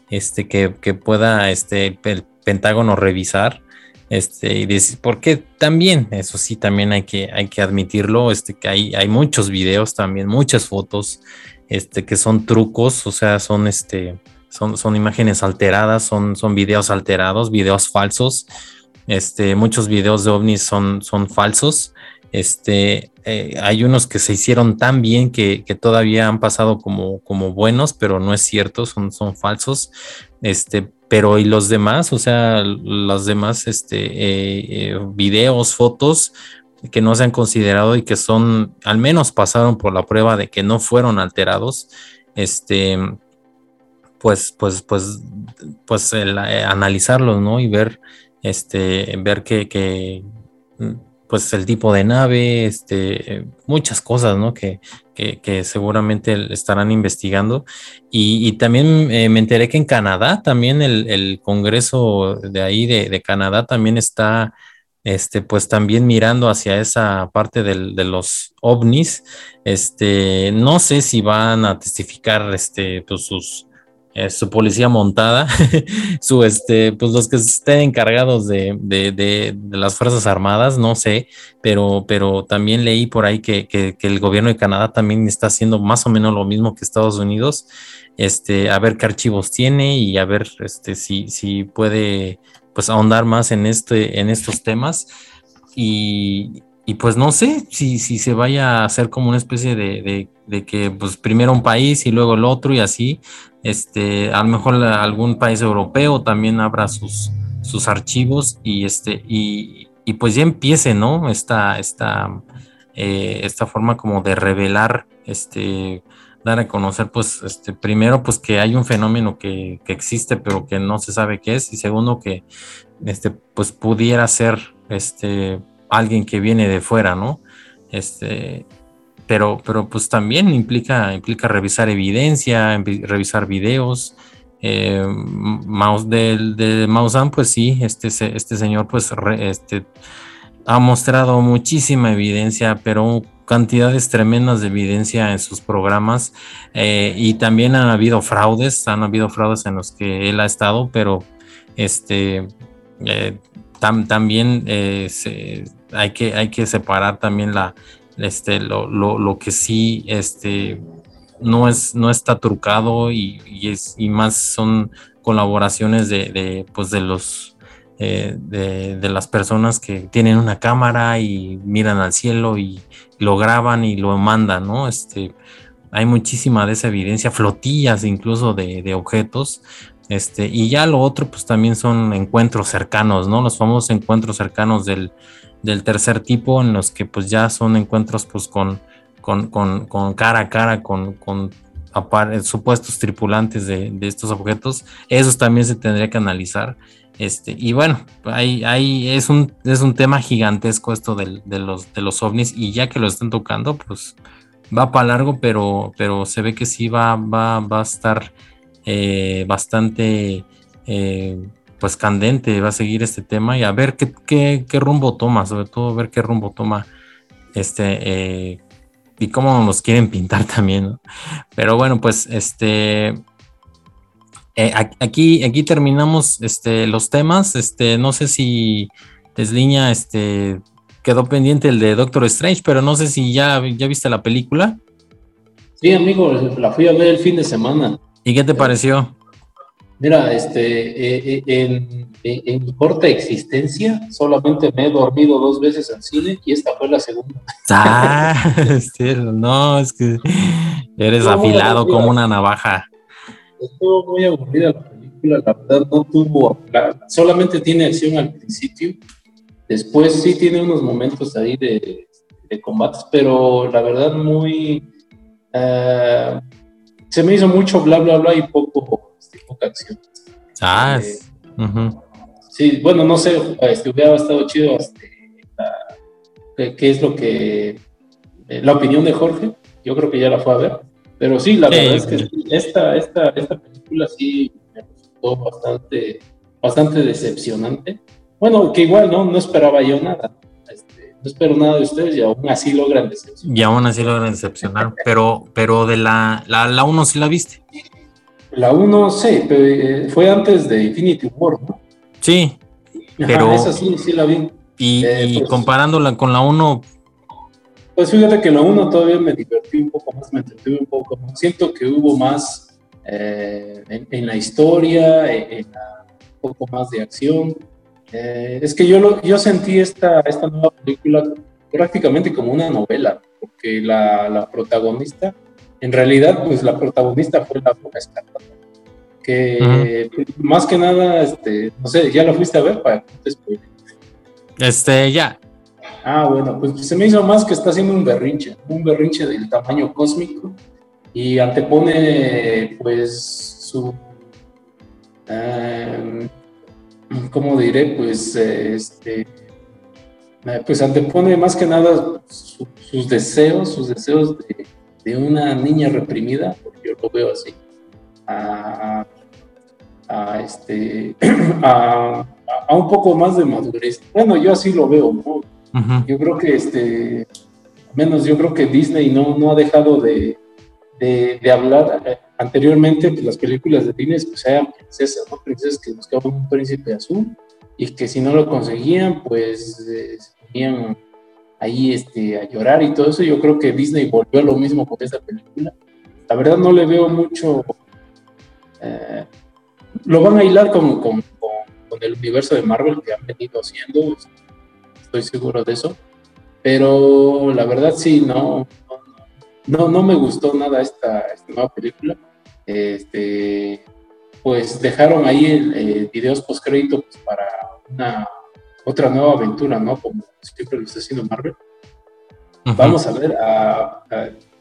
Speaker 1: este, que, pueda este, el Pentágono revisar. Este, y decir, porque también, eso sí, también hay que, hay que admitirlo, este, que hay, hay muchos videos también, muchas fotos, este, que son trucos, o sea, son, este, son, son imágenes alteradas, son, son videos alterados, videos falsos, este, muchos videos de ovnis son, son falsos, este, eh, hay unos que se hicieron tan bien que, todavía han pasado como, como, buenos, pero no es cierto, son, son falsos. Este, pero y los demás, o sea, los demás este, eh, eh, videos, fotos que no se han considerado y que son, al menos pasaron por la prueba de que no fueron alterados, este, pues, pues, pues, pues analizarlos, ¿no? Y ver, este, ver que, que pues el tipo de nave, este, muchas cosas, ¿no? Que, que, seguramente estarán investigando. Y, también eh, me enteré que en Canadá, también el, Congreso de ahí de, Canadá también está, este, pues también mirando hacia esa parte del, de los ovnis. Este, no sé si van a testificar, este, pues sus eh, su policía montada, su este, pues los que estén encargados de, de, de, las Fuerzas Armadas, no sé, pero, pero también leí por ahí que, que, que, el gobierno de Canadá también está haciendo más o menos lo mismo que Estados Unidos, este, a ver qué archivos tiene y a ver este, si, si puede pues ahondar más en, este, en estos temas. Y, y pues no sé si, si se vaya a hacer como una especie de, de, que pues primero un país y luego el otro y así, este, a lo mejor algún país europeo también abra sus, sus archivos y este, y, y pues ya empiece, ¿no? Esta, esta, eh, esta forma como de revelar, este, dar a conocer, pues, este, primero, pues que hay un fenómeno que, que existe, pero que no se sabe qué es, y segundo, que, este, pues pudiera ser, este, alguien que viene de fuera, ¿no? Este, pero, pero pues también implica, implica revisar evidencia, revisar videos. Eh, de, de Maussan, pues sí, este, este señor pues este, ha mostrado muchísima evidencia, pero cantidades tremendas de evidencia en sus programas eh, y también han habido fraudes, han habido fraudes en los que él ha estado, pero este eh, también eh, hay que, hay que separar también la, este, lo, lo, lo que sí este, no, es, no está trucado y, y, es, y más son colaboraciones de, de, pues de los eh, de, de, las personas que tienen una cámara y miran al cielo y lo graban y lo mandan, ¿no? Este, hay muchísima de esa evidencia, flotillas incluso de, de objetos, este, y ya lo otro, pues también son encuentros cercanos, ¿no? Los famosos encuentros cercanos del, del tercer tipo, en los que pues ya son encuentros pues con, con, con, con cara a cara, con, con supuestos tripulantes de, de, estos objetos, esos también se tendría que analizar. Este, y bueno, ahí, ahí es, un, es un tema gigantesco esto de, los, de los ovnis, y ya que lo están tocando, pues va para largo, pero, pero se ve que sí va, va, va a estar eh, bastante eh, pues candente va a seguir este tema y a ver qué, qué, rumbo toma, sobre todo ver qué rumbo toma este eh, y cómo nos quieren pintar también. Pero bueno, pues este eh, aquí, aquí terminamos este, los temas. Este, no sé si Desliña este, quedó pendiente el de Doctor Strange, pero no sé si ya, ya viste la película.
Speaker 3: Sí, amigo, la fui a ver el fin de semana.
Speaker 1: ¿Y qué te pareció?
Speaker 3: Mira, este, eh, en, mi corta existencia solamente me he dormido dos veces al cine y esta fue la segunda.
Speaker 1: Ah, no, es que eres afilado como una navaja.
Speaker 3: Estuvo muy aburrida la película, la verdad no tuvo, solamente tiene acción al principio, después sí tiene unos momentos ahí de, combates, pero la verdad muy... Eh, se me hizo mucho bla bla bla y poco poca acción.
Speaker 1: Ah,
Speaker 3: eh, sí, bueno, no sé, este, hubiera estado chido este, qué es lo que, eh, la opinión de Jorge, yo creo que ya la fue a ver, pero sí, la verdad es que esta, esta, esta película sí me resultó bastante, bastante decepcionante. Bueno, que igual no, no esperaba yo nada. Este, no espero nada de ustedes y aún así logran decepcionar.
Speaker 1: Y aún así logran decepcionar, pero, pero de la, la, la uno sí la viste.
Speaker 3: La 1, sí, pero eh, fue antes de Infinity War, ¿no?
Speaker 1: Sí, pero...
Speaker 3: esa sí, sí la vi.
Speaker 1: Y, eh, pues, comparándola con la 1...
Speaker 3: Pues fíjate que la 1 todavía me divertí un poco más, me entretuve un poco más. Siento que hubo más eh, en, la historia, en, un poco más de acción. es que yo, lo, yo sentí esta, esta nueva película prácticamente como una novela, porque la, la protagonista en realidad, pues la protagonista fue la Escarlata. Que más que nada, este, no sé, ¿ya la fuiste a ver para que te
Speaker 1: Este, ya.
Speaker 3: Ah, bueno, pues se me hizo más que está haciendo un berrinche, un berrinche del tamaño cósmico y antepone, pues, su. Em, ¿Cómo diré? Pues, este. Eh, pues antepone más que nada sus deseos, sus deseos de de una niña reprimida, porque yo lo veo así, a, este, a, un poco más de madurez. Bueno, yo así lo veo, ¿no? Yo creo que, este, menos yo creo que Disney no, no ha dejado de, de, hablar eh, anteriormente que las películas de Disney pues eran princesas, ¿no? Princesas que buscaban un príncipe azul y que si no lo conseguían, pues eh, se ponían ahí este, a llorar y todo eso. Yo creo que Disney volvió a lo mismo con esta película. La verdad no le veo mucho... Eh, lo van a hilar con, con, con, el universo de Marvel que han venido haciendo, estoy seguro de eso. Pero la verdad sí, no, no, no me gustó nada esta, esta nueva película. Este, pues dejaron ahí el, eh, videos post crédito pues, para una otra nueva aventura, ¿no? Como siempre lo está haciendo Marvel. Vamos a ver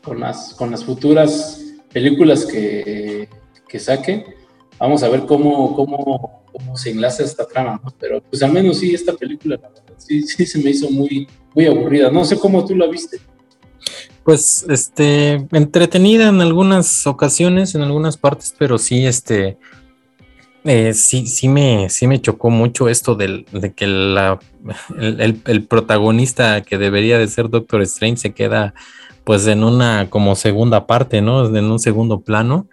Speaker 3: con, las, con las futuras películas que, que saque, vamos a ver cómo, cómo, cómo se enlaza esta trama, ¿no? Pero pues al menos sí, esta película, sí, sí se me hizo muy, muy aburrida. No sé cómo tú la viste.
Speaker 1: Pues, este, entretenida en algunas ocasiones, en algunas partes, pero sí, este, eh, sí, sí me, sí me chocó mucho esto del, de que la, el, protagonista que debería de ser Doctor Strange se queda pues en una como segunda parte, ¿no? En un segundo plano.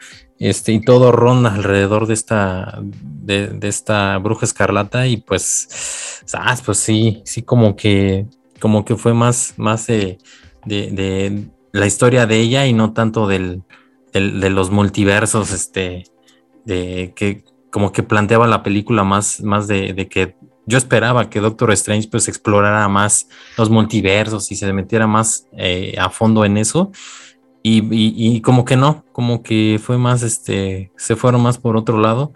Speaker 1: Este, y todo ronda alrededor de esta, de, esta bruja escarlata. Y pues, ah, pues sí, sí, como que, como que fue más, más de, de, la historia de ella y no tanto del de los multiversos, este, de que, como que planteaba la película más, más de, que yo esperaba que Doctor Strange pues explorara más los multiversos y se metiera más eh, a fondo en eso. Y, como que no, como que fue más, este, se fueron más por otro lado.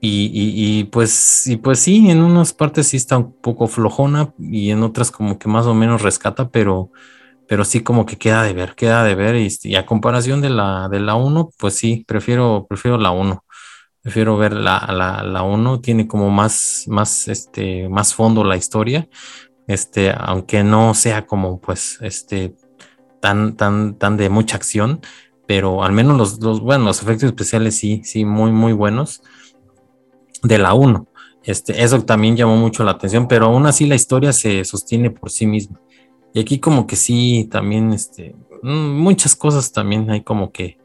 Speaker 1: Y, pues, y pues sí, en unas partes sí está un poco flojona y en otras como que más o menos rescata, pero, pero sí como que queda de ver, queda de ver. Y, a comparación de la, de la 1, pues sí, prefiero, prefiero la 1 prefiero ver la, la, la 1, tiene como más, más, este, más fondo la historia, este, aunque no sea como pues, este, tan, tan, tan de mucha acción, pero al menos los, los, bueno, los efectos especiales sí, sí, muy, muy buenos. de la 1. Este, eso también llamó mucho la atención, pero aún así la historia se sostiene por sí misma. Y aquí como que sí, también este, mm, muchas cosas también hay como que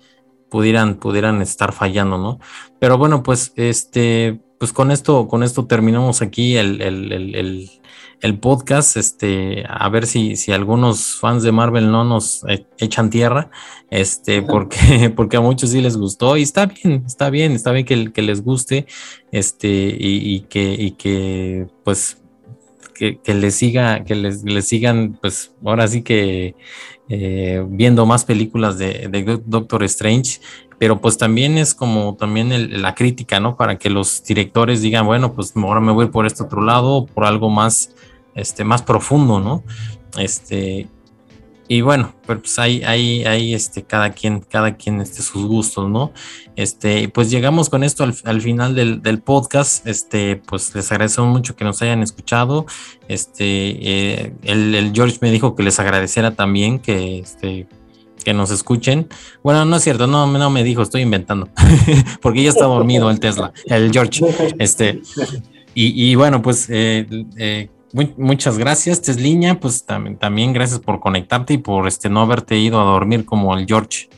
Speaker 1: pudieran, pudieran estar fallando, ¿no? Pero bueno, pues este, pues con esto, con esto terminamos aquí el, el, podcast. Este, a ver si, si algunos fans de Marvel no nos e, echan tierra, este, porque, porque a muchos sí les gustó. Y está bien, está bien, está bien que, que les guste, este, y, que, y que pues que, les siga, que les, les, sigan, pues ahora sí que eh, viendo más películas de, de, Doctor Strange pero pues también es como también la crítica, ¿no? Para que los directores digan, bueno, pues ahora me voy por este otro lado, por algo más, este, más profundo, ¿no? Este, y bueno, pues hay, hay, hay este, cada quien, cada quien este, sus gustos, ¿no? Este, pues llegamos con esto al, final del, del, podcast. Este, pues les agradecemos mucho que nos hayan escuchado. Este, eh, el, el, George me dijo que les agradeciera también que este, que nos escuchen. Bueno, no es cierto, no, no me dijo, estoy inventando, porque ya está dormido el Tesla, el George. Este, y, bueno, pues eh, eh, muchas gracias, Tesliña, pues también, también gracias por conectarte y por este no haberte ido a dormir como el George.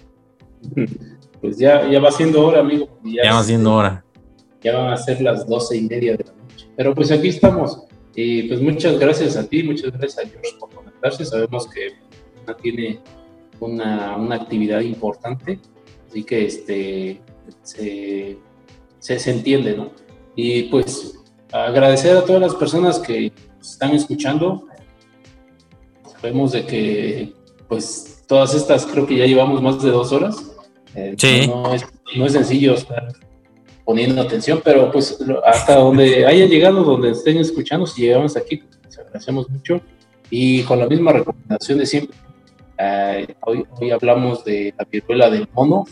Speaker 3: Pues ya, ya va siendo hora, amigo.
Speaker 1: Ya, va siendo hora.
Speaker 3: Ya van a ser las doce y media de la noche. Pero pues aquí estamos. Y pues muchas gracias a ti, muchas gracias a George por conectarse. Sabemos que tiene una, una actividad importante, así que este, se, se, entiende, ¿no? Y pues agradecer a todas las personas que están escuchando. Sabemos de que pues todas estas creo que ya llevamos más de dos horas.
Speaker 1: Eh, sí.
Speaker 3: no, es, no es sencillo estar poniendo atención, pero pues hasta donde hayan llegado, donde estén escuchando, si llegamos aquí, les agradecemos mucho. Y con la misma recomendación de siempre, eh, hoy, hoy, hablamos de la viruela del mono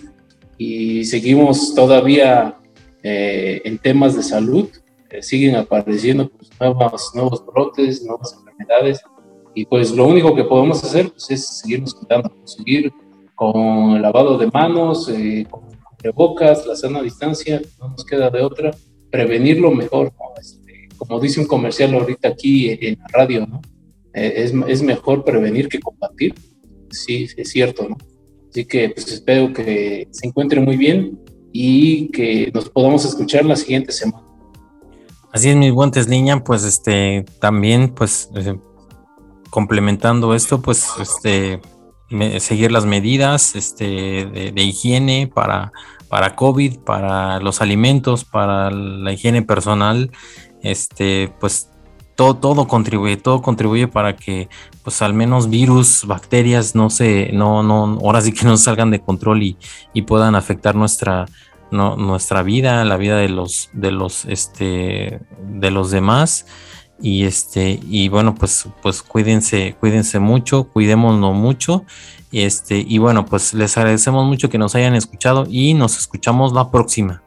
Speaker 3: y seguimos todavía eh, en temas de salud. Eh, siguen apareciendo pues, nuevos, brotes, nuevas enfermedades y pues lo único que podemos hacer pues, es seguirnos cuidando, seguir con el lavado de manos, con bocas, la sana distancia, no nos queda de otra, prevenirlo mejor, este, como dice un comercial ahorita aquí en la radio, ¿no? es, es, mejor prevenir que combatir sí, es cierto, ¿no? Así que pues espero que se encuentre muy bien y que nos podamos escuchar la siguiente semana.
Speaker 1: Así es, mis buentes niña, pues este también pues eh, complementando esto, pues este seguir las medidas este, de, higiene para, para COVID, para los alimentos, para la higiene personal, este, pues todo, todo contribuye, todo contribuye para que pues al menos virus, bacterias no se, no, no, ahora sí que no salgan de control y, y puedan afectar nuestra, no, nuestra vida, la vida de los, de los, este, de los demás. Y este, y bueno, pues, pues cuídense, cuídense mucho, cuidémonos mucho. Este, y bueno, pues les agradecemos mucho que nos hayan escuchado y nos escuchamos la próxima.